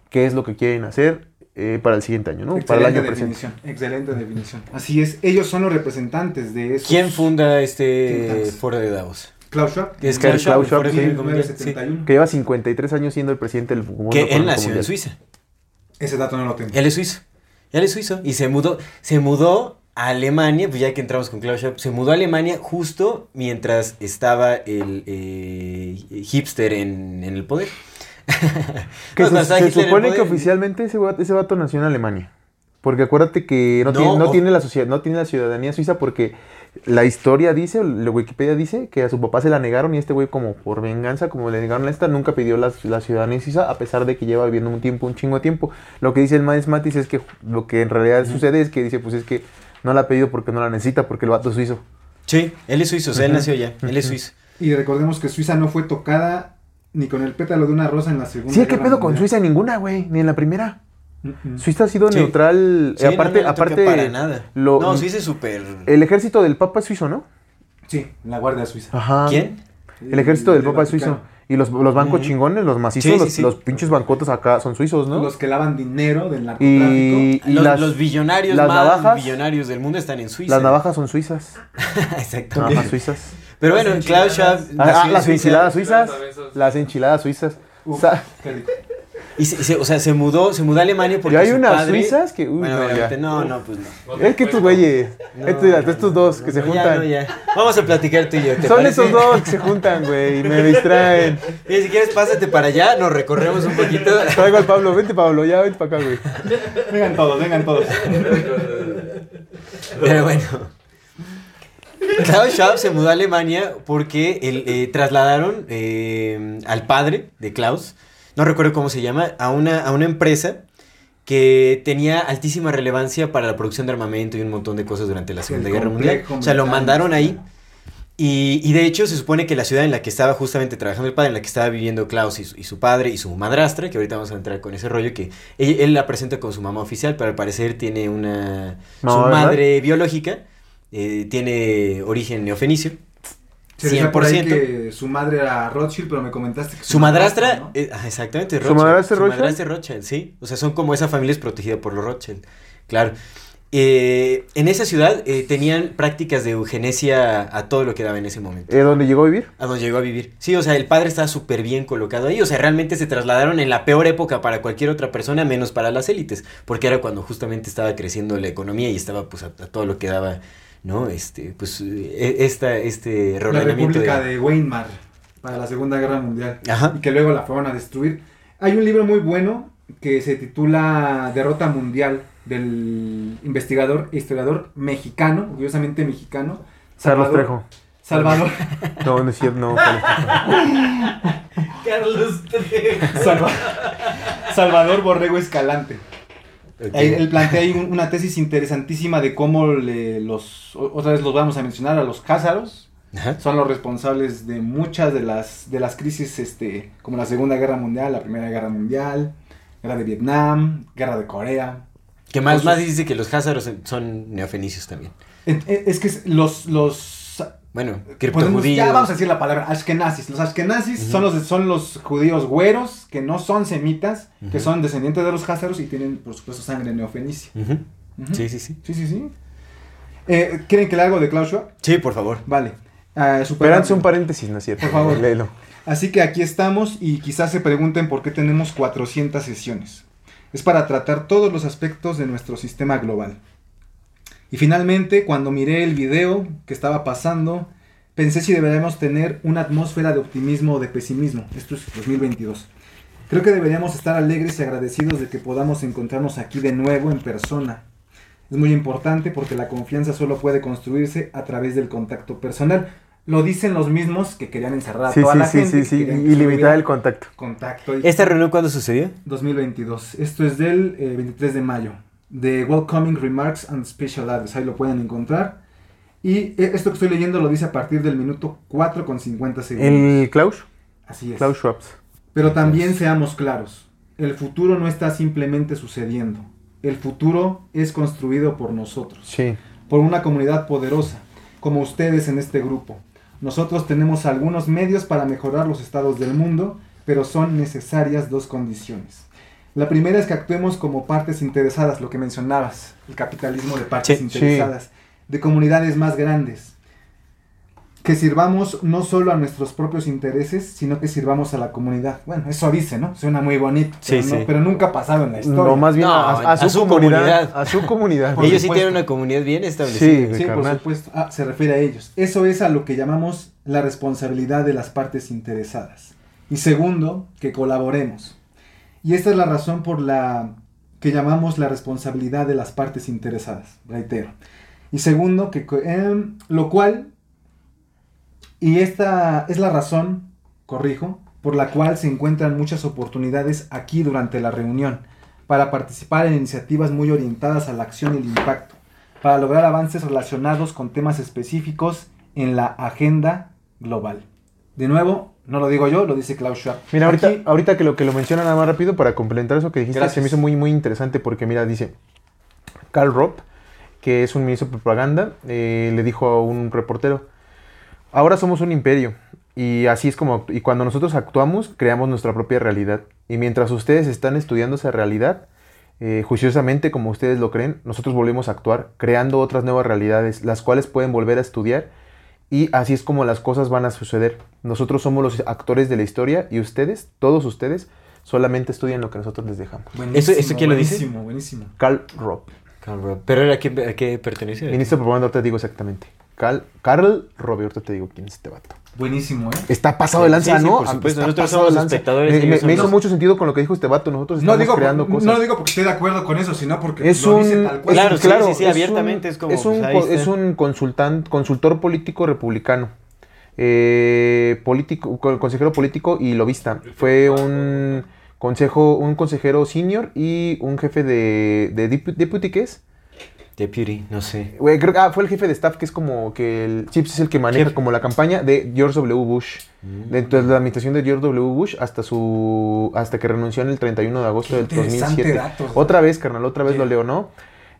qué es lo que quieren hacer eh, para el siguiente año, ¿no? Para el Excelente año presente. definición, excelente definición. Así es, ellos son los representantes de esos... ¿Quién funda este foro de Davos? Klaus Schwab. Que es Klaus Klaus Schwab, Schwab, sí. el Foro Económico Mundial, sí. 1971. Que lleva 53 años siendo el presidente del Fondo Que él nació en. Suiza. Ese dato no lo tengo. Él es suizo. Él es suizo. Y se mudó, se mudó a Alemania, pues ya que entramos con Klaus Schwab, se mudó a Alemania justo mientras estaba el eh, hipster en, en el poder. Que No, se, supone que oficialmente ese vato, ese vato nació en Alemania. Porque acuérdate que no, No, tiene, no, o- tiene la sociedad, no tiene la ciudadanía suiza porque la historia dice, la Wikipedia dice, que a su papá se la negaron y este güey como por venganza, como le negaron a esta, nunca pidió la, la ciudadanía suiza a pesar de que lleva viviendo un tiempo, un chingo de tiempo. Lo que dice el Miles Matis es que lo que en realidad sucede es que dice, pues es que no la ha pedido porque no la necesita, porque el vato es suizo. Sí, él es suizo, o sea, él nació ya, él es suizo. Y recordemos que Suiza no fue tocada ni con el pétalo de una rosa en la segunda. Sí, ¿qué pedo con. Suiza? Ninguna, güey, ni en la primera. Suiza ha sido Sí. neutral. Sí, aparte, no, aparte para nada. lo- no, Suiza es súper... el ejército del Papa es suizo, ¿no? Sí, la Guardia Suiza. Ajá. ¿Quién? El ejército del del Papa es suizo. Y los, los bancos chingones, los macizos, Sí, sí, los, sí. los pinches bancotes acá son suizos, ¿no? Los que lavan dinero del narcotráfico. y y los, las, los billonarios las más navajas- billonarios del mundo están en Suiza. las navajas son suizas. Exacto. Navajas suizas. Pero bueno, Klaus Schwab. Ah, ah, en las enchiladas suizas. Las enchiladas suizas. Uf, qué rico. Y se, se- o sea, se mudó, se mudó a Alemania porque Y hay su unas padre... suizas que, uy, bueno, no, obviamente, ya. no, no, pues no. Es que estos güeyes, No, estos, dos que se no, ya, juntan. no, ya. Vamos a platicar tú y yo, ¿te Son parece? esos dos que se juntan, güey, y me distraen. Oye, si quieres, pásate para allá, nos recorremos un poquito. Traigo al Pablo, vente Pablo, ya vente para acá, güey. Vengan todos, vengan todos. Pero bueno. Klaus Schwab se mudó a Alemania porque el, eh, trasladaron eh, al padre de Klaus, no recuerdo cómo se llama, a una, a una empresa que tenía altísima relevancia para la producción de armamento y un montón de cosas durante la Segunda Guerra Mundial. O sea, lo mandaron ahí. Y, y de hecho se supone que la ciudad en la que estaba justamente trabajando el padre, en la que estaba viviendo Klaus y su, y su padre y su madrastra, que ahorita vamos a entrar con ese rollo, que él, él la presenta con su mamá oficial, pero al parecer tiene una... No, su ¿verdad? madre biológica eh, tiene origen neofenicio. Se decía por ahí 100%. que su madre era Rothschild, pero me comentaste que Su madrastra, ¿no? eh, ah, exactamente, ¿Su madrastra es Su Rothschild? madrastra es Rothschild, sí. O sea, son como esa familia es protegida por los Rothschild. Claro. Eh, en esa ciudad eh, tenían prácticas de eugenesia a todo lo que daba en ese momento. ¿Eh, ¿Dónde llegó a vivir? A donde llegó a vivir. Sí, o sea, el padre estaba súper bien colocado ahí. O sea, realmente se trasladaron en la peor época para cualquier otra persona, menos para las élites. Porque era cuando justamente estaba creciendo la economía y estaba pues a, a todo lo que daba, ¿no? Este, pues eh, esta, este La República de... de Weimar para la Segunda Guerra Mundial. Ajá. Y que luego la fueron a destruir. Hay un libro muy bueno que se titula Derrota Mundial del investigador e historiador mexicano, orgullosamente mexicano. Carlos Salvador- Trejo. Salvador. No, no es cierto, no. Carlos Trejo. Carlos Trejo. Salva- Salvador Borrego Escalante. Ahí Él plantea ahí un- una tesis interesantísima de cómo le- los, otra vez los vamos a mencionar, a los cázaros, Ajá. son los responsables de muchas de las, de las crisis, este, como la Segunda Guerra Mundial, la Primera Guerra Mundial, Guerra de Vietnam, Guerra de Corea. Que más, Entonces- más dice que los házaros son neofenicios también. En- Es que los, los Bueno, criptojudíos. ya vamos a decir la palabra ashkenazis. Los ashkenazis son, los, son los judíos güeros que no son semitas, que son descendientes de los házaros y tienen, por supuesto, sangre neofenicia. Sí, sí, sí. Sí, sí, sí. Eh, ¿Quieren que le algo de Klaus Schwab? Sí, por favor. Vale. Ah, rápido. un paréntesis, ¿no es cierto? Por favor. Léelo. Así que aquí estamos y quizás se pregunten por qué tenemos 400 sesiones. Es para tratar todos los aspectos de nuestro sistema global. Y finalmente, cuando miré el video que estaba pasando, pensé si deberíamos tener una atmósfera de optimismo o de pesimismo. Esto es 2022. Creo que deberíamos estar alegres y agradecidos de que podamos encontrarnos aquí de nuevo en persona. Es muy importante porque la confianza solo puede construirse a través del contacto personal. Lo dicen los mismos que querían encerrar a Sí, toda sí, la sí, gente. sí, sí. Y limitar el contacto. contacto. ¿Esta reunión cuándo sucedió? 2022. Esto es del eh, 23 de mayo. De Welcoming Remarks and Special Address. Ahí lo pueden encontrar. Y eh, esto que estoy leyendo lo dice a partir del minuto 4 con 50 segundos. El Klaus. Así es. Klaus Schwab. Pero también seamos claros. El futuro no está simplemente sucediendo. El futuro es construido por nosotros. Sí. por una comunidad poderosa, como ustedes en este grupo. Nosotros tenemos algunos medios para mejorar los estados del mundo, pero son necesarias dos condiciones. La primera es que actuemos como partes interesadas, lo que mencionabas, el capitalismo de partes Sí, sí. interesadas, de comunidades más grandes. Que sirvamos no solo a nuestros propios intereses, sino que sirvamos a la comunidad. Bueno, eso dice, ¿no? Suena muy bonito, Sí, pero, no- sí. pero nunca ha pasado en la historia. No, más bien No, a, a a su, su comunidad, comunidad. A su comunidad. Ellos sí tienen una comunidad bien establecida. Sí, Sí, por supuesto. Ah, se refiere a ellos. Eso es a lo que llamamos la responsabilidad de las partes interesadas. Y segundo, que colaboremos. Y esta es la razón por la que llamamos la responsabilidad de las partes interesadas. Reitero. Y segundo, que em, lo cual, y esta es la razón, corrijo, por la cual se encuentran muchas oportunidades aquí durante la reunión para participar en iniciativas muy orientadas a la acción y el impacto para lograr avances relacionados con temas específicos en la agenda global. De nuevo, no lo digo yo, lo dice Klaus Schwab. Mira, ahorita, Aquí- ahorita que lo que lo menciona nada más rápido para complementar eso que dijiste, Gracias. se me hizo muy, muy interesante porque, mira, dice Karl Ropp, que es un ministro de propaganda, eh, le dijo a un reportero, ahora somos un imperio y así es como, y cuando nosotros actuamos, creamos nuestra propia realidad. Y mientras ustedes están estudiando esa realidad, eh, juiciosamente como ustedes lo creen, nosotros volvemos a actuar, creando otras nuevas realidades, las cuales pueden volver a estudiar y así es como las cosas van a suceder. Nosotros somos los actores de la historia y ustedes, todos ustedes, solamente estudian lo que nosotros les dejamos. ¿Eso- eso quién lo dice? Buenísimo, buenísimo. Karl Ropp, Carl Robb. ¿Pero era a qué, a qué pertenece? ministro de propaganda, ahorita te digo exactamente. Karl, Karl Robb, ahorita te digo quién es este vato. Buenísimo, ¿eh? Está pasado de lanza, sí, ¿no? por supuesto, Está nosotros pasado somos lanza. espectadores, Me, hizo los- mucho sentido con lo que dijo este vato. Nosotros No estamos digo, creando cosas. no digo porque esté de acuerdo con eso, sino porque es lo un, dice tal cual. Claro, sí, claro, sí, sí, es abiertamente un- es como, es un, pues, es un consultan- consultor político republicano, eh, político, co- consejero político y lobista. Fue un consejo, un consejero senior y un jefe de, de depu- deputy, ¿qué es? Deputy, no sé. Güey, creo que ah, fue el jefe de staff que es como que el Chips es el que maneja como la campaña de George W. Bush. Mm. Dentro de la administración de George W. Bush hasta su hasta que renunció en el 31 de agosto Qué del interesante 2007. datos. Otra vez, carnal, otra vez lo leo, ¿no?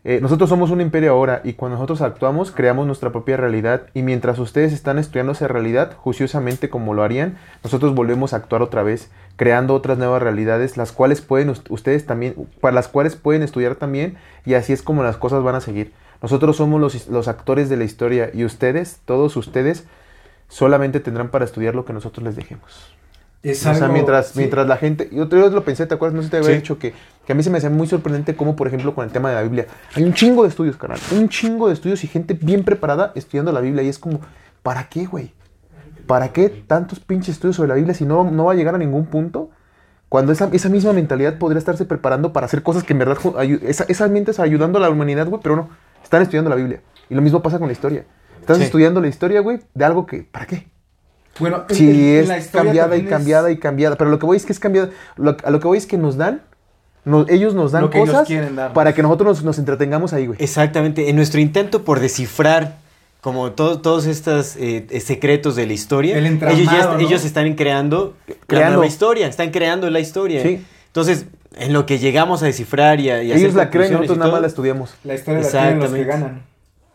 Eh, nosotros somos un imperio ahora y cuando nosotros actuamos creamos nuestra propia realidad y mientras ustedes están estudiando esa realidad juiciosamente como lo harían, nosotros volvemos a actuar otra vez creando otras nuevas realidades las cuales pueden us- ustedes también para las cuales pueden estudiar también y así es como las cosas van a seguir. Nosotros somos los, los actores de la historia y ustedes, todos ustedes, solamente tendrán para estudiar lo que nosotros les dejemos. Es O sea, algo- mientras, sí. mientras la gente. Yo otra vez lo pensé, ¿te acuerdas? No sé si te había Sí. dicho que, que a mí se me hacía muy sorprendente cómo, por ejemplo, con el tema de la Biblia. Hay un chingo de estudios, canal. Un chingo de estudios y gente bien preparada estudiando la Biblia. Y es como, ¿para qué, güey? ¿Para qué tantos pinches estudios sobre la Biblia si no, no va a llegar a ningún punto? cuando esa, esa misma mentalidad podría estarse preparando para hacer cosas que en verdad esa, esa mente está ayudando a la humanidad, güey, pero no, están estudiando la Biblia. Y lo mismo pasa con la historia. Estás Sí. estudiando la historia, güey, de algo que, ¿para qué? Bueno, en- Si en es cambiada y es cambiada y cambiada. Pero lo que voy es que es cambiada. Lo- a lo que voy es que nos dan. Ellos nos dan Lo que ellos cosas quieren darnos. para que nosotros nos, nos entretengamos ahí, güey. Exactamente, en nuestro intento por descifrar como todo- todos estos eh, eh, secretos de la historia, El ellos, ya est- ¿no? ellos están creando, la Creando. nueva historia, están creando la historia. Sí. Entonces, en lo que llegamos a descifrar y a, y Ellos hacer la creen, nosotros nada más la estudiamos. La historia la tienen los que Exactamente.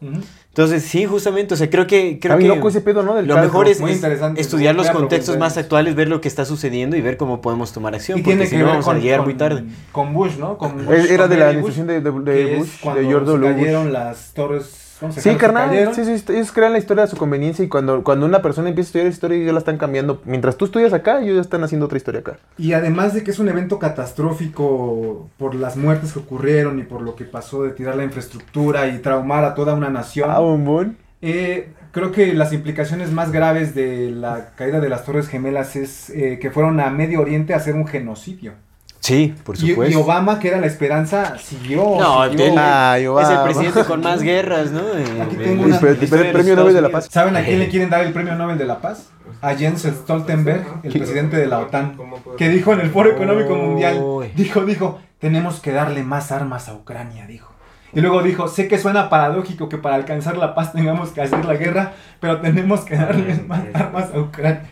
Entonces, sí, justamente, o sea, creo que... Creo que loco ese pedo, ¿no? Del lo calco. mejor es, es estudiar los contextos más actuales, ver lo que está sucediendo y ver cómo podemos tomar acción, Y porque tiene si que no ver vamos con, a llegar con- muy tarde. con Bush, ¿no? Con Bush, era con de la administración de, de, de Bush, cuando de George W. Cayeron las torres. ¿Cómo se Sí, carnal, sí, sí, ellos crean la historia a su conveniencia y cuando, cuando una persona empieza a estudiar historia, ellos ya la están cambiando. Mientras tú estudias acá, ellos ya están haciendo otra historia acá. Y además de que es un evento catastrófico por las muertes que ocurrieron y por lo que pasó de tirar la infraestructura y traumar a toda una nación, Ah, bombón. eh, creo que las implicaciones más graves de la caída de las Torres Gemelas es eh, que fueron a Medio Oriente a hacer un genocidio. Sí, por supuesto. y Obama, que era la esperanza, siguió. No, siguió. él Ay, es el presidente con más guerras, ¿no? Aquí en- tengo en una- el premio Nobel de la Paz. ¿Saben a quién le quieren dar el premio Nobel de la Paz? A Jens Stoltenberg, el presidente de la OTAN, que dijo en el Foro Económico Mundial, dijo, dijo, tenemos que darle más armas a Ucrania, dijo. Y luego dijo, sé que suena paradójico que para alcanzar la paz tengamos que hacer la guerra, pero tenemos que darle más armas a Ucrania.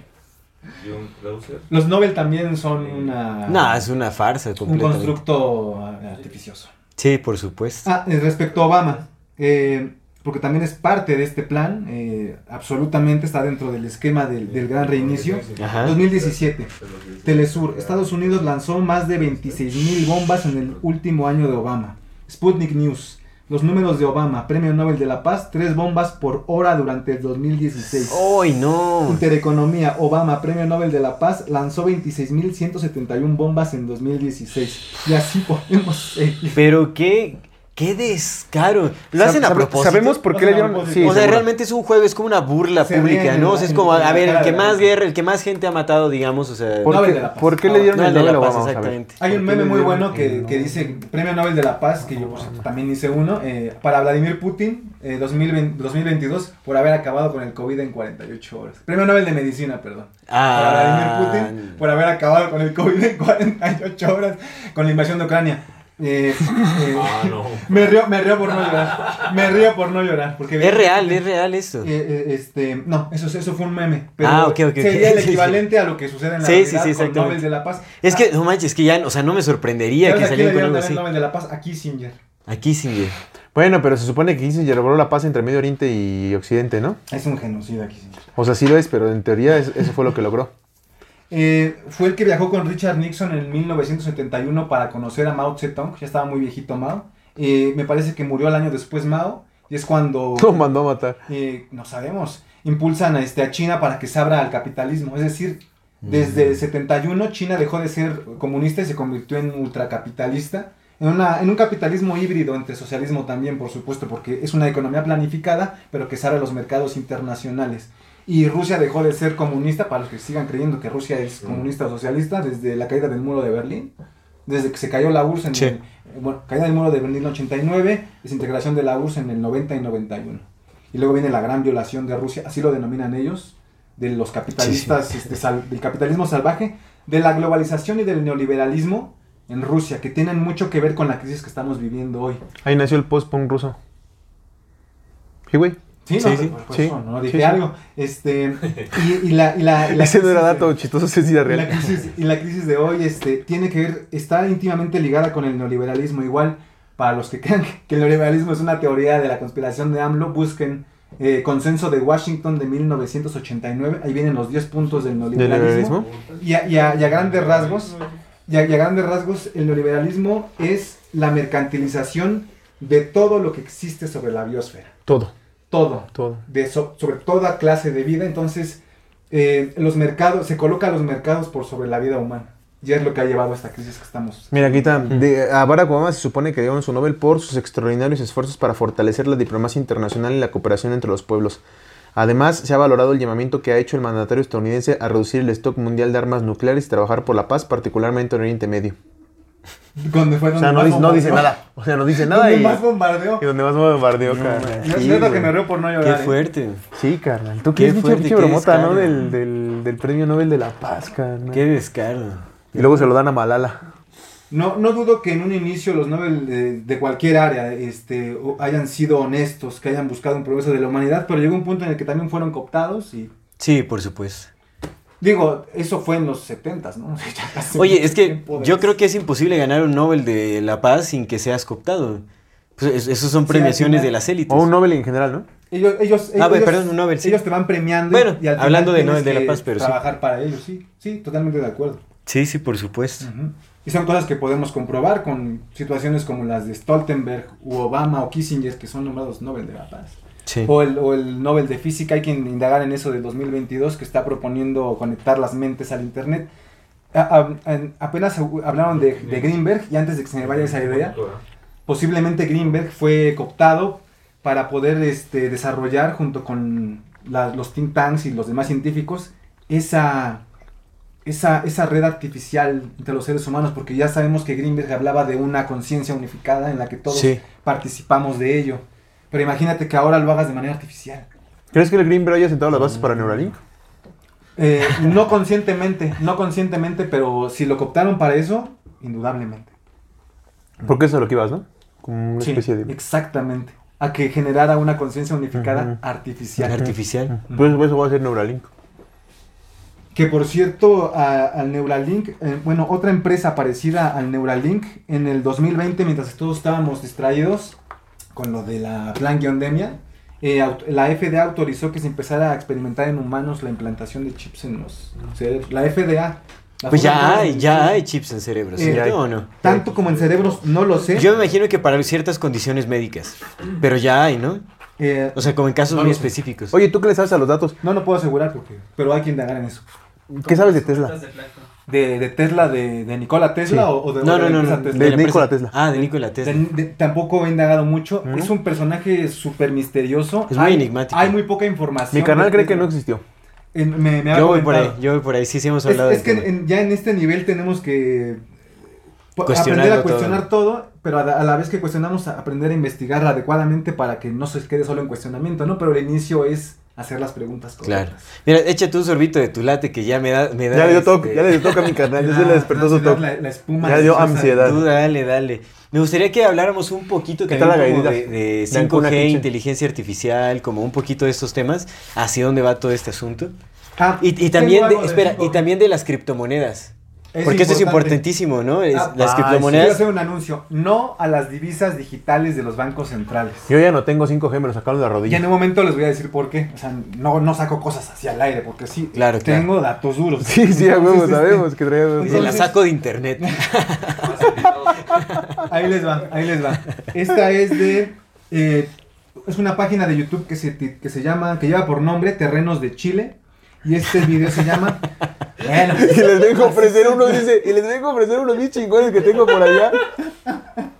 Los Nobel también son una, No, es una farsa un constructo ah, artificioso. Sí, por supuesto. Ah, eh, respecto a Obama, eh, porque también es parte de este plan, eh, absolutamente está dentro del esquema del, del gran reinicio. Ajá. 2017, Telesur, Estados Unidos lanzó más de 26 mil bombas en el último año de Obama. Sputnik News, los números de Obama, Premio Nobel de la Paz, tres bombas por hora durante el 2016. ¡Ay, no! Intereconomía, Obama, Premio Nobel de la Paz, lanzó 26.171 bombas en 2016. Y así podemos seguir. Pero qué, qué descaro. Lo hacen a propósito. Sabemos por qué le dieron. Sí, o sea, seguro. realmente es un juego, es como una burla Se pública, ríen ¿no? en O sea, es como, a ver, el que más guerra, el que más gente ha matado, digamos, o sea... ¿Por, Nobel qué, de la Paz. por qué le dieron Nobel el de la Nobel Paz? Vamos exactamente. Hay un ¿Por qué meme muy bueno que, dice Premio Nobel de la Paz, que yo pues, también hice uno, eh, para Vladimir Putin, eh, 2020 2022, por haber acabado con el COVID en 48 horas. Premio Nobel de Medicina, perdón. Ah. Para Vladimir Putin, por haber acabado con el COVID en 48 horas, con la invasión de Ucrania. Eh, eh, me, río, me río por no llorar. Me río por no llorar. Porque Es real, es real esto. Eh, eh, este, no, eso, eso fue un meme. Pero Ah, ok, ok, ok. sería el Sí, sí. equivalente a lo que sucede en la Sí, realidad sí, sí, con. Nobel de la Paz. Es Ah, que, no manches, es que ya, o sea, no me sorprendería ¿sabes que a salieran con algo así. el Nobel de la Paz? A Kissinger. Aquí sí. Bueno, pero se supone que Kissinger logró la paz entre Medio Oriente y Occidente, ¿no? Es un genocida Kissinger. O sea, sí lo es, pero en teoría es- eso fue lo que logró. Eh, fue el que viajó con Richard Nixon en 1971 para conocer a Mao Zedong. Ya estaba muy viejito Mao. Eh, me parece que murió al año después Mao. Y es cuando... Lo mandó a matar. eh, no sabemos, impulsan a, este, a China para que se abra al capitalismo. Es decir, desde el 71 China dejó de ser comunista y se convirtió en ultracapitalista. En, una, en un capitalismo híbrido entre socialismo también, por supuesto, porque es una economía planificada, pero que se abre a los mercados internacionales. Y Rusia dejó de ser comunista, para los que sigan creyendo que Rusia es comunista o socialista, desde la caída del muro de Berlín, desde que se cayó la URSS en Sí. el, eh, bueno, caída del muro de Berlín en el 89, desintegración de la URSS en el 90 y 91. Y luego viene la gran violación de Rusia, así lo denominan ellos, de los capitalistas, este, sal- del capitalismo salvaje, de la globalización y del neoliberalismo en Rusia, que tienen mucho que ver con la crisis que estamos viviendo hoy. Ahí nació el post-punk ruso. Sí, güey. Sí, Sí, no, sí, no dije sí. algo. Este, y, y la, y la- y la Ese no era de- dato chistoso, sí era y la real. crisis, y la crisis de hoy este, tiene que ver, está íntimamente ligada con el neoliberalismo. Igual, para los que crean que el neoliberalismo es una teoría de la conspiración de AMLO, busquen eh, Consenso de Washington de 1989. Ahí vienen los 10 puntos del ¿Del neoliberalismo. Y a, y a- y a grandes rasgos, y a, y a grandes rasgos, el neoliberalismo es la mercantilización de todo lo que existe sobre la biosfera. Todo, Todo todo. de so- sobre toda clase de vida. Entonces, eh, los mercados, se coloca a los mercados por sobre la vida humana. Y es lo que ha llevado a esta crisis que estamos. Mira, aquí está. De- a Barack Obama se supone que dieron su Nobel por sus extraordinarios esfuerzos para fortalecer la diplomacia internacional y la cooperación entre los pueblos. Además, se ha valorado el llamamiento que ha hecho el mandatario estadounidense a reducir el stock mundial de armas nucleares y trabajar por la paz, particularmente en Oriente Medio. Donde fue O sea, donde no, más dice, no dice bombardeó. nada. O sea, no dice nada Donde y, más bombardeó. y donde más bombardeó, carnal. No, Sí, neta que güey. me río por no Qué llorar. ¿eh? fuerte. Sí, carnal. Tú Qué qué fuerte, qué bromota, ¿no? Del, del, del premio Nobel de la Paz, carnal. Qué descaro. Y luego se lo dan a Malala. No, no dudo que en un inicio los Nobel de, de cualquier área este, hayan sido honestos, que hayan buscado un progreso de la humanidad, pero llegó un punto en el que también fueron cooptados y... Sí, por supuesto. Digo, eso fue en los 70 ¿no? O sea, Oye, es que yo creo que es imposible ganar un Nobel de la Paz sin que seas cooptado. Pues es- esos son premiaciones de las élites. O un Nobel en general, ¿no? Ellos, ellos, Ah, ellos- perdón, un Nobel, sí. ellos te van premiando Bueno, y, al hablando de Nobel de la Paz, pero sí. trabajar para ellos, sí, sí, totalmente de acuerdo. Sí, sí, por supuesto. Y son cosas que podemos comprobar con situaciones como las de Stoltenberg u Obama o Kissinger, que son nombrados Nobel de la Paz. Sí. O el, o el Nobel de Física, hay quien indagar en eso de 2022, que está proponiendo conectar las mentes al Internet. A- a- en- apenas hablaron de, de Greenberg, y antes de que se me vaya esa idea, posiblemente Greenberg fue cooptado para poder este, desarrollar junto con la- los think tanks y los demás científicos esa, esa, esa red artificial entre los seres humanos, porque ya sabemos que Greenberg hablaba de una conciencia unificada en la que todos Sí. participamos de ello. Pero imagínate que ahora lo hagas de manera artificial. ¿Crees que el Greenberg haya sentado las bases para Neuralink? Eh, no conscientemente, no conscientemente, pero si lo cooptaron para eso, indudablemente. Porque eso es a lo que ibas, ¿no? Como una Sí, especie de... exactamente. A que generara una conciencia unificada artificial. Artificial. Pues por eso va a ser Neuralink. Que por cierto, al Neuralink, eh, bueno, otra empresa parecida al Neuralink, en el 2020, mientras todos estábamos distraídos con lo de la plan-guiondemia, eh, la FDA autorizó que se empezara a experimentar en humanos la implantación de chips en los cerebros. La FDA. la Pues ya hay, ya hay chips en cerebros, Eh, ¿cierto o no? Tanto como en cerebros, no lo sé. Yo me imagino que para ciertas condiciones médicas. Pero ya hay, ¿no? Eh, O sea, como en casos No muy específicos. Oye, ¿tú qué le sabes a los datos? no lo puedo asegurar, porque, pero hay que indagar en eso. ¿Qué sabes de Tesla? ¿De, de Tesla, de, de Nikola Tesla Sí. o, o de, no, o de no, la no, empresa no. Tesla? De empresa- Nikola Tesla. Ah, de Nikola Tesla. De- de- tampoco he indagado mucho. ¿Mm? Es un personaje súper misterioso. Es muy Hay- enigmático. Hay muy poca información. Mi canal de cree que no existió. En- me, me ha Yo voy por ahí, yo voy por ahí. Sí, sí hemos Es, hablado es que tema. en- ya en este nivel tenemos que aprender a todo. cuestionar todo. pero a la, a la vez que cuestionamos, a aprender a investigar adecuadamente para que no se quede solo en cuestionamiento, ¿no? Pero el inicio es hacer las preguntas Claro. correctas. Mira, échate un sorbito de tu latte que ya me da. Me da Ya le dio este, toque, ya le dio toque a mi canal, ya se le despertó su toque. La, la espuma. Ya dio ansiedad. Tú dale, dale. Me gustaría que habláramos un poquito ¿Qué también como de, de De Ancuna 5G, Kitchen. inteligencia artificial, como un poquito de estos temas, hacia dónde va todo este asunto. Ah, Y, también, de, algo de espera, y 5G. también de las criptomonedas. Es porque esto es importantísimo, ¿no? Es- Ah, las Quiero criptomonedas. hacer un anuncio. No a las divisas digitales de los bancos centrales. Yo ya no tengo 5G, me lo sacaron de la Y rodilla. en un momento les voy a decir por qué. O sea, no, no saco cosas hacia el aire, porque sí, Claro, claro. tengo datos duros. Sí, sí, a huevo, sabemos que traemos. Dice, la entonces- saco de internet. Ahí les va, ahí les va. Esta es de. eh, es una página de YouTube que se, que se llama, que lleva por nombre Terrenos de Chile. Y este video se llama. Bueno, Y les vengo a ofrecer unos, dice, y les vengo a ofrecer unos bien chingones que tengo por allá.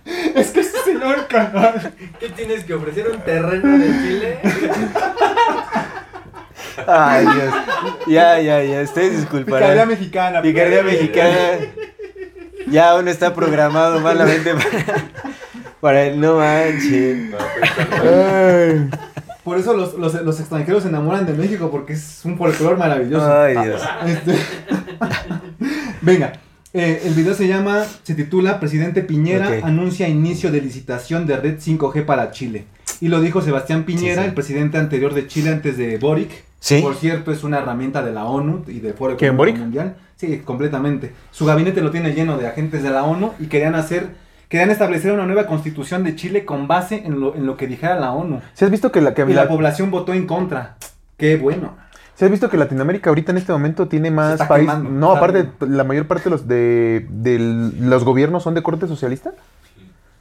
es que este señor canal. ¿Qué tienes que ofrecer? ¿Un terreno de Chile? Ay, Dios. Ya, ya, ya. Ustedes disculparán. Picardía mexicana. Picardía mexicana. Ya uno está programado malamente para, para el no manches. Ay, Por eso los, los, los extranjeros se enamoran de México, porque es un folclore maravilloso. Ay, Dios. Este- Venga, eh, el video se llama, se titula Presidente Piñera anuncia inicio de licitación de red 5G para Chile. Y lo dijo Sebastián Piñera, Sí, sí. el presidente anterior de Chile antes de Boric. Sí. Por cierto, es una herramienta de la ONU y de Foro. Mundial. Sí, completamente. Su gabinete lo tiene lleno de agentes de la ONU y querían hacer, querían establecer una nueva constitución de Chile con base en lo, en lo que dijera la ONU. ¿Sí has visto que la, que Y la la- población votó en contra. Qué bueno. ¿sí has visto que Latinoamérica ahorita en este momento tiene Se más está países? quemando. No, aparte, bien. la mayor parte de los de, de los gobiernos son de corte socialista.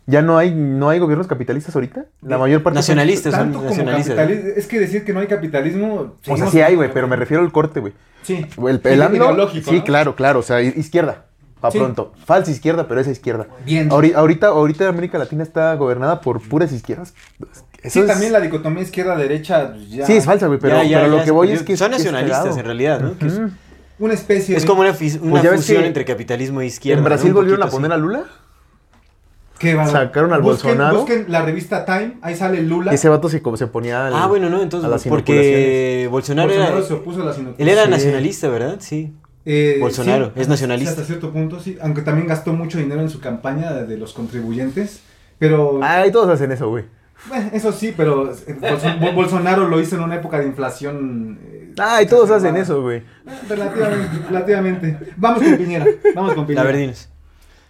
Ya no hay, no hay gobiernos capitalistas ahorita. La mayor parte son- Nacionalistas, son Tanto como nacionalistas. Es que decir que no hay capitalismo. O sea, sí hay, güey, pero me refiero al corte, güey. Sí. El, el ideológico, sí, ¿no? claro, claro. O sea, izquierda, pa' Sí. pronto. Falsa izquierda, pero esa izquierda. Bien. Ahori- Ahorita, ahorita América Latina está gobernada por puras izquierdas. Eso Sí, es- también la dicotomía izquierda-derecha pues, ya... Sí, es falsa, güey, pero, Ya, ya, pero lo ya que voy es que... Son es nacionalistas en realidad, ¿no? Que es, Ujú. Una especie es de- como una, una Pues fusión entre capitalismo e izquierda. ¿En ¿no? Brasil Un volvieron a poner así. a Lula? que va- sacaron al busquen, Bolsonaro. Busquen la revista Time, ahí sale Lula. Ese vato se, como se ponía al- Ah, bueno, no, a entonces, las porque Bolsonaro, Bolsonaro era... se opuso a las. Él era Sí. nacionalista, ¿verdad? Sí. Eh, Bolsonaro, sí, es nacionalista. sí, hasta cierto punto, sí. Aunque también gastó mucho dinero en su campaña de, de los contribuyentes. Pero, Ay, todos hacen eso, güey. bueno, eso sí, pero eh, Bolso- Bol- Bolsonaro lo hizo en una época de inflación. eh, Ay, todos hacen eso, güey. Eh, Relativamente, relativamente. Vamos con Piñera. Vamos con La Piñera. Verdinos.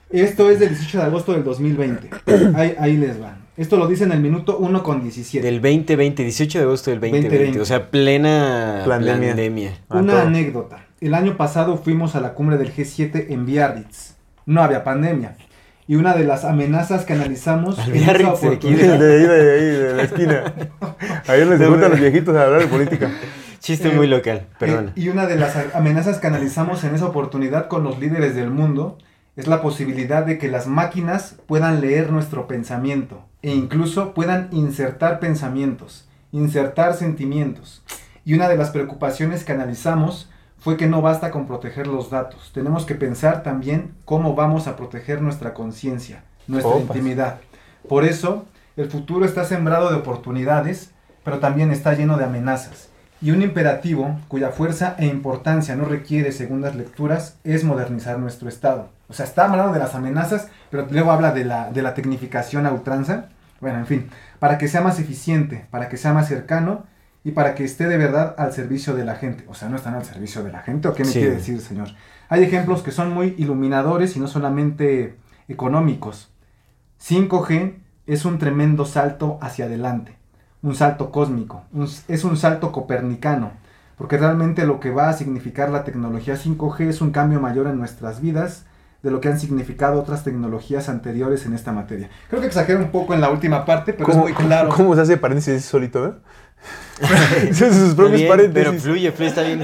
Esto es del 18 de agosto del 2020. Ahí, ahí les va. Esto lo dice en el minuto 1 con 17. Del 2020, 18 de agosto del 2020. 2020. O sea, plena Pandemia. pandemia. Ah, Una anécdota. El año pasado fuimos a la cumbre del G7 en Biarritz. No había pandemia. Y una de las amenazas que analizamos Al en esa oportunidad- De ahí, de ahí, de la esquina. Ahí les gustan los viejitos a hablar de política. Chiste Eh, muy local. Eh, y una de las amenazas que analizamos en esa oportunidad con los líderes del mundo es la posibilidad de que las máquinas puedan leer nuestro pensamiento e incluso puedan insertar pensamientos, insertar sentimientos. Y una de las preocupaciones que analizamos fue que no basta con proteger los datos, tenemos que pensar también cómo vamos a proteger nuestra conciencia, nuestra intimidad. Por eso, el futuro está sembrado de oportunidades, pero también está lleno de amenazas. Y un imperativo cuya fuerza e importancia no requiere segundas lecturas es modernizar nuestro Estado. O sea, está hablando de las amenazas, pero luego habla de la, de la tecnificación a ultranza. Bueno, en fin, para que sea más eficiente, para que sea más cercano y para que esté de verdad al servicio de la gente. O sea, no están al servicio de la gente, ¿o qué me Sí. quiere decir, señor? Hay ejemplos que son muy iluminadores y no solamente económicos. 5G es un tremendo salto hacia adelante, un salto cósmico, un- es un salto copernicano, porque realmente lo que va a significar la tecnología 5G es un cambio mayor en nuestras vidas de lo que han significado otras tecnologías anteriores en esta materia. Creo que exagero un poco en la última parte, pero es ¿Cómo, muy claro. ¿Cómo se hace paréntesis solito, eh? Sus propios bien, paréntesis. pero fluye, fluye, está bien.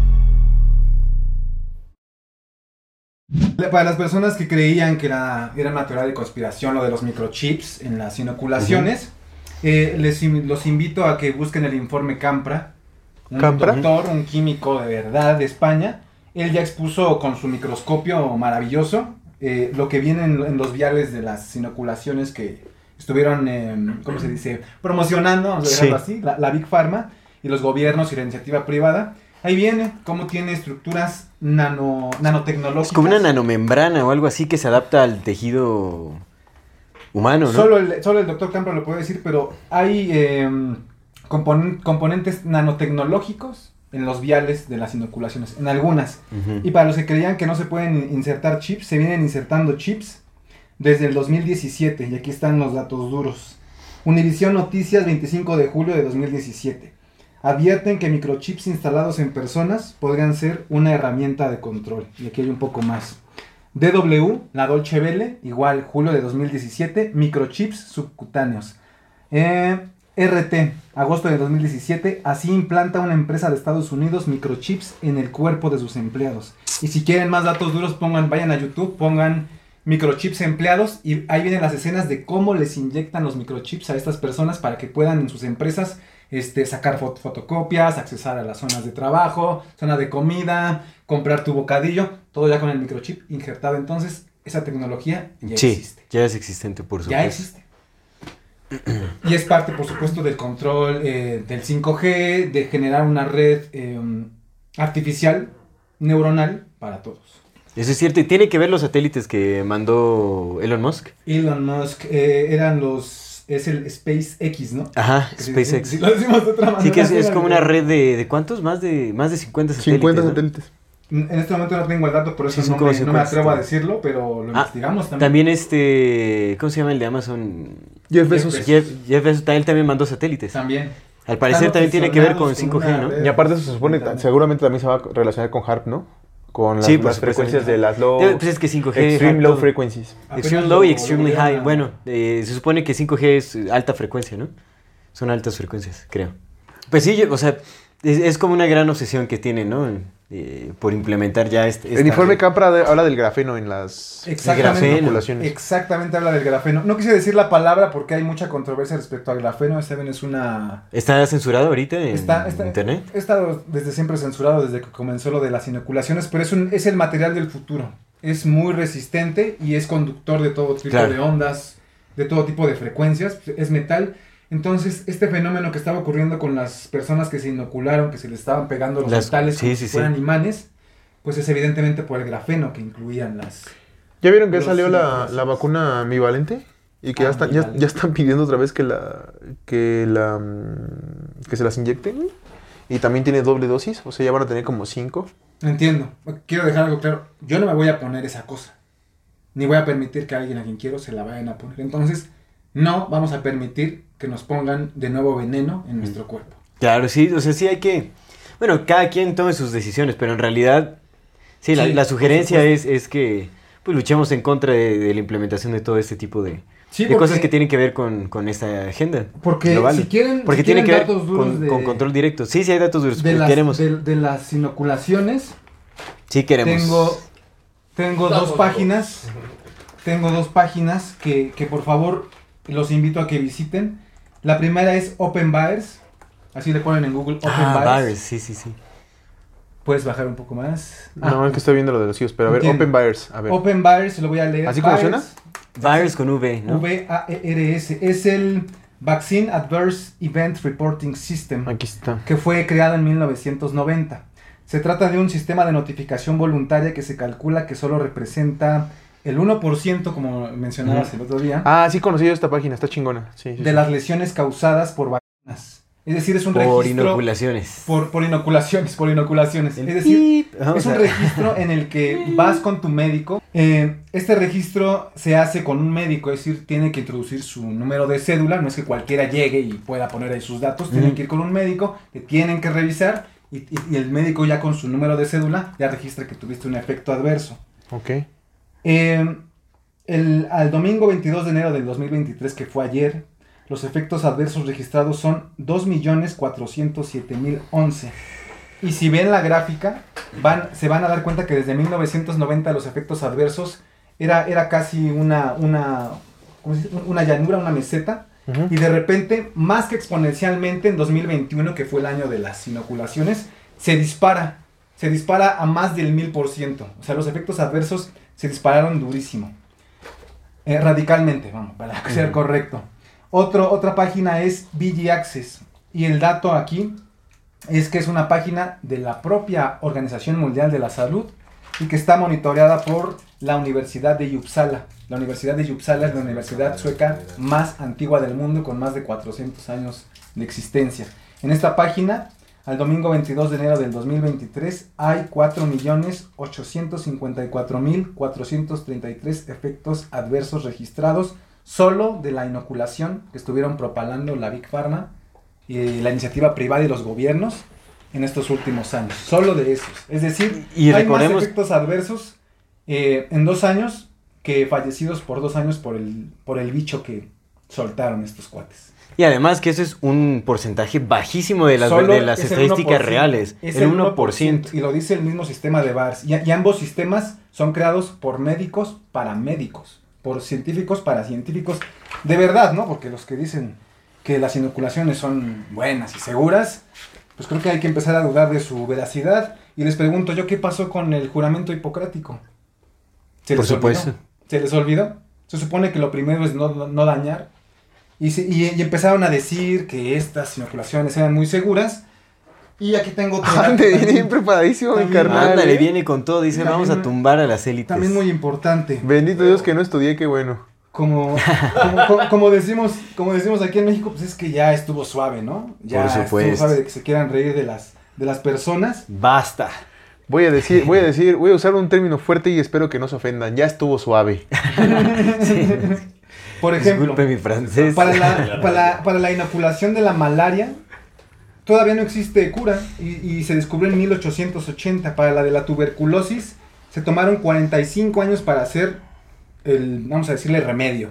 Para las personas que creían que era, era una teoría de conspiración lo de los microchips en las inoculaciones, eh, les los invito a que busquen el informe Campra. Un ¿Campra? doctor, un químico de verdad de España. Él ya expuso con su microscopio maravilloso eh, lo que viene en, en los viales de las inoculaciones que estuvieron, eh, ¿cómo se dice?, promocionando, vamos a dejarlo Sí. así, la, la Big Pharma y los gobiernos y la iniciativa privada. Ahí viene cómo tiene estructuras nano, nanotecnológicas. Es como una nanomembrana o algo así que se adapta al tejido humano, ¿no? Solo el, solo el doctor Campra lo puede decir, pero hay eh, componen- componentes nanotecnológicos en los viales de las inoculaciones, en algunas. Y para los que creían que no se pueden insertar chips, se vienen insertando chips desde el 2017, y aquí están los datos duros. Univisión Noticias, 25 de julio de 2017. Advierten que microchips instalados en personas podrían ser una herramienta de control. Y aquí hay un poco más. DW, la Dolce Vele, igual, julio de 2017, microchips subcutáneos. Eh, RT, agosto de 2017, así implanta una empresa de Estados Unidos microchips en el cuerpo de sus empleados. Y si quieren más datos duros, pongan, vayan a YouTube, pongan microchips empleados y ahí vienen las escenas de cómo les inyectan los microchips a estas personas para que puedan en sus empresas este, sacar fot- fotocopias, accesar a las zonas de trabajo, zona de comida, comprar tu bocadillo, todo ya con el microchip injertado. Entonces, esa tecnología ya sí, existe. ya es existente, por supuesto. Ya existe. Y es parte, por supuesto, del control eh, del 5G, de generar una red eh, artificial, neuronal, para todos. Eso es cierto, y tiene que ver los satélites que mandó Elon Musk. Elon Musk eh, eran los. Es el SpaceX, ¿no? Ajá, si- SpaceX. si lo decimos de otra manera. Sí, que es, como una red de, de ¿cuántos? Más de, más de 50 satélites. 50 ¿no? satélites. En este momento no tengo el dato, por eso Sí, no, me, no me 50 atrevo a decirlo, pero lo Ah, investigamos también. También este, ¿cómo se llama el de Amazon? Jeff Bezos. Bezos. Jeff, Jeff Bezos, él también mandó satélites. También. Al parecer también tiene que ver con obsesionados 5G, una ¿no? Y aparte eso se supone, seguramente también se va a relacionar con HARP, ¿no? Con las, Sí, las supuesto. frecuencias de las low, Pues es que 5G... extreme low frequencies. Extreme low y extremely high. a- Bueno, eh, se supone que 5G es alta frecuencia, ¿no? Son altas frecuencias, creo. Pues sí, yo- o sea, es, es como una gran obsesión que tienen, ¿no? Eh, por implementar ya este... El informe Capra de- habla del grafeno en las Exactamente. inoculaciones. Exactamente habla del grafeno. No quise decir la palabra porque hay mucha controversia respecto al grafeno. Saben, es una. ¿Está censurado ahorita en Está, está- internet? He estado desde siempre censurado, desde que comenzó lo de las inoculaciones, pero es, un, es el material del futuro. Es muy resistente y es conductor de todo tipo Claro. de ondas, de todo tipo de frecuencias. Es metal. Entonces, este fenómeno que estaba ocurriendo con las personas que se inocularon, que se les estaban pegando los Las- metales sí, como sí, si fueran sí. imanes, pues es evidentemente por el grafeno que incluían las... ¿Ya vieron que salió la, la vacuna ambivalente? Y que ya, están, ya, Ambivalente. ya están pidiendo otra vez que la que la mm, que se las inyecten. Y también tiene doble dosis, o sea, ya van a tener como cinco. Entiendo. Quiero dejar algo claro. Yo no me voy a poner esa cosa. Ni voy a permitir que alguien a quien quiero se la vayan a poner. Entonces, no vamos a permitir que nos pongan de nuevo veneno en nuestro cuerpo. Claro, sí, o sea, sí hay que... Bueno, cada quien tome sus decisiones, pero en realidad, sí, la, Sí, la por sugerencia es, es que pues, luchemos en contra de, de la implementación de todo este tipo de, Sí, de cosas que tienen que ver con, con esta agenda. Porque global. si quieren- Porque si tiene quieren que ver datos duros con, de- con control directo. Sí, sí hay datos duros, De las, queremos. de, de las inoculaciones, Sí queremos. tengo, tengo dos páginas. Tengo dos páginas que, que por favor los invito a que visiten. La primera es Open Buyers. Así le ponen en Google Open Ah, Buyers. sí, sí, sí. Puedes bajar un poco más. no, Ah, es que estoy viendo lo de los hijos, pero a ver, Entiendo. Open Buyers, a ver. Open Buyers, lo voy a leer. ¿Así como Buyers, con V, ¿no? V-A-E-R-S. Es el Vaccine Adverse Event Reporting System, Aquí está. que fue creado en 1990. Se trata de un sistema de notificación voluntaria que se calcula que solo representa el 1%, como mencionabas el otro día, Ah, sí conocí esta página, está chingona. Sí, sí, de sí. las lesiones causadas por vacunas. Es decir, es un Por registro... inoculaciones. Por, por inoculaciones, por inoculaciones. El es decir, es un a- registro en el que vas con tu médico. Eh, este registro se hace con un médico, es decir, tiene que introducir su número de cédula. No es que cualquiera llegue y pueda poner ahí sus datos. Tienen que ir con un médico, te tienen que revisar y, y- y el médico ya con su número de cédula ya registra que tuviste un efecto adverso. Ok. Eh, el, al domingo 22 de enero del 2023, que fue ayer, los efectos adversos registrados son 2.407.011. Y si ven la gráfica, van, se van a dar cuenta que desde 1990 los efectos adversos era, era casi una, una, una llanura, una meseta. Y de repente, más que exponencialmente, en 2021, que fue el año de las inoculaciones, se dispara. Se dispara a más del 1000%. O sea, los efectos adversos se dispararon durísimo. Eh, radicalmente, vamos, para ser correcto. Otro, otra página es BG Access. Y el dato aquí es que es una página de la propia Organización Mundial de la Salud y que está monitoreada por la Universidad de Uppsala. La Universidad de Uppsala es la universidad sueca más antigua del mundo con más de 400 años de existencia. En esta página al domingo 22 de enero del 2023 hay 4.854.433 efectos adversos registrados solo de la inoculación que estuvieron propalando la Big Pharma y la iniciativa privada y los gobiernos en estos últimos años. Solo de esos. Es decir, Y hay más efectos adversos eh, en dos años que fallecidos por dos años por el, por el bicho que soltaron estos cuates. Y además que eso es un porcentaje bajísimo de las, de las es el estadísticas 1%, reales. Es el 1%. Y lo dice el mismo sistema de VARS. Y, y ambos sistemas son creados por médicos para médicos, por científicos para científicos. De verdad, ¿no? Porque los que dicen que las inoculaciones son buenas y seguras, pues creo que hay que empezar a dudar de su veracidad. Y les pregunto yo, ¿qué pasó con el juramento hipocrático? ¿Se Por les olvidó? supuesto. ¿Se les olvidó? Se supone que lo primero es no, no dañar. Y, se- y- y empezaron a decir que estas inoculaciones eran muy seguras. Y aquí tengo otro Ande, bien preparadísimo, mi carnal. Ándale, ¿eh? viene con todo. Dice, También vamos a tumbar a las élites. También muy importante. Bendito Dios que no estudié, qué bueno. Como, como, como- como decimos, como decimos aquí en México, pues es que ya estuvo suave, ¿no? Ya Por estuvo suave de que se quieran reír de las, de las personas. Basta. Voy a decir, voy a decir, voy a usar un término fuerte y espero que no se ofendan. Ya estuvo suave. Por ejemplo, Disculpe mi francés. para la, para, la- para la inoculación de la malaria, todavía no existe cura y, y se descubrió en 1880. Para la de la tuberculosis, se tomaron 45 años para hacer el, vamos a decirle, remedio.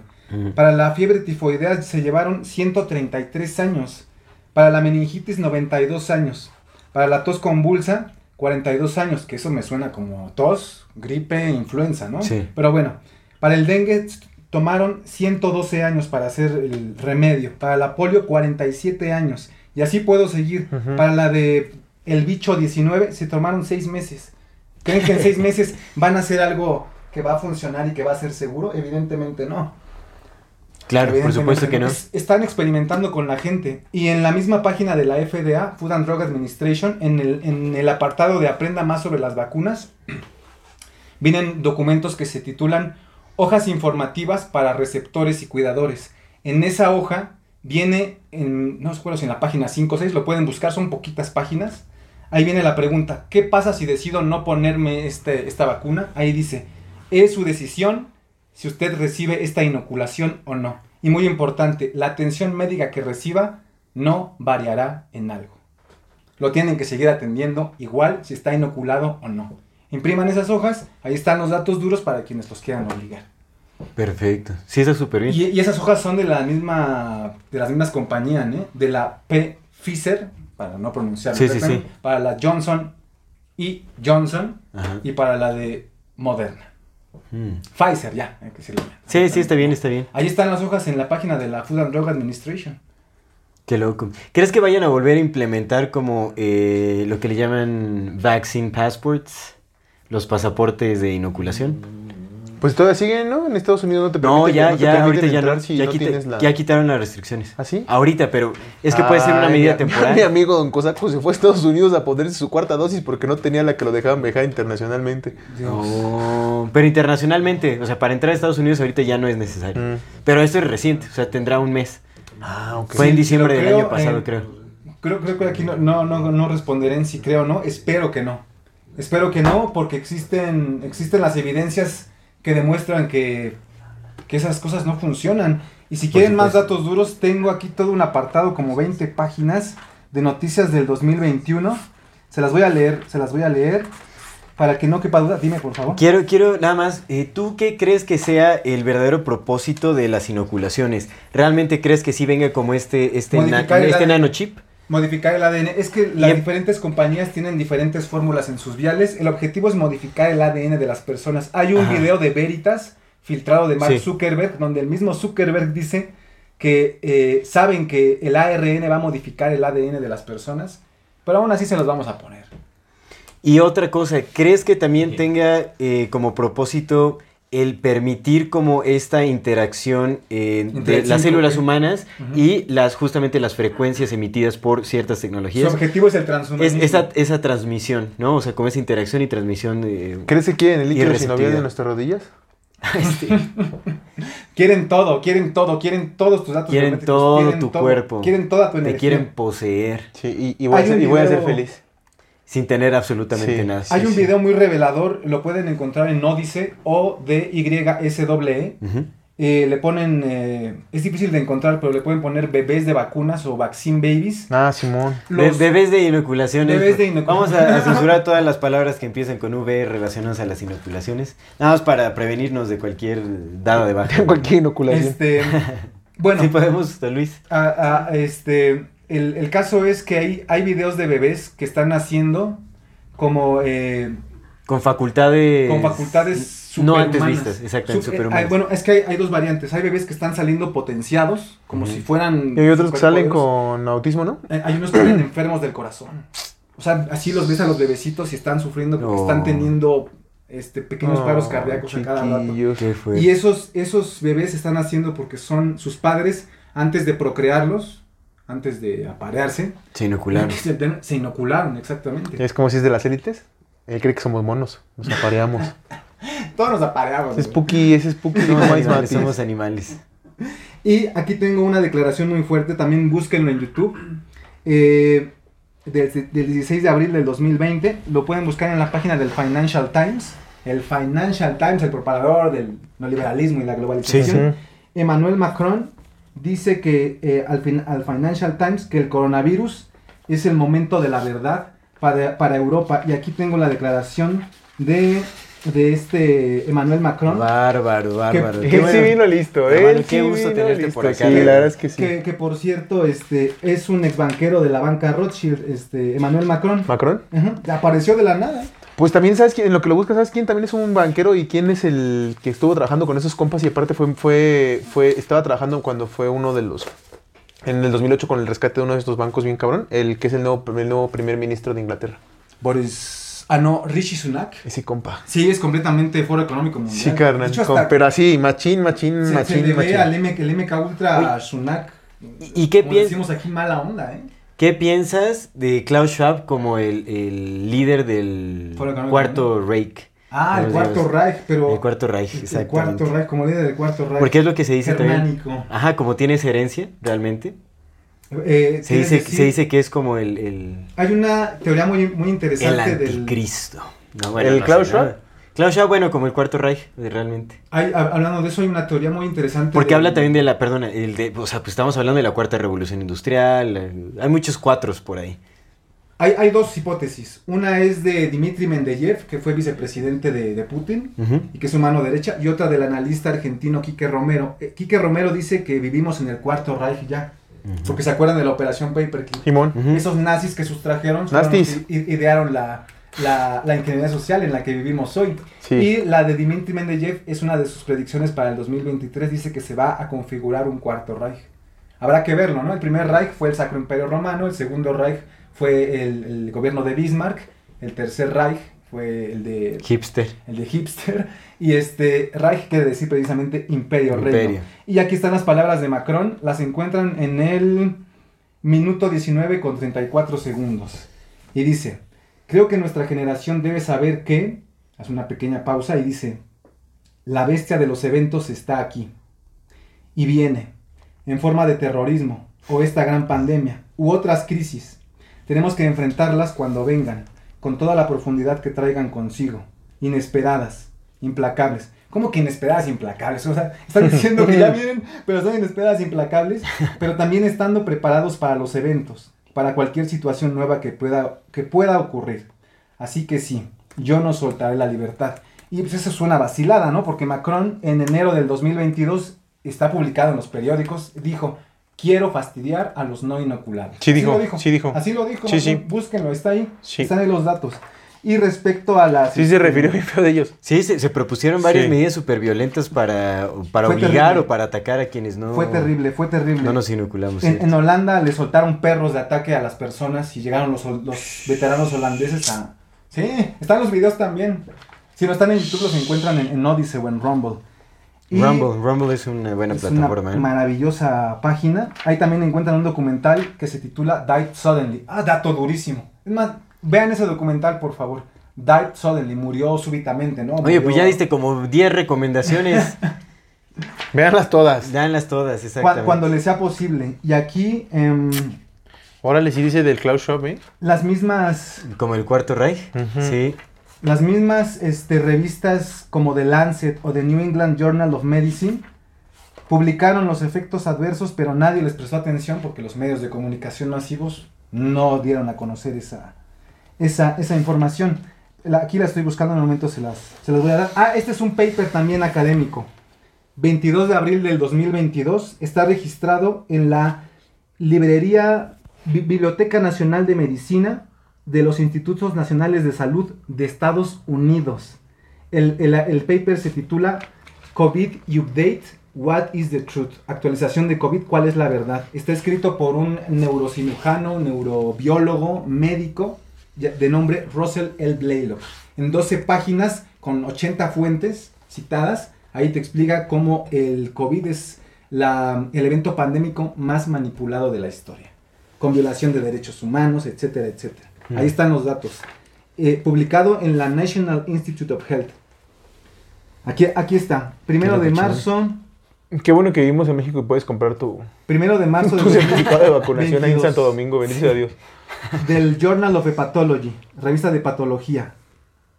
Para la fiebre tifoidea se llevaron 133 años. Para la meningitis, 92 años. Para la tos convulsa, 42 años, que eso me suena como tos, gripe, influenza, ¿no? Sí. Pero bueno, para el dengue tomaron 112 años para hacer el remedio. Para la polio, 47 años. Y así puedo seguir. Para la de el bicho 19, se tomaron 6 meses. ¿Creen que en 6 meses van a hacer algo que va a funcionar y que va a ser seguro? Evidentemente no. Claro, por supuesto que no. Es- están experimentando con la gente. Y en la misma página de la FDA, Food and Drug Administration, en el, en el apartado de Aprenda más sobre las vacunas, vienen documentos que se titulan Hojas informativas para receptores y cuidadores. En esa hoja viene, en, no recuerdo si en la página 5 o 6, lo pueden buscar, son poquitas páginas. Ahí viene la pregunta, ¿qué pasa si decido no ponerme este, esta vacuna? Ahí dice, es su decisión si usted recibe esta inoculación o no. Y muy importante, la atención médica que reciba no variará en algo. Lo tienen que seguir atendiendo igual si está inoculado o no. Impriman esas hojas, ahí están los datos duros para quienes los quieran obligar. Perfecto. Sí, está súper bien. Y, y esas hojas son de la misma, de las mismas compañías, ¿eh? De la P. Pfizer, para no pronunciarlo, Sí, sí, sí. para la Johnson y Johnson Ajá. y para la de Moderna. Mm. Pfizer, ya, hay que decirlo. Sí, sí, está bien, está bien. Ahí están las hojas en la página de la Food and Drug Administration. Qué loco. ¿Crees que vayan a volver a implementar como eh, lo que le llaman vaccine passports? Los pasaportes de inoculación. Pues todavía siguen, ¿no? En Estados Unidos no te No, permiten, ya, no te ya, ahorita ya no. si ya, no quita- tienes la... ya quitaron las restricciones. ¿Ah, sí? Ahorita, pero es que puede ser una medida mi- temporal. Mi amigo Don Cosaco se fue a Estados Unidos a ponerse su cuarta dosis porque no tenía la que lo dejaban viajar internacionalmente. No, pero internacionalmente, o sea, para entrar a Estados Unidos ahorita ya no es necesario. Mm. Pero esto es reciente, o sea, tendrá un mes. Ah, ok. Fue en diciembre del creo, año pasado, eh, creo. Creo, creo que aquí no, no, no, no responderé en si creo o no. Espero que no. Espero que no, porque existen, existen las evidencias que demuestran que, que esas cosas no funcionan. Y si quieren más datos duros, tengo aquí todo un apartado, como 20 páginas de noticias del 2021. Se las voy a leer, se las voy a leer. Para que no quepa duda, dime por favor. Quiero, quiero nada más, eh, ¿tú qué crees que sea el verdadero propósito de las inoculaciones? ¿Realmente crees que sí venga como este, este, na- este ADN. nanochip? Modificar el ADN. Es que las Y- diferentes compañías tienen diferentes fórmulas en sus viales. El objetivo es modificar el ADN de las personas. Hay un Ajá. video de Veritas filtrado de Mark Sí. Zuckerberg donde el mismo Zuckerberg dice que eh, saben que el ARN va a modificar el ADN de las personas, pero aún así se los vamos a poner. Y otra cosa, ¿crees que también tenga eh, como propósito el permitir como esta interacción eh, de las células humanas y las justamente las frecuencias emitidas por ciertas Su tecnologías? objetivo es el Es transhumanismo. esa, esa transmisión, ¿no? O sea, como esa interacción y transmisión. eh, ¿Crees que quieren el líquido sinovial de nuestras rodillas? Este, Quieren todo, quieren todo, quieren todos tus datos Quieren todo quieren tu todo, cuerpo. Quieren toda tu energía. te quieren poseer Sí, y, y voy, a ser, un y voy a ser video- feliz. Sin tener absolutamente Sí. nada. Hay Sí, un sí. video muy revelador, lo pueden encontrar en Odise o d y s -E. Ujú. Eh, le ponen, eh, es difícil de encontrar, pero le pueden poner bebés de vacunas o vaccine babies. Ah, Simón. Be- Los- bebés de inoculaciones. Bebés de inocula- Vamos a, a censurar todas las palabras que empiezan con V relacionadas a las inoculaciones. Nada más para prevenirnos de cualquier dada de baja. Cualquier inoculación. Este, bueno, Sí podemos, Luis. a- a- este, el, el caso es que hay, hay videos de bebés que están naciendo como eh, Con facultades... con facultades No superhumanas. antes vistas, exactamente, Sup- eh, superhumanas. hay- bueno, es que hay, hay dos variantes. Hay bebés que están saliendo potenciados, como si fueran... Y hay otros que salen con autismo, ¿no? Eh, Hay unos que están enfermos del corazón. O sea, así los ves a los bebecitos y están sufriendo porque Oh. están teniendo este, pequeños Oh, paros cardíacos a cada rato. chiquillos. ¿Qué fue? Y esos, esos bebés están haciendo porque son sus padres, antes de procrearlos, antes de aparearse, Se inocularon. se, se inocularon, exactamente. Es como si es de las élites. Él cree que somos monos. Nos apareamos. Todos nos apareamos. es. Spooky, es Spooky. No Somos animales, Matis. somos animales. Y aquí tengo una declaración muy fuerte, también búsquenlo en YouTube. eh, del, del 16 de abril del 2020. Lo pueden buscar en la página del Financial Times. El Financial Times, el propagador del neoliberalismo y la globalización. Ujú. Emmanuel Macron dice que eh, al, fin- al Financial Times que el coronavirus es el momento de la verdad para, para Europa. Y aquí tengo la declaración de, de este Emmanuel Macron. Bárbaro, bárbaro. Qué Él sí vino listo, él qué sí gusto tenerte listo. por acá, Sí, de la verdad. verdad es que sí. Que, que, por cierto, este es un ex banquero de la banca Rothschild, este Emmanuel Macron. ¿Macron? Ajá, apareció de la nada. Pues también sabes quién, en lo que lo buscas, ¿sabes quién también es un banquero y quién es el que estuvo trabajando con esos compas y aparte fue, fue, fue, estaba trabajando cuando fue uno de los, en el 2008 con el rescate de uno de estos bancos bien cabrón, el que es el nuevo, el nuevo primer ministro de Inglaterra. Boris. Ah, no, Rishi Sunak. Ese compa. Sí, es completamente foro económico mundial. Sí, carnal. Hecho, con- pero así, machín, machín, se, se machín, le ve machín. al M, el MK Ultra Sunak. ¿Y- y qué como piens- decimos aquí, mala onda, ¿eh? ¿Qué piensas de Klaus Schwab como el, el líder del cuarto Reich? Ah, el cuarto digamos, Reich, pero. El cuarto Reich, el exactamente. cuarto Reich, como líder del cuarto Reich. Porque es lo que se dice también. Germánico. Ajá, como tiene esa herencia, realmente. Eh, Se quiere dice, decir- se dice que es como el, el, Hay una teoría muy, muy el interesante del. anticristo. No, ¿El no Klaus Schwab? Klaus bueno, como el cuarto Reich, de- realmente. Hay, hablando de eso, hay una teoría muy interesante. Porque habla también de la, perdona, el de, o sea, pues estamos hablando de la cuarta revolución industrial. Hay muchos cuatros por ahí. Hay, hay dos hipótesis. Una es de Dmitry Mendeyev, que fue vicepresidente de, de Putin y que es su mano derecha, y otra del analista argentino Quique Romero. Eh, Quique Romero dice que vivimos en el cuarto Reich ya, porque se acuerdan de la operación Paperclip. Simón. Esos nazis que sustrajeron idearon la, la, la ingeniería social en la que vivimos hoy. Sí. Y la de Dmitry Mendeyev es una de sus predicciones para el 2023. Dice que se va a configurar un cuarto Reich. Habrá que verlo, ¿no? El primer Reich fue el Sacro Imperio Romano, el segundo Reich fue el, el gobierno de Bismarck, el tercer Reich fue el de, Hipster. el de Hipster, y este Reich quiere decir precisamente Imperio, Imperio. Reino. Y aquí están las palabras de Macron, las encuentran en el minuto 19 con 34 segundos. Y dice, creo que nuestra generación debe saber que, hace una pequeña pausa y dice, la bestia de los eventos está aquí. Y viene, en forma de terrorismo, o esta gran pandemia, u otras crisis. Tenemos que enfrentarlas cuando vengan, con toda la profundidad que traigan consigo, inesperadas, implacables. ¿Cómo que inesperadas e implacables? O sea, están diciendo que ya vienen, pero son inesperadas e implacables, pero también estando preparados para los eventos, para cualquier situación nueva que pueda, que pueda ocurrir. Así que sí, yo no soltaré la libertad. Y pues eso suena vacilada, ¿no? Porque Macron en enero del 2022 está publicado en los periódicos, dijo, quiero fastidiar a los no inoculados. Sí Así dijo, lo sí dijo. Así lo dijo. Sí, sí. Búsquenlo, está ahí. Sí. Están ahí los datos. Y respecto a las... Sí se este, refirió bien feo de ellos. Sí, se, se propusieron varias Sí. medidas súper violentas para, para Fue obligar terrible. o para atacar a quienes no, Fue terrible, fue terrible. no nos inoculamos. En, Holanda le soltaron perros de ataque a las personas y llegaron los, los veteranos holandeses a... Sí, están los videos también. Si no están en YouTube los encuentran en, en Odyssey o en Rumble. Y Rumble, Rumble es una buena es plataforma. una ¿eh? maravillosa página. Ahí también encuentran un documental que se titula Died Suddenly. Ah, dato durísimo. Es más, vean ese documental, por favor. died suddenly, murió súbitamente, ¿no? Oye, Murió- pues ya diste como 10 recomendaciones. Veanlas todas. Danlas todas, exactamente. Cuando le sea posible. Y aquí em, Órale, sí dice del Cloud Shop, ¿eh? las mismas Como el Cuarto Reich. Sí. Las mismas este, revistas como The Lancet o The New England Journal of Medicine publicaron los efectos adversos, pero nadie les prestó atención porque los medios de comunicación masivos no dieron a conocer esa, esa, esa información. Aquí la estoy buscando, en el momento se las, se las voy a dar. Ah, este es un paper también académico. 22 de abril del 2022 está registrado en la librería Bi- Biblioteca Nacional de Medicina de los Institutos Nacionales de Salud de Estados Unidos. El, el- el paper se titula COVID Update, What is the Truth? Actualización de COVID, ¿cuál es la verdad? Está escrito por un neurocirujano, neurobiólogo, médico de nombre Russell L. Blaylock. En 12 páginas con 80 fuentes citadas, ahí te explica cómo el COVID es la- el evento pandémico más manipulado de la historia, con violación de derechos humanos, etcétera, etcétera. Ahí están los datos. Eh, publicado en la National Institute of Health. Aquí, aquí está. Primero de marzo. Qué bueno que vivimos en México y puedes comprar tu, Primero de marzo tu del certificado de vacunación ahí en 22. Santo Domingo. Bendito a Dios. Del Journal of Hepatology, revista de patología.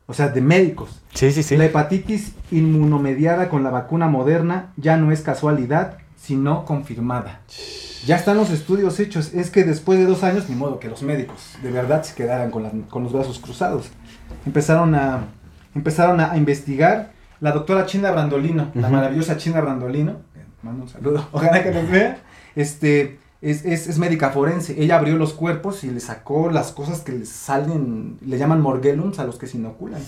O sea, de médicos. Sí, sí, sí. La hepatitis inmunomediada con la vacuna moderna ya no es casualidad, sino confirmada. Ya están los estudios hechos. Es que después de dos años, ni modo que los médicos de verdad se quedaran con, la- con los brazos cruzados. Empezaron a, empezaron a investigar. La doctora China Brandolino, la maravillosa China Brandolino, eh, mando un saludo, ojalá que nos vea, este, es, es, es médica forense. Ella abrió los cuerpos y le sacó las cosas que les salen, le llaman morgellons a los que se inoculan.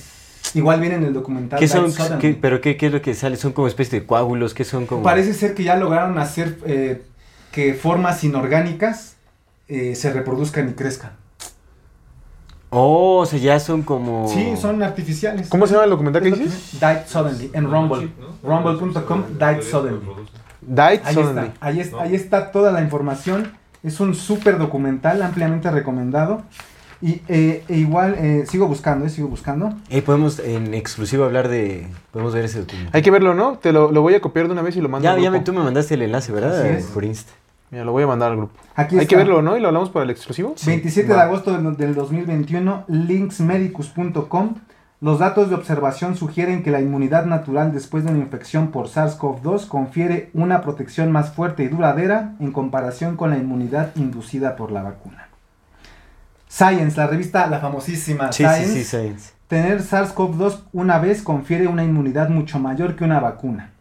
Igual viene en el documental. ¿Qué son? Qué- ¿Pero qué, qué es lo que sale? ¿Son como especie de coágulos? ¿Qué son como...? Parece ser que ya lograron hacer eh, que formas inorgánicas eh, se reproduzcan y crezcan. Oh, o sea, ya son como... Sí, son artificiales. ¿Cómo se llama el documental que dices? Died Suddenly, en Rumble. Rumble.com, Died Suddenly. Died Ahí Suddenly. está, ahí, es- ahí está toda la información. Es un súper documental, ampliamente recomendado. Y eh, e igual, eh, sigo buscando, eh, sigo buscando. Eh, podemos en exclusivo hablar de... Podemos ver ese documental. Hay que verlo, ¿no? Te lo, lo voy a copiar de una vez y lo mando Ya, al ya me, tú me mandaste el enlace, ¿verdad? Así es. Por Insta. Mira, lo voy a mandar al grupo. Aquí Hay está. que verlo, ¿no? Y lo hablamos para el exclusivo. 27 de agosto del, del 2021, linksmedicus.com. Los datos de observación sugieren que la inmunidad natural después de una infección por SARS-CoV-2 confiere una protección más fuerte y duradera en comparación con la inmunidad inducida por la vacuna. Science, la revista, la famosísima Sí, Science, sí, sí, Science. tener SARS-CoV-2 una vez confiere una inmunidad mucho mayor que una vacuna.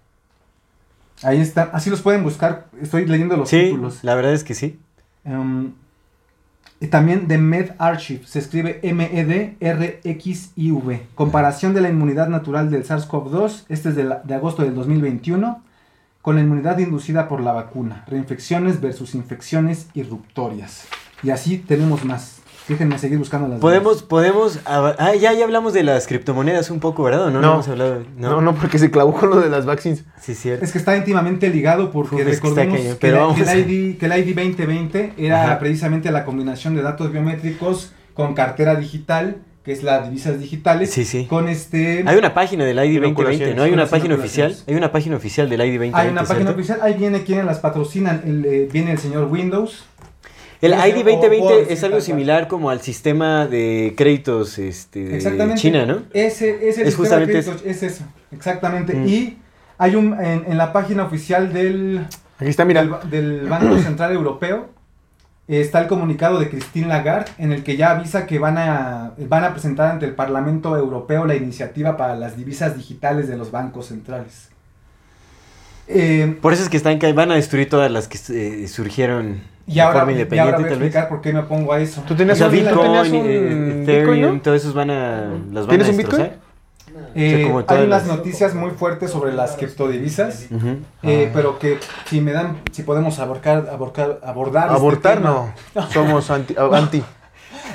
Ahí está, así los pueden buscar, estoy leyendo los Sí, títulos. la verdad es que sí. Um, y también de Med Archive, se escribe E M-E-D-R-X-I-V. Comparación de la inmunidad natural del SARS-CoV-2, este es de, la- de agosto del 2021, con la inmunidad inducida por la vacuna. Reinfecciones versus infecciones irruptorias. Y así tenemos más. Déjenme seguir buscando las Podemos, demás. podemos... Ah, ya, ya hablamos de las criptomonedas un poco, ¿verdad? ¿O no? No. hemos hablado... No, no, porque se clavó con lo de las vaccines. Sí, cierto. Es que está íntimamente ligado porque Uf, que recordemos que, pero la- vamos que el ID, que el ID 2020 era Ajá. precisamente la combinación de datos biométricos con cartera digital, que es las divisas digitales, Sí, sí. con este... Hay una página del ID 2020, Inoculaciones, ¿no? Hay una página oficial. Hay una página oficial del ID 2020, Hay una página ¿cierto? oficial, ahí viene quienes las patrocinan, el, eh, viene el señor Windows. El Ese- ID o puedo 2020 decir es algo similar como al sistema de créditos este, de. China, ¿no? Ese es el Es justamente de créditos, es eso, exactamente. Mm. Y hay un, en, en la página oficial del, Aquí está, mira. del, ba- del Banco Central Europeo está el comunicado de Christine Lagarde en el que ya avisa que van a, van a presentar ante el Parlamento Europeo la iniciativa para las divisas digitales de los bancos centrales. Eh, Por eso es que están que van a destruir todas las que eh, surgieron y de ahora, forma y ahora independiente, voy a explicar por qué me pongo a eso. Tú tenías O sea, un, Bitcoin, tenías un eh, Bitcoin, Ethereum, ¿no? todos esos van a las van ¿Tienes a un Bitcoin? Eh, O sea, hay unas las- noticias muy fuertes sobre las criptodivisas. Eh, pero que si me dan, si podemos aborcar, aborcar, abordar. este Abortar tema. no. Somos anti.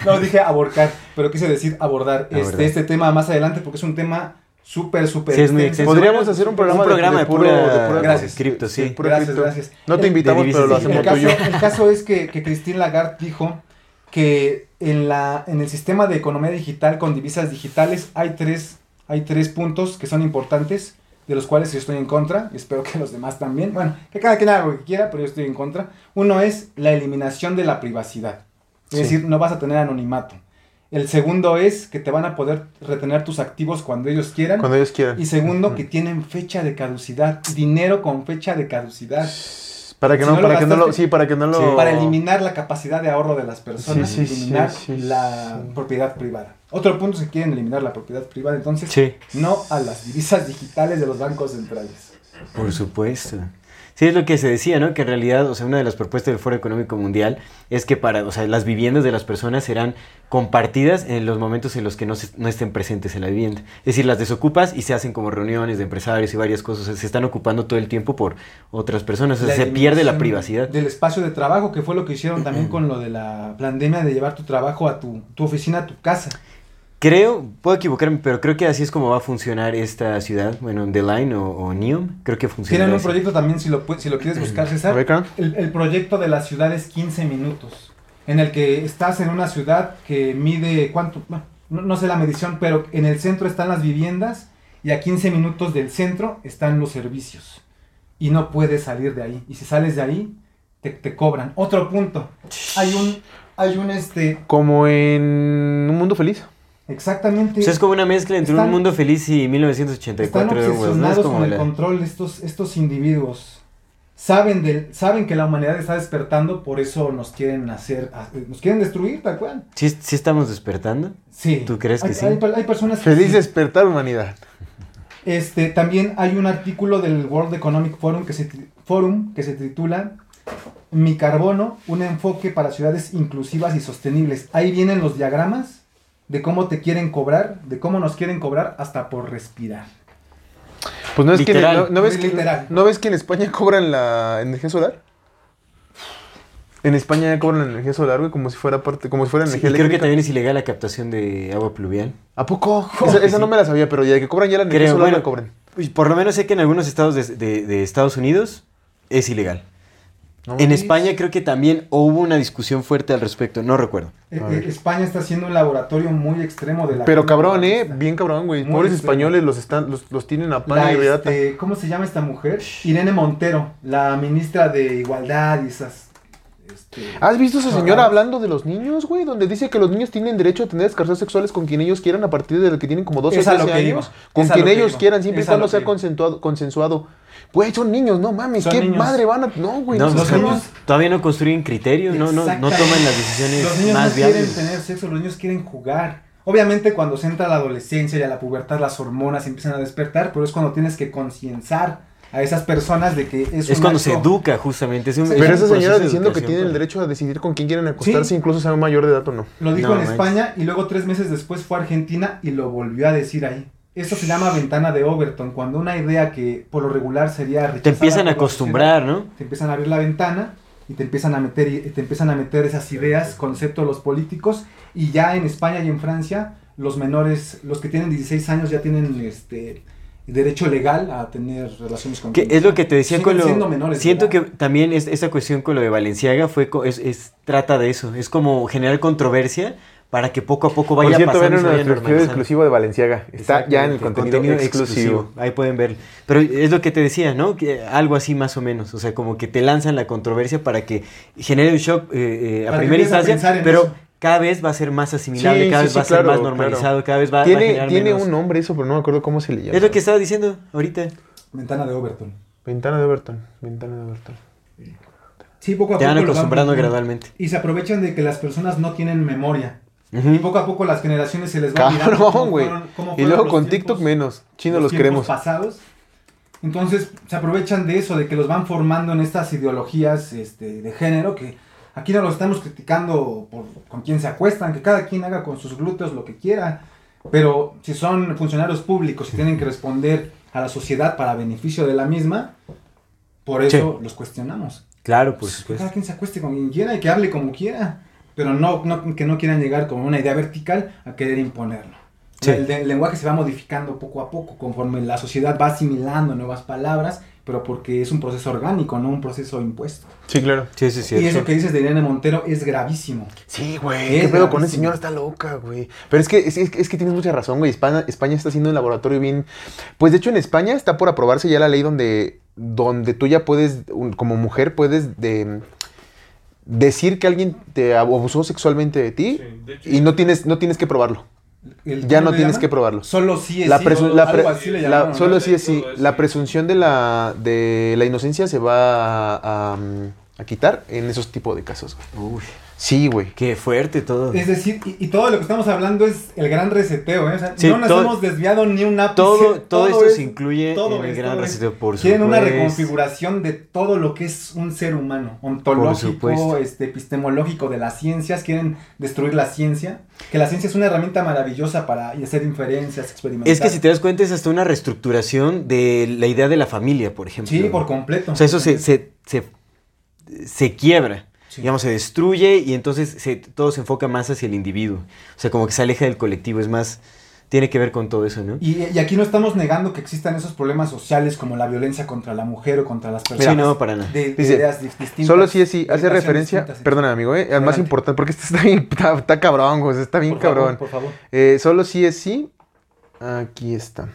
No, dije aborcar, pero quise decir abordar, Abordar. Este, este tema más adelante porque es un tema súper, súper Sí, es muy extenso. extenso. Podríamos hacer un programa, Un programa de, puro- pura, de pura- Gracias. cripto, sí. pura Gracias, cripto. gracias. No te invitamos, pero lo hacemos El tuyo. caso, el caso es que, que Christine Lagarde dijo que en, la, en el sistema de economía digital con divisas digitales hay tres, hay tres puntos que son importantes, de los cuales yo estoy en contra, y espero que los demás también. Bueno, que cada quien haga lo que quiera, pero yo estoy en contra. Uno es la eliminación de la privacidad. Es Sí. decir, no vas a tener anonimato. El segundo es que te van a poder retener tus activos cuando ellos quieran. Cuando ellos quieran. Y segundo, que tienen fecha de caducidad. Dinero con fecha de caducidad. Para que Si no, no lo para que no lo, sí, para que no lo. Para eliminar la capacidad de ahorro de las personas Sí, sí, eliminar sí, sí, la sí. propiedad privada. Otro punto es que quieren eliminar la propiedad privada. Entonces, Sí. no a las divisas digitales de los bancos centrales. Por supuesto. Sí, es lo que se decía, ¿no? Que en realidad, o sea, una de las propuestas del Foro Económico Mundial es que para, o sea, las viviendas de las personas serán compartidas en los momentos en los que no, se- no estén presentes en la vivienda. Es decir, las desocupas y se hacen como reuniones de empresarios y varias cosas. O sea, se están ocupando todo el tiempo por otras personas. O sea, La se pierde la privacidad. Del espacio de trabajo, que fue lo que hicieron también con lo de la pandemia de llevar tu trabajo a tu, tu oficina, a tu casa. Creo, puedo equivocarme, pero creo que así es como va a funcionar esta ciudad. Bueno, The Line o, o Neom, creo que funciona. Tienen un así. proyecto también, si lo, si lo quieres buscar, A César. El, el proyecto de la ciudad es 15 minutos, en el que estás en una ciudad que mide, ¿cuánto? Bueno, No, no sé la medición, pero en el centro están las viviendas y a 15 minutos del centro están los servicios. Y no puedes salir de ahí. Y si sales de ahí, te, te cobran. Otro punto. Hay un, hay un, este, Como en un mundo feliz. Exactamente... O sea, es como una mezcla entre Están- un mundo feliz y Están 1984 de Orwell, ¿no? Es obsesionados como con el la- control de estos, estos individuos. Saben, del, saben que la humanidad está despertando, por eso nos quieren hacer, nos quieren destruir, tal cual. ¿Sí, sí estamos despertando? Sí. ¿Tú crees que Hay- sí? Hay, hay personas que Feliz sí. despertar humanidad. Este, también hay un artículo del World Economic Forum que se, Forum que se titula Mi carbono, un enfoque para ciudades inclusivas y sostenibles. Ahí vienen los diagramas de cómo te quieren cobrar, de cómo nos quieren cobrar hasta por respirar. Pues no es que no, no ves que Literal. no ves que en España cobran la energía solar. En España ya cobran la energía solar, güey, como si fuera parte, como si fuera Sí, energía y creo que también es ilegal la captación de agua pluvial. ¿A poco? Esa, esa no me la sabía, pero ya que cobran ya la energía Creo, solar bueno, la cobran. Pues, Por lo menos sé que en algunos estados de, de- de Estados Unidos es ilegal. No en. España creo que también hubo una discusión fuerte al respecto, no recuerdo. Eh, eh. España está haciendo un laboratorio muy extremo de la... Pero cabrón, eh, bien cabrón, güey. Pobres extremo. españoles los están los, los tienen a pan La, y este, ¿Cómo se llama esta mujer? Irene Montero, la ministra de Igualdad y esas... este, ¿Has visto a esa señora hablando de los niños, güey? Donde dice que los niños tienen derecho a tener descargas sexuales con quien ellos quieran a partir de que tienen como 12 o Es a lo 13 que años. iba, Con es quien ellos iba, quieran, siempre y cuando sea consensuado, consensuado. Güey, son niños, no mames. Son ¿Qué niños. madre van a.? No, güey, no, no, pues, los niños- todavía no construyen criterio, no, no, no toman las decisiones Los niños más no quieren viables. tener sexo, los niños quieren jugar. Obviamente cuando se entra la adolescencia y a la pubertad las hormonas empiezan a despertar, pero es cuando tienes que concienciar a esas personas de que es, Es un cuando se educa justamente. Es un, Sí. es Pero un esa señora diciendo que tienen el derecho a decidir con quién quieren acostarse, Sí. incluso sea mayor de edad o no. Lo dijo No, en. España y luego tres meses después fue a Argentina y lo volvió a decir ahí. Esto se llama ventana de Overton, cuando una idea que por lo regular sería Te rechazada empiezan a acostumbrar, sociedad, ¿no? Te empiezan a abrir la ventana y te empiezan a meter te empiezan a meter esas ideas, conceptos los políticos y ya en España y en Francia los menores, los que tienen 16 años ya tienen este derecho legal a tener relaciones con Que es lo que te decía con lo... menores Siento que también es, esa cuestión con lo de Valenciaga fue, es- trata de eso. Es como generar controversia para que poco a poco vaya Por cierto, pasando ven episodio normalizando. exclusivo de Valenciaga. Está ya en el contenido, exclusivo. Ahí pueden ver. Pero es lo que te decía, ¿no? Que algo así más o menos. O sea, como que te lanzan la controversia para que genere un shock eh, eh, a primera instancia, en pero eso. cada vez va a ser más asimilable, Sí, cada sí, vez sí, va a ser claro, más claro. normalizado, cada vez va, va a Tiene, generar tiene menos. un nombre eso, pero no me acuerdo cómo se le llama. Es lo que estaba diciendo ahorita. Ventana de Overton. Ventana de Overton. Ventana de Overton. Sí, poco a Te poco. lo van acostumbrando gradualmente. Y se aprovechan de que las personas no tienen memoria. Ujú. Y poco a poco las generaciones se les va Cabrón, güey. Y luego los con tiempos- TikTok menos. Chino los tiempos queremos. pasados. Entonces se aprovechan de eso, de que los van formando en estas ideologías este, de género, que aquí no los estamos criticando por con quién se acuestan, que cada quien haga con sus glúteos lo que quiera. Pero si son funcionarios públicos y tienen que responder a la sociedad para beneficio de la misma, por eso los cuestionamos. Claro, Pues, que supuesto. cada quien se acueste con quien quiera y que hable como quiera. Pero no, no- que no quieran llegar con una idea vertical a querer imponerlo. Sí. El, el lenguaje se va modificando poco a poco conforme la sociedad va asimilando nuevas palabras, pero porque es un proceso orgánico, no un proceso impuesto. Sí, claro. Sí, sí, sí. y eso que dices de Irene Montero es gravísimo. Sí, güey. Es ¿Qué pedo con gravísimo. señora? Está loca, güey. Pero es que, es, es que- es que tienes mucha razón, güey. España, España está haciendo un laboratorio bien. Pues de hecho, en España está por aprobarse ya la ley donde, donde tú ya puedes, un- como mujer, puedes de, decir que alguien te abusó sexualmente de ti Sí, de hecho, y no tienes, no tienes que probarlo. Ya ¿cómo no tienes que probarlo. Solo sí es La sí, presu- o la algo pre- así le la- solo sí es sí. La presunción de la, de la inocencia se va a, a, a quitar en esos tipos de casos. Uy, Sí, güey. qué fuerte todo. Es decir, y, y todo lo que estamos hablando es el gran reseteo, ¿eh? O sea, Sí, no nos todo- hemos desviado ni un ápice. todo, todo, esto es- se incluye todo en el es, gran reseteo, por Quieren una supuesto. reconfiguración de todo lo que es un ser humano, ontológico, este, epistemológico de las ciencias, quieren destruir la ciencia, que la ciencia es una herramienta maravillosa para hacer inferencias, experimentar. Es que si te das cuenta es hasta una reestructuración de la idea de la familia, por ejemplo. Sí, por completo. O sea, eso se, se, se, se quiebra, Sí. digamos, se destruye y entonces se, todo se enfoca más hacia el individuo. O sea, como que se aleja del colectivo, es más, tiene que ver con todo eso, ¿no? Y, y aquí no estamos negando que existan esos problemas sociales como la violencia contra la mujer o contra las Sí, personas. no, para nada. De, de Dice, ideas dis- distintas. Solo sí es sí, hace referencia, sí. perdóname amigo, eh, al más importante, porque este está bien, está, está cabrón, güey, está bien Por favor, cabrón. por favor. Eh, solo sí es sí, aquí está.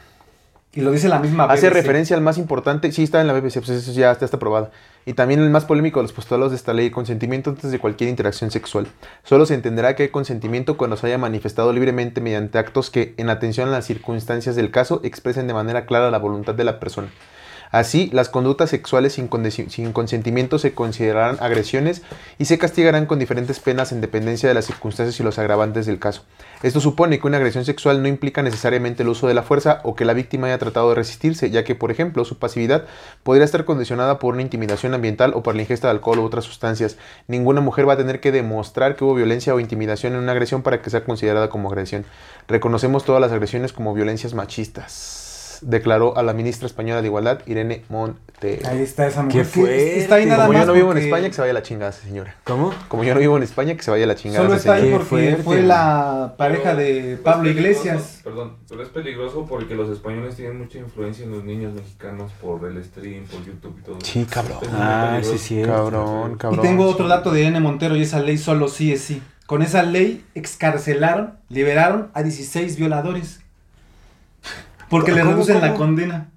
Y lo dice la misma Hace BBC. referencia al más importante, sí está en la BBC, pues eso ya está, está aprobado. Y también el más polémico de los postulados de esta ley, consentimiento antes de cualquier interacción sexual. Solo se entenderá que hay consentimiento cuando se haya manifestado libremente mediante actos que, en atención a las circunstancias del caso, expresen de manera clara la voluntad de la persona. Así, las conductas sexuales sin, consentimiento se considerarán agresiones y se castigarán con diferentes penas en dependencia de las circunstancias y los agravantes del caso. Esto supone que una agresión sexual no implica necesariamente el uso de la fuerza o que la víctima haya tratado de resistirse, ya que, por ejemplo, su pasividad podría estar condicionada por una intimidación ambiental o por la ingesta de alcohol u otras sustancias. Ninguna mujer va a tener que demostrar que hubo violencia o intimidación en una agresión para que sea considerada como agresión. Reconocemos todas las agresiones como violencias machistas, declaró a la ministra española de Igualdad, Irene Montero. Ahí está esa Qué mujer. que fuerte. Está ahí nada Como yo no vivo en España, que se vaya a la chingada esa señora. ¿Cómo? Como yo no vivo en España, que se vaya a la chingada Solo esa está ahí. Qué porque fuerte, fue la pareja de Pablo Iglesias. Perdón, pero es peligroso porque los españoles tienen mucha influencia en los niños mexicanos por el stream, por YouTube y todo. eso. Sí, cabrón. Es Ah, sí, sí. Cabrón, Y cabrón. tengo otro dato de N. Montero y esa ley solo sí es sí. Con esa ley excarcelaron, liberaron a 16 violadores. Porque le ¿Cómo, reducen la condena.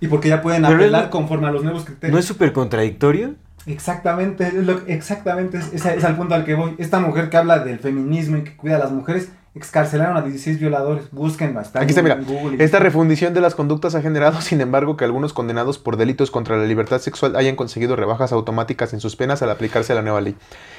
Y porque ya pueden Pero apelar conforme a los nuevos criterios. ¿No es súper contradictorio? Exactamente, es lo- exactamente, es, es- es al punto al que voy. Esta mujer que habla del feminismo y que cuida a las mujeres, excarcelaron a 16 violadores. Búsquenla, está Aquí está, mira. Google Esta refundición de las conductas ha generado, sin embargo, que algunos condenados por delitos contra la libertad sexual hayan conseguido rebajas automáticas en sus penas al aplicarse la nueva ley.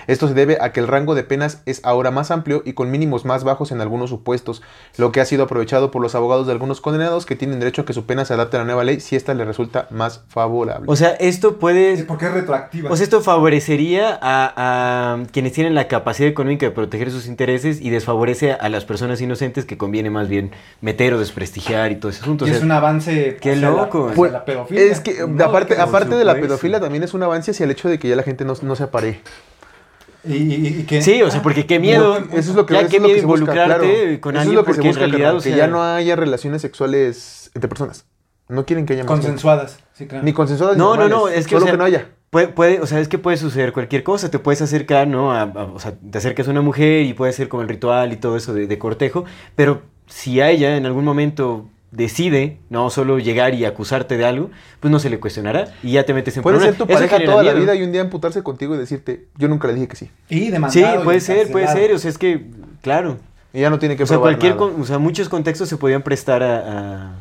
Esto se debe a que el rango de penas es ahora más amplio y con mínimos más bajos en algunos supuestos, lo que ha sido aprovechado por los abogados de algunos condenados que tienen derecho a que su pena se adapte a la nueva ley si ésta les resulta más favorable. O sea, esto puede... porque es retroactiva. O sea, esto favorecería a, a quienes tienen la capacidad económica de proteger sus intereses y desfavorece a las personas inocentes que conviene más bien meter o desprestigiar y todo ese asunto. O sea, es un avance qué hacia la- loco. hacia Pues, la pedofilia. es que, aparte, que- aparte de la pedofilia, también es un avance hacia el hecho de que ya la gente no, no se apare. Y, y- y que- Sí, o sea, porque qué miedo. Eso es lo que, ya eso qué es lo que miedo se busca, involucrarte claro. con Eso alguien es lo que se porque en busca, realidad, carnal, o sea, que ya no haya relaciones sexuales entre personas. No quieren que haya más gente. consensuadas. Sí, claro. Ni consensuadas ni No, no, no, es que solo o sea, que no haya. Puede, puede- o sea, es que puede suceder cualquier cosa, te puedes acercar, ¿no? A- a- o sea, te acercas a una mujer y puede ser como el ritual y todo eso de, de cortejo, pero si a ella en algún momento decide no solo llegar y acusarte de algo, pues no se le cuestionará y ya te metes en Puede problemas. ser tu pareja toda la vida y un día emputarse contigo y decirte, yo nunca le dije que sí. Y Sí, demandado y puede ser, puede ser, o sea, es que, claro. Y ya no tiene que O sea, probar cualquier, nada. con- o sea, muchos contextos se podían prestar a, a-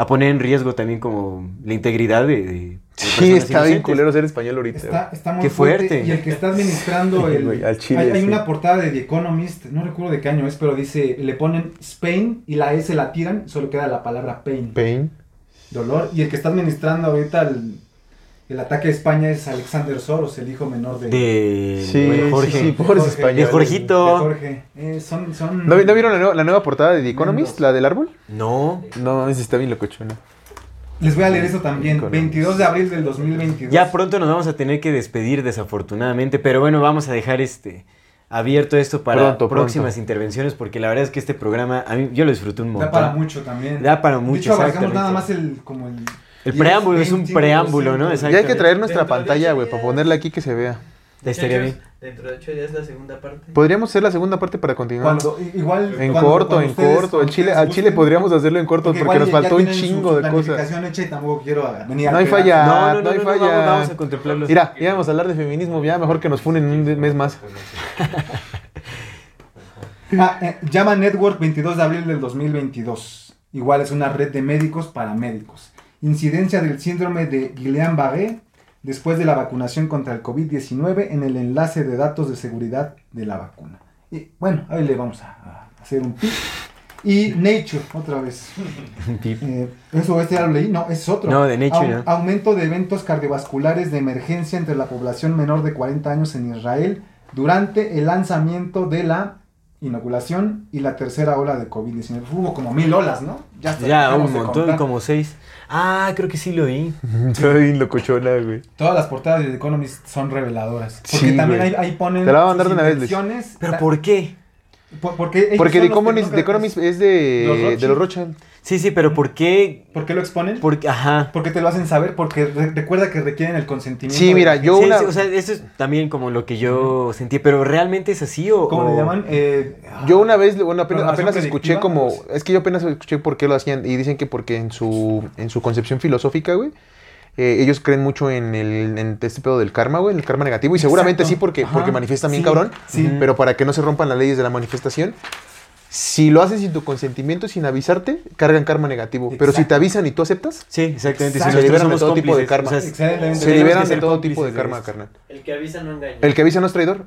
a poner en riesgo también como la integridad de, Sí, está bien culero ser español ahorita. Está, está muy Qué fuerte. Y el que está administrando Sí, el. güey, al chile, hay una portada de The Economist, no recuerdo de qué año es, pero dice: le ponen Spain y la S la tiran, solo queda la palabra pain. Pain. Dolor. Y el que está administrando ahorita el, el ataque a España es Alexander Soros, el hijo menor de, De, Sí, de sí, Jorge. sí, pobres Jorge. españoles. De Jorgito. de Jorge. Eh, son, son. ¿No, vi- no vieron la nueva, la nueva portada de The Economist, Mendoza. la del árbol? No. No, esa está bien locochona. Les voy a leer eso también. Economist. 22 de abril del 2022. Ya pronto nos vamos a tener que despedir desafortunadamente, pero bueno, vamos a dejar este abierto esto para Pronto, próximas pronto. intervenciones porque la verdad es que este programa a mí yo lo disfruté un montón. Da para mucho también. Da para De mucho, hecho, abarcamos nada más el, como el preámbulo es es un 25%. preámbulo, ¿no? Ya hay que traer nuestra de pantalla, güey, para ponerla aquí que se vea. Estaría bien. Dentro de ocho días la segunda parte. Podríamos hacer la segunda parte para continuar. Cuando, igual, En cuando- corto, cuando en ustedes- corto. El Chile, al Chile podríamos hacerlo en corto porque, igual nos ya- faltó ya un chingo su de cosas. hecha y tampoco quiero venir No hay pegar. falla, No, no, no, no, hay no, falla. vamos, vamos a contemplarlo. Mira, íbamos a hablar de feminismo, ya mejor que nos funen un mes más. Ah, eh, llama Network 22 de abril del 2022. Igual es una red de médicos para médicos. Incidencia del síndrome de Guillain-Barré después de la vacunación contra el COVID-19 en el enlace de datos de seguridad de la vacuna. Y bueno, ahí le vamos a, a hacer un tip. Y Nature, otra vez. Eh, eso, este ya lo leí, no, es otro. No, de Nature, Au- ¿no? Aumento de eventos cardiovasculares de emergencia entre la población menor de 40 años en Israel durante el lanzamiento de la inoculación y la tercera ola de COVID-19. Hubo como mil olas, ¿no? Ya, dejamos un montón, como seis. Ah, creo que sí lo vi. Soy locochona, güey. Todas las portadas de The Economist son reveladoras. Porque Sí, también ahí, güey. ahí ponen. Te la voy a mandar de una vez, Luis. ¿Pero La- por qué? por- porque Porque The los Economist, no- The Economist es Los de, Rothschild. de los Rothschild. Sí, sí, pero ¿por qué? ¿Por qué lo exponen? Porque, ajá. Porque te lo hacen saber, porque re- recuerda que requieren el consentimiento. Sí, mira, yo Sí, una- sí, o sea, eso es también como lo que yo sentí, pero ¿realmente es así o...? ¿Cómo o- le llaman? Eh, Yo una vez, bueno, apenas, apenas escuché como, pues. es que yo apenas escuché por qué lo hacían y dicen que porque en su, en su concepción filosófica, güey, eh, ellos creen mucho en, el, en este pedo del karma, güey, en el karma negativo y seguramente Exacto. sí porque, Ajá. porque manifiestan bien Sí, cabrón, sí. pero para que no se rompan las leyes de la manifestación. Si lo haces sin tu consentimiento, sin avisarte, cargan karma negativo. Pero si te avisan y tú aceptas, Sí, exactamente. Exacto. Se liberan de todo tipo de karma. o sea, Excelente. se liberan de todo tipo de karma, carnal. El que avisa no engaña. El que avisa no es traidor.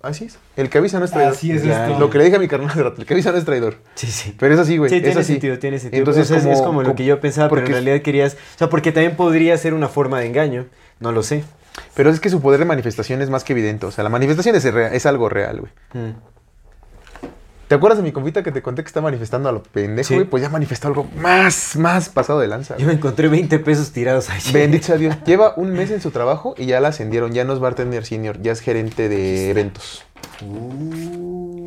Así es. El que avisa no es traidor. Así es Ya. Lo que le dije a mi carnal hace rato, el que avisa no es traidor. Sí, sí. Pero es así, güey. Sí, es tiene así. sentido, tiene sentido. Entonces, Entonces, es, como- como lo que yo pensaba, pero en porque- realidad querías... O sea, porque también podría ser una forma de engaño, no lo sé. Pero es que su poder de manifestación es más que evidente. O sea, la manifestación es, rea- es algo real, güey. Mm. ¿Te acuerdas de mi confita que te conté que está manifestando a lo pendejo, Sí. güey? Pues ya manifestó algo más, más pasado de lanza. Yo me encontré 20 pesos tirados ahí. Bendito sea Dios. Lleva un mes en su trabajo y ya la ascendieron. Ya no es bartender senior, ya es gerente de eventos.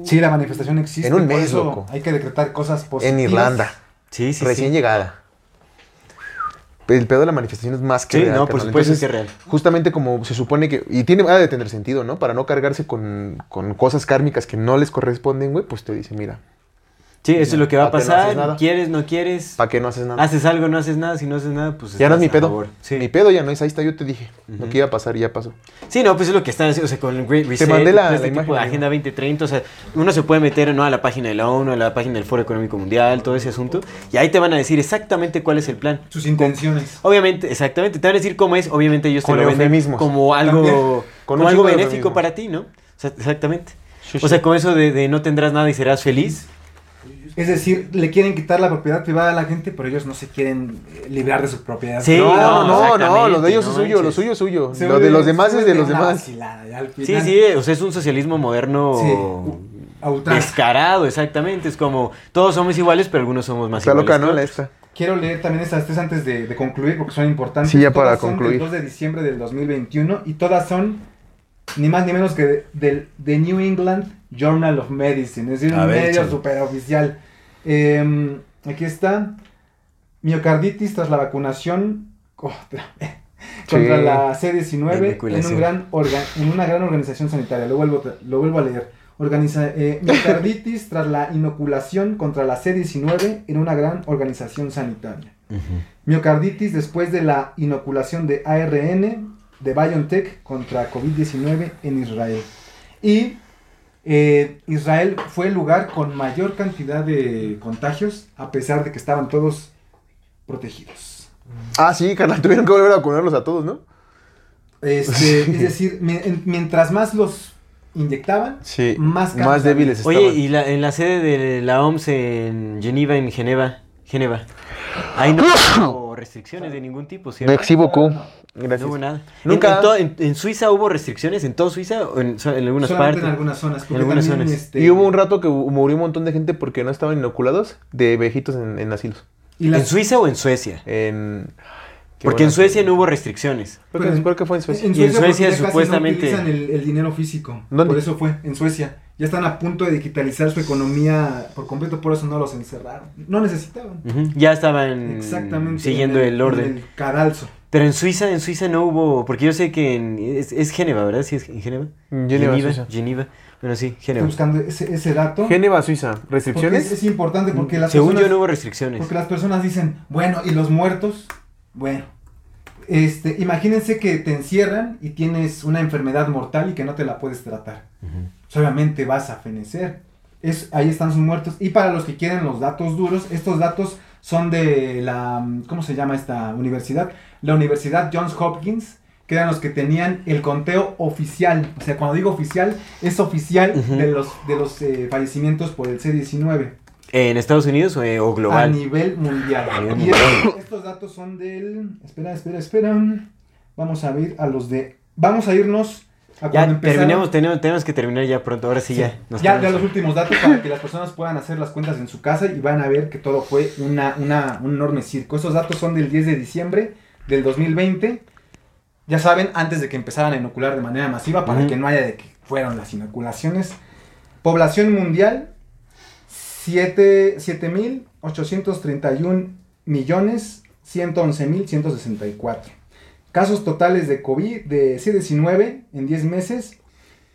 Sí, la manifestación existe. En un mes, loco. Hay que decretar cosas positivas. En Irlanda. Sí, sí, recién sí. llegada. El pedo de la manifestación es más que Sí, real. no, por carnal. supuesto Entonces, que es real. Justamente como se supone que. Y tiene ha de tener sentido, ¿no? Para no cargarse con, con cosas kármicas que no les corresponden, güey, pues te dice, mira, Sí, eso es lo que va a ¿Pa' qué no haces pasar. ¿Quieres, no quieres? ¿para qué no haces nada? Haces algo, no haces nada. Si no haces nada, pues. ya no es mi pedo. favor. Sí. Mi pedo ya no es, ahí está, yo te dije. Lo que iba a pasar y ya pasó. Sí, no, pues es lo que están haciendo, o sea, con el Great Reset, mandé la- este la tipo imagen, de amigo. Agenda 2030, o sea, uno se puede meter ¿no? a la página de la ONU, a la página del Foro Económico Mundial, todo ese asunto, y ahí te van a decir exactamente cuál es el plan. Sus intenciones. Obviamente, exactamente, te van a decir cómo es, obviamente ellos Con te lo venden eufemismos. como algo, También. Con como un algo benéfico para ti, ¿no? O sea, exactamente. Sí, O sea, con eso de, de no tendrás nada y serás feliz. Es decir, le quieren quitar la propiedad privada a la gente, pero ellos no se quieren eh, librar de su propiedad. Sí, no, no, no, no, lo de ellos no es suyo, lo manches. suyo es suyo. Se Lo de los demás es de los demás. Sí, sí, o sea, es un socialismo moderno Sí, descarado, exactamente. Es como, todos somos iguales, pero algunos somos más Está iguales. loca, ¿no? La esta. Quiero leer también estas tres antes de, de concluir porque son importantes. Sí, ya para Todas son concluir. del 2 de diciembre del 2021 y todas son ni más ni menos que de- del The New England Journal of Medicine, es decir, A un ver, medio échale. Oficial. aquí está. Miocarditis tras la vacunación contra, contra Sí. la C-19 en, Inoculación. un gran orga- en una gran organización sanitaria. Lo vuelvo, a- lo vuelvo a leer. Organiza, eh, miocarditis tras la inoculación contra la C-19 en una gran organización sanitaria. Miocarditis después de la inoculación de ARN de BioNTech contra COVID-19 en Israel. Y eh, Israel fue el lugar con mayor cantidad de contagios, a pesar de que estaban todos protegidos. Ah, sí, carnal, tuvieron que volver a vacunarlos a todos, ¿no? Este, es decir, mi- en- mientras más los inyectaban, Sí. más casos Más débiles estaban. Oye, y la, en la sede de la OMS en Geneva, en Geneva, Geneva, ahí no hubo restricciones de ningún tipo, ¿cierto? Beaucoup. No Gracias. hubo nada. Nunca- ¿En, en en- en Suiza hubo restricciones? ¿En toda Suiza o en, en algunas solamente partes? en algunas zonas. porque algunas zonas. este, Y hubo un rato que murió un montón de gente porque no estaban inoculados de viejitos en, en asilos. y las- ¿En Suiza o en Suecia? En... Porque en Suecia no hubo restricciones. ¿Por qué, por qué fue en Suecia? En Y en Suecia, Suecia ya casi supuestamente- No utilizan el, el dinero físico. ¿Dónde? Por eso fue, en Suecia. Ya están a punto de digitalizar su economía por completo, por eso no los encerraron. No necesitaban. Ujú, Ya estaban Exactamente. siguiendo en el, orden. en el cadalso. Pero en Suiza, en Suiza no hubo, porque yo sé que en, es, es Génova, ¿verdad? Sí, es en Génova. Génova, Geneva, Suiza. Geneva. Bueno, sí, Estoy Génova. buscando ese, ese dato. Génova, Suiza. porque es, ¿Restricciones? es importante porque las Según yo personas, no hubo restricciones. porque las personas dicen, bueno, ¿y los muertos? Bueno, este, imagínense que te encierran y tienes una enfermedad mortal y que no te la puedes tratar. Pues, obviamente vas a fenecer. Es, ahí están sus muertos. Y para los que quieren los datos duros, estos datos son de la, ¿cómo se llama esta universidad? La Universidad Johns Hopkins, que eran los que tenían el conteo oficial. O sea, cuando digo oficial, es oficial de los, de los eh, fallecimientos por el C-19 ¿En Estados Unidos o, eh, o a global? nivel mundial. A nivel mundial. estos, estos datos son del. Espera, espera, espera. Vamos a ver a los de. Vamos a irnos a Ya empezaron- terminemos, tenemos, tenemos que terminar ya pronto. Ahora sí, Sí. ya. nos ya, ya los últimos datos para que las personas puedan hacer las cuentas en su casa y van a ver que todo fue una, una, un enorme circo. Estos datos son del 10 de diciembre del 2020. Ya saben, antes de que empezaran a inocular de manera masiva, para que no haya de que fueron las inoculaciones. Población mundial, 7 7.831 millones 111.164. Casos totales de COVID de C-19 en 10 meses,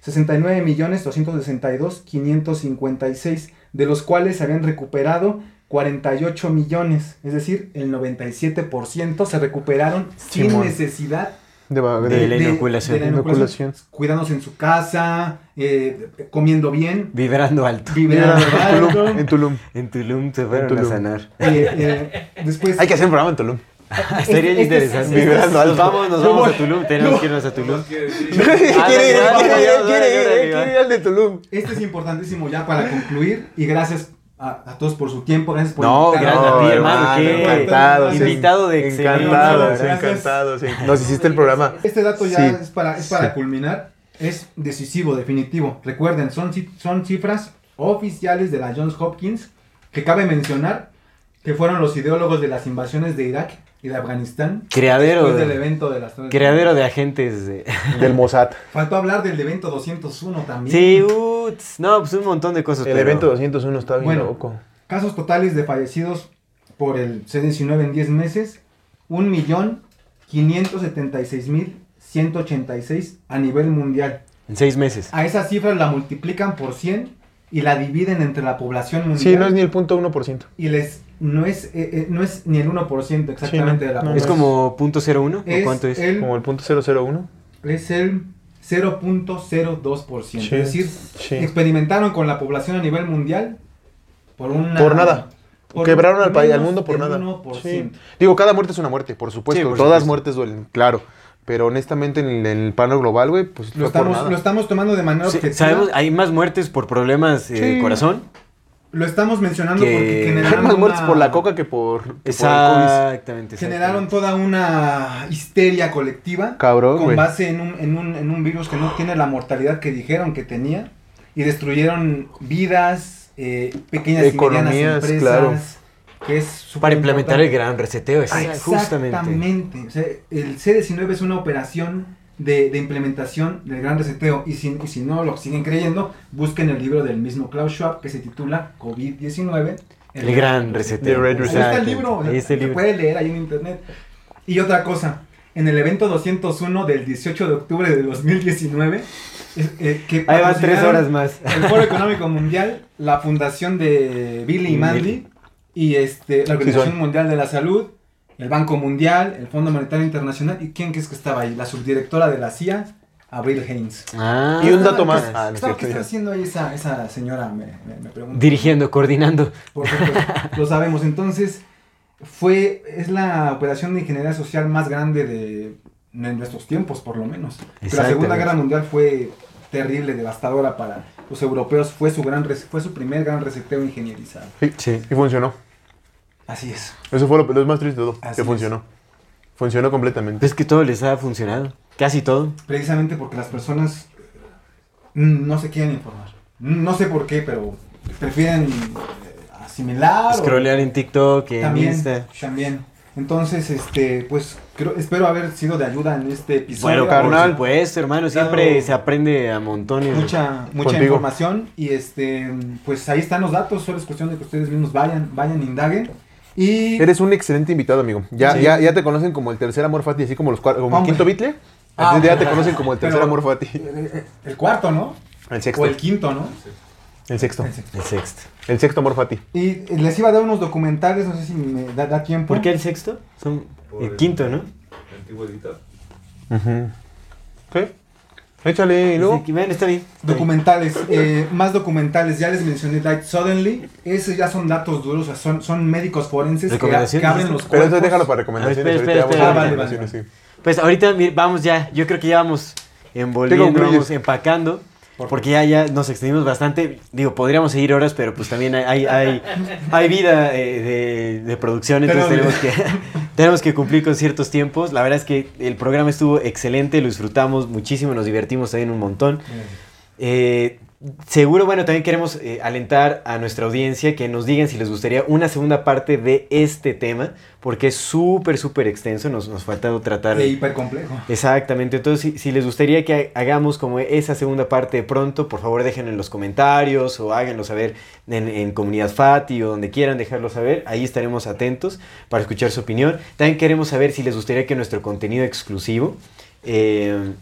69 millones 262 556, de los cuales se habían recuperado 48 millones, es decir, el 97% se recuperaron sin Simón. necesidad De, la inoculación. de la Inoculación. cuidándose en su casa, eh, comiendo bien, Vibrando alto. vibrando en alto. Tulum. En Tulum. En Tulum se fueron Tulum. a sanar. Eh, eh, después Hay que hacer un programa en Tulum. Estaría este- interesante. este- Vibrando alto. Nos vamos, nos vamos a Tulum. Tenemos que irnos a Tulum. Quiere ir, quiere ir al de Tulum. Este es importantísimo ya para concluir y gracias a, a todos por su tiempo, gracias por No, gracias a ti, No, hermano. qué invitado de excelencia. Encantado, Muchas sí, gracias. encantado. sí. Nos hiciste el programa. Este dato ya Sí. es para, es para Sí. culminar, es decisivo, definitivo. Recuerden, son, son cifras oficiales de la Johns Hopkins que cabe mencionar que fueron los ideólogos de las invasiones de Irak y de Afganistán. Criadero Después del de, evento de las criadero de agentes. de- Del Mossad. Faltó hablar del evento 201 también. Sí, tss, no, pues un montón de cosas. El pero- evento 201 está bien Bueno. loco. Casos totales de fallecidos por el C-19 en 10 meses, 1.576.186 a nivel mundial. En seis meses. A esa cifra la multiplican por 100 y la dividen entre la población mundial. Sí, no es ni el punto 1%. Y les no es, eh, eh, no es ni el 1% exactamente Sí, de la no, ¿Es población. como punto cero uno? ¿O Es cuánto es? el, Como el punto 001. es el 0.02%. Sí, Es decir, sí. experimentaron con la población a nivel mundial por una... Por nada. por Quebraron al país, al mundo por nada. 1%. Sí. Digo, cada muerte es una muerte, por supuesto. Sí, por Todas supuesto. muertes duelen, claro. Pero honestamente, en el, en el plano global, güey, pues Lo estamos, nada. lo estamos tomando de manera Sí, objetiva. Sabemos, hay más muertes por problemas eh, de Sí. corazón. Lo estamos mencionando Que- porque Hay generaron, más muertes una- por la coca que por, que por el COVID. Exactamente. generaron exactamente. toda una histeria colectiva Cabrón, con base en un, en, un, en un virus que no tiene la mortalidad que dijeron que tenía y destruyeron vidas, eh, pequeñas y Economías, medianas empresas, claro. Que es súper Para implementar el gran reseteo, es justamente. Exactamente. O sea, el C-19 es una operación de, de implementación del gran reseteo. Y si, y si no lo siguen creyendo, busquen el libro del mismo Klaus Schwab que se titula COVID-19. El gran reseteo. Ahí está el libro. Ahí está el se libro. puede leer ahí en internet. Y otra cosa. En el evento 201 del 18 de octubre de 2019, es- eh, que Ahí van tres horas más. El Foro Económico Mundial, la fundación de Billy y Mandy y este, la Organización. Mundial de la Salud, el Banco Mundial, el Fondo Monetario Internacional y quién crees que estaba ahí, la subdirectora de la CIA, Abril Haynes. Ah, Y un dato ¿Qué más. Ah, no ¿Qué cierto, está haciendo ahí esa, esa señora? Me, me, me pregunto. Dirigiendo, coordinando. Por supuesto, lo sabemos. Entonces, fue, es la operación de ingeniería social más grande de, en nuestros tiempos, por lo menos. La Segunda. Guerra Mundial fue terrible, devastadora para los europeos. Fue su, gran, fue su primer gran reseteo ingenierizado. Sí, Sí. Y funcionó. Así es. Eso fue lo, lo más triste de todo. Así que es. funcionó. Funcionó completamente. Es que todo les ha funcionado. Casi todo. Precisamente porque las personas mm, no se quieren informar. Mm, No sé por qué, pero prefieren eh, asimilar. o- Scrollear en TikTok, en también, Insta. también. Entonces, este, pues creo, espero haber sido de ayuda en este episodio. Bueno, carnal. por supuesto, hermano. Siempre se aprende a montones. mucha mucha Contigo. información y este pues ahí están los datos solo es cuestión de que ustedes mismos vayan vayan indaguen y Eres un excelente invitado, amigo. Ya, Sí. ya, ya te conocen como el tercer amor fati, así como los cuatro, como el quinto Beatle. Ah, Así ya te conocen como el tercer Pero- amor fati. eh, el cuarto no El sexto. o el quinto no El sexto. El sexto. El sexto. El sexto amor fati. y eh, les iba a dar unos documentales no sé si me da, da tiempo ¿Por qué el sexto? Son Por el quinto, ¿no? Antiguo editor. ¿Qué? Échale, y luego. Está bien. está bien. Documentales, eh, más documentales, ya les mencioné Died Suddenly, esos ya son datos duros, o sea, son, son médicos forenses que, ¿Recomendaciones? que abren los Pero entonces cuerpos. déjalo para recomendaciones. Ver, espera, ahorita espera, vamos a espera. recomendaciones, sí. Pues ahorita vamos ya, yo creo que ya vamos envolviendo, vamos empacando, porque ya, ya nos extendimos bastante. Digo, podríamos seguir horas, pero pues también hay, hay, hay, hay vida eh, de, de producción, entonces Tenemos tenemos que, tenemos que cumplir con ciertos tiempos. La verdad es que el programa estuvo excelente, lo disfrutamos muchísimo, nos divertimos también un montón. Eh, seguro, bueno, también queremos eh, alentar a nuestra audiencia que nos digan si les gustaría una segunda parte de este tema, porque es súper, súper extenso, nos, nos tratar. E hiper complejo. Exactamente, entonces si, si les gustaría que ha- hagamos como esa segunda parte pronto, por favor déjenlo en los comentarios o háganlo saber en, en Comunidad Fati o donde quieran dejarlo saber, ahí estaremos atentos para escuchar su opinión. También queremos saber si les gustaría que nuestro contenido exclusivo eh,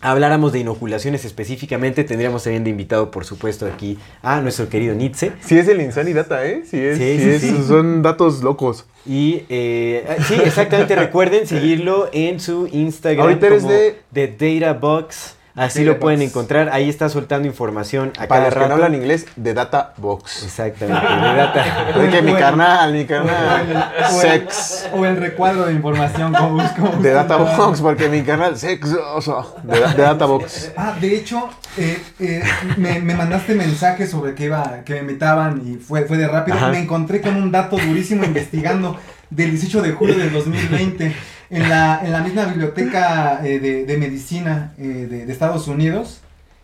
habláramos de inoculaciones específicamente, tendríamos también de invitado, por supuesto, aquí a nuestro querido Nietzsche. Sí es el Insani Data, ¿eh? Sí es. Sí, sí sí, es- sí. Son datos locos. Y eh, sí, exactamente, recuerden seguirlo en su Instagram Ahorita eres como de- The Databox. Así lo pueden encontrar. Ahí está soltando información a Para cada los que no hablan inglés, de Data Box. Exactamente, de data. Es que mi O el- carnal, mi O el, carnal. o el- Sex. o el recuadro de información como como De Data Box, porque mi carnal sexoso. De, de Data Box. Ah, de hecho, eh, eh, me, me mandaste mensajes sobre que iba, que me invitaban y fue, fue de rápido. Ajá. Me encontré con un dato durísimo investigando del 18 de julio del 2020 en la, en la misma biblioteca eh, de, de medicina eh, de, de Estados Unidos.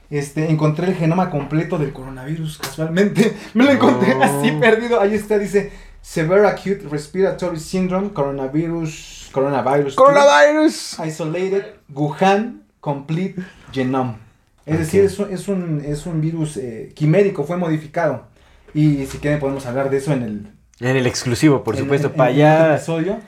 Este, encontré el genoma completo del coronavirus casualmente. Me lo encontré Oh. así perdido. Ahí está, dice Severe Acute Respiratory Syndrome, Coronavirus, Coronavirus. Coronavirus. Isolated Wuhan Complete Genome. Es decir, es un, es un, es un virus eh, quimérico, fue modificado. Y si quieren podemos hablar de eso en el, En el exclusivo, por en- supuesto, en- para en ya este episodio.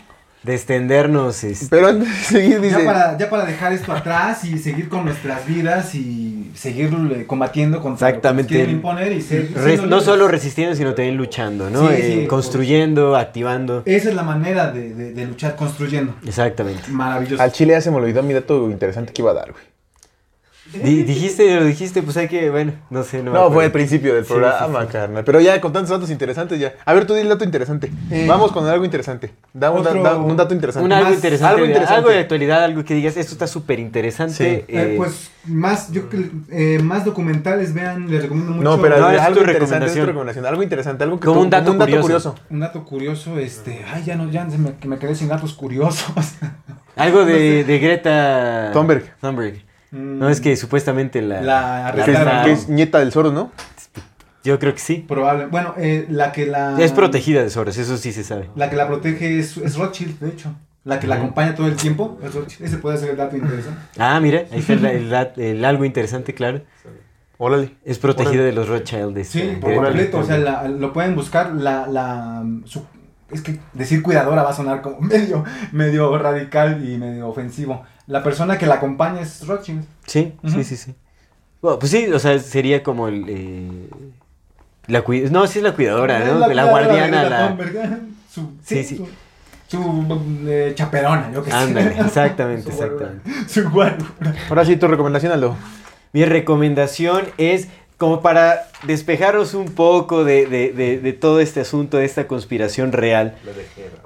Descendernos. este, Pero antes de seguir, dice. Ya para, ya para dejar esto atrás y seguir con nuestras vidas y seguir eh, combatiendo contra Exactamente. lo que nos imponer y ser- Res- no solo resistiendo, sino también luchando, ¿no? Sí, Eh, sí, construyendo, activando. Esa es la manera de, de- de luchar, construyendo. Exactamente. Maravilloso. Al chile ya se me olvidó mi dato interesante que iba a dar, güey. Di- dijiste, lo dijiste, pues hay que, bueno, no sé, no No, fue al principio del Sí, programa, sí, sí. carnal. Pero ya con tantos datos interesantes ya. A ver, tú di el dato interesante. Eh, Vamos con algo interesante. Da un, otro- da un dato interesante. Un algo Más- interesante, algo de- interesante. algo de actualidad, algo que digas, esto está súper interesante. Sí. Eh, eh, pues más, yo eh, más documentales, vean, les recomiendo mucho. No, pero No, es algo tu interesante, es tu recomendación. Algo interesante, algo que Como tú- un dato curioso. Un dato curioso, este, ay, ya no, ya se me, que me quedé sin datos curiosos. algo de, de Greta Thunberg. Thunberg. Mm, No, es que supuestamente la... La Que es, nieta del Soros, ¿no? Yo creo que sí. Probable. Bueno, eh, la que la. Es protegida de Soros, eso sí se sabe. La que la protege es, es Rothschild, de hecho. La que la acompaña todo el tiempo es Rothschild. Ese puede ser el dato interesante. Ah, mira, ahí está el, el dat- el algo interesante, claro. Órale. Es protegida Órale. de los Rothschild. este, Sí, por completo. O sea, la- lo pueden buscar. La, la, su- es que decir cuidadora va a sonar como medio, medio radical y medio ofensivo. La persona que la acompaña es Rothschild. Sí, sí, sí, sí. Bueno, pues sí, o sea, sería como el... eh, la cui- no, sí es la cuidadora, ¿no? La, guardiana, la... Su, Sí, sí. Su, su, eh, chaperona, yo que sé. Ándale, exactamente, Su exactamente. Su guarura. Ahora sí, tu recomendación, Aldo. Mi recomendación es como para despejarnos un poco de, de- de- de todo este asunto, de esta conspiración real.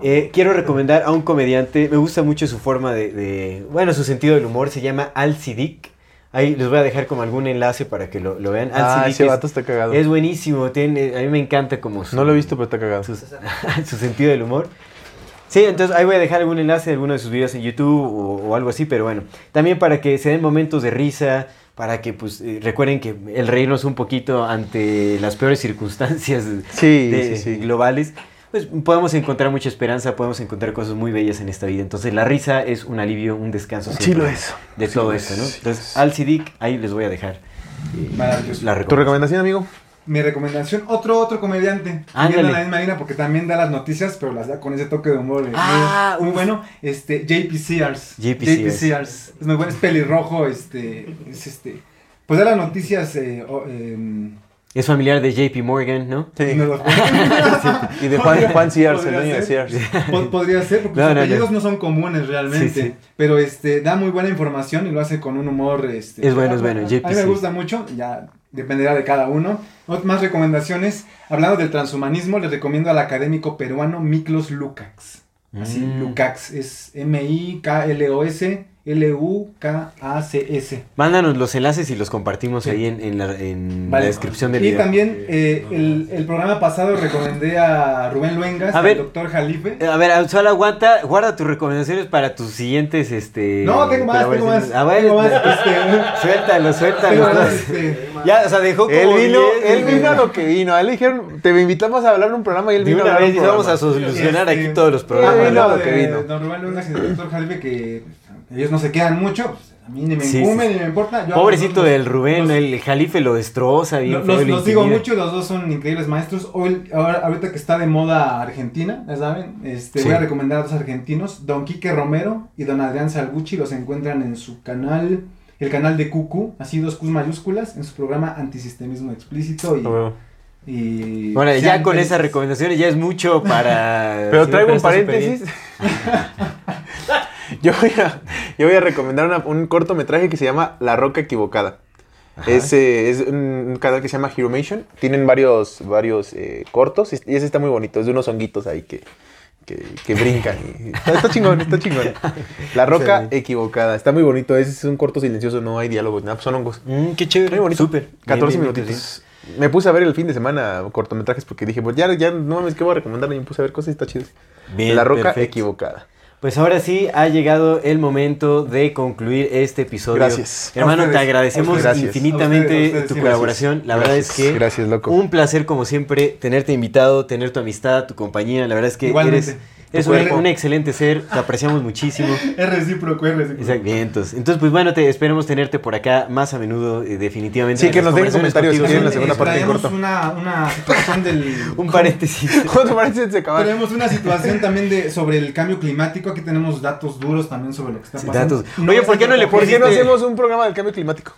Eh, quiero recomendar a un comediante, me gusta mucho su forma de, de- bueno, su sentido del humor, se llama Al Siddiq. Ahí les voy a dejar como algún enlace para que lo, lo vean. Al Ah, ese es- vato está cagado. es, buenísimo, tiene, a mí me encanta como su, No lo he visto, pero está cagado. su, su sentido del humor. Sí, entonces ahí voy a dejar algún enlace de alguno de sus videos en YouTube o, o algo así, pero bueno, también para que se den momentos de risa, para que pues eh, recuerden que el reírnos un poquito ante las peores circunstancias Sí, de- sí, sí. globales, pues podemos encontrar mucha esperanza, podemos encontrar cosas muy bellas en esta vida. Entonces la risa es un alivio, un descanso. Sí lo es. De Sí todo lo esto, es, ¿no? sí Entonces, al Sidic, ahí les voy a dejar eh, ¿Tu recomendación, amigo? Mi recomendación, otro otro comediante. Ándale. La misma línea porque también da las noticias, pero las da con ese toque de humor. eh, Ah, muy, muy bueno. Este, JP Sears. JP Sears. Sears. Es muy bueno, es pelirrojo, este, es este. Pues da las noticias, eh, o- em, Es familiar de JP Morgan, ¿no? Sí. no Y de Juan, Juan Sears, el Podría dueño de ser. Sears. Po- Podría ser, porque No, sus no, no. apellidos no, son comunes realmente. Sí, sí. Pero este da muy buena información y lo hace con un humor. Este, Es bueno, es bueno, A JP mí me gusta mucho, ya dependerá de cada uno. Más recomendaciones. Hablando del transhumanismo, les recomiendo al académico peruano Miklos Lukács. Así, Mm. Lukács. Es M-I-K-L-O-S. L-U-K-A-C-S. Mándanos los enlaces y los compartimos ahí en, en la, en la Vale. descripción del y video. también eh, el, el programa pasado recomendé a Rubén Luengas, A al doctor Jalife. Eh, A ver, solo aguanta, guarda tus recomendaciones para tus siguientes, este... No, tengo más, tengo más. A ver, tengo más, este, suéltalo, suéltalo. tengo más, ¿no? este, Ya, o sea, dejó como Él vino, diez, él vino a lo que vino. A él le dijeron, te invitamos a hablar en un programa y él De vino a una vez un vamos a solucionar Este, aquí todos los Ah, programas. vino hablando lo que de vino. Don Rubén Luengas y el doctor Jalife que ellos no se quedan mucho, pues, a mí ni me Sí, incumbe sí. ni me importa. Yo Pobrecito los- del Rubén, los- el Jalife lo destroza bien Los, feo, los, lo los digo mucho, los dos son increíbles maestros. Hoy, ahora, ahorita que está de moda Argentina, ya saben, este, Sí. voy a recomendar a dos argentinos, Don Quique Romero y Don Adrián Salgucci, los encuentran en su canal, el canal de Cucu, así dos Qs mayúsculas, en su programa Antisistemismo Explícito y... Huevo. y Bueno, ya con felices. esas recomendaciones ya es mucho para... Pero traigo un paréntesis. yo, voy a, yo voy a recomendar una- un cortometraje que se llama La Roca Equivocada. Es, eh, es un, canal que se llama Heromation. Tienen varios, varios eh, cortos y ese está muy bonito. Es de unos honguitos ahí que, que, que brincan. y- está, chingón, está chingón. La Roca. Equivocada. Está muy bonito. Es, es un corto silencioso, no hay diálogos, nada, son hongos. Mm, qué chévere. Muy bonito. Súper. 14 Bien, bien, bien, minutitos. Me puse a ver el fin de semana cortometrajes porque dije, pues ya, ya no mames, ¿qué voy a recomendar? Y me puse a ver cosas y está chido. Bien, La Roca perfecto. Equivocada. Pues ahora sí ha llegado el momento de concluir este episodio. Gracias. Hermano, te agradecemos infinitamente A ustedes, a ustedes, tu sí, colaboración. La verdad es que Gracias, loco. un placer como siempre tenerte invitado, tener tu amistad, tu compañía. La verdad es que Igualmente. eres, Tu un, un excelente ser, te apreciamos muchísimo. Es recíproco, es recíproco. Exacto, bien, entonces, entonces, pues bueno, te esperemos tenerte por acá más a menudo, eh, definitivamente. Sí, que nos dejen conversaciones comentarios contigo quieren la segunda parte en traemos corto. Una, una situación del... Un paréntesis. ¿Cuánto parece se? Tenemos una situación también de sobre el cambio climático. Aquí tenemos datos duros también sobre lo que está Sí, pasando. Oye, ¿por qué no le ¿Por qué no hacemos un programa del cambio climático?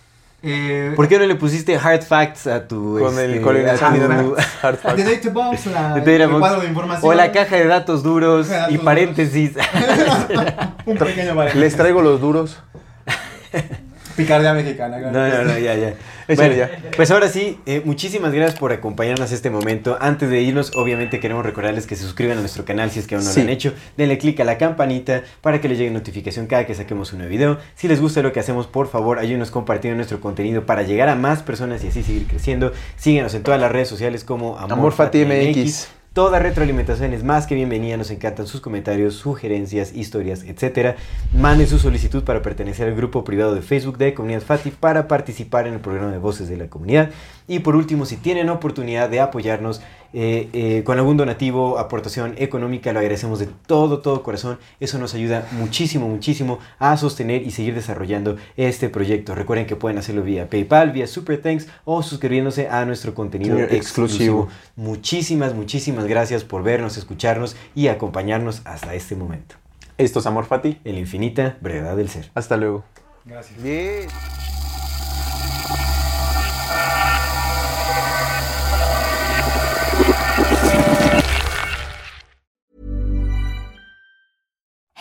Eh, ¿Por qué no le pusiste hard facts a tu... Con el este, con el a tu- Hard Facts. The Data Box, la, el Data Box, cuadro de información. O la caja de datos duros de y datos paréntesis. Un pequeño paréntesis. Les traigo los duros. Picardía mexicana. No, no, no, ya, ya. Bueno, ya. Pues ahora sí, eh, muchísimas gracias por acompañarnos a este momento. Antes de irnos, obviamente queremos recordarles que se suscriban a nuestro canal si es que aún no Sí. lo han hecho. Denle click a la campanita para que les llegue notificación cada que saquemos un nuevo video. Si les gusta lo que hacemos, por favor, ayúdenos compartiendo nuestro contenido para llegar a más personas y así seguir creciendo. Síguenos en todas las redes sociales como AmorFatiMX. Toda retroalimentación es más que bienvenida, nos encantan sus comentarios, sugerencias, historias, etcétera. Manden su solicitud para pertenecer al grupo privado de Facebook de Comunidad Fati para participar en el programa de Voces de la Comunidad. Y por último, si tienen oportunidad de apoyarnos eh, eh, con algún donativo, aportación económica, lo agradecemos de todo, todo corazón. Eso nos ayuda muchísimo, muchísimo a sostener y seguir desarrollando este proyecto. Recuerden que pueden hacerlo vía PayPal, vía Super Thanks o suscribiéndose a nuestro contenido Exclusivo. exclusivo. Muchísimas, muchísimas gracias por vernos, escucharnos y acompañarnos hasta este momento. Esto es Amor Fati. En la infinita brevedad del ser. Hasta luego. Gracias. Bien.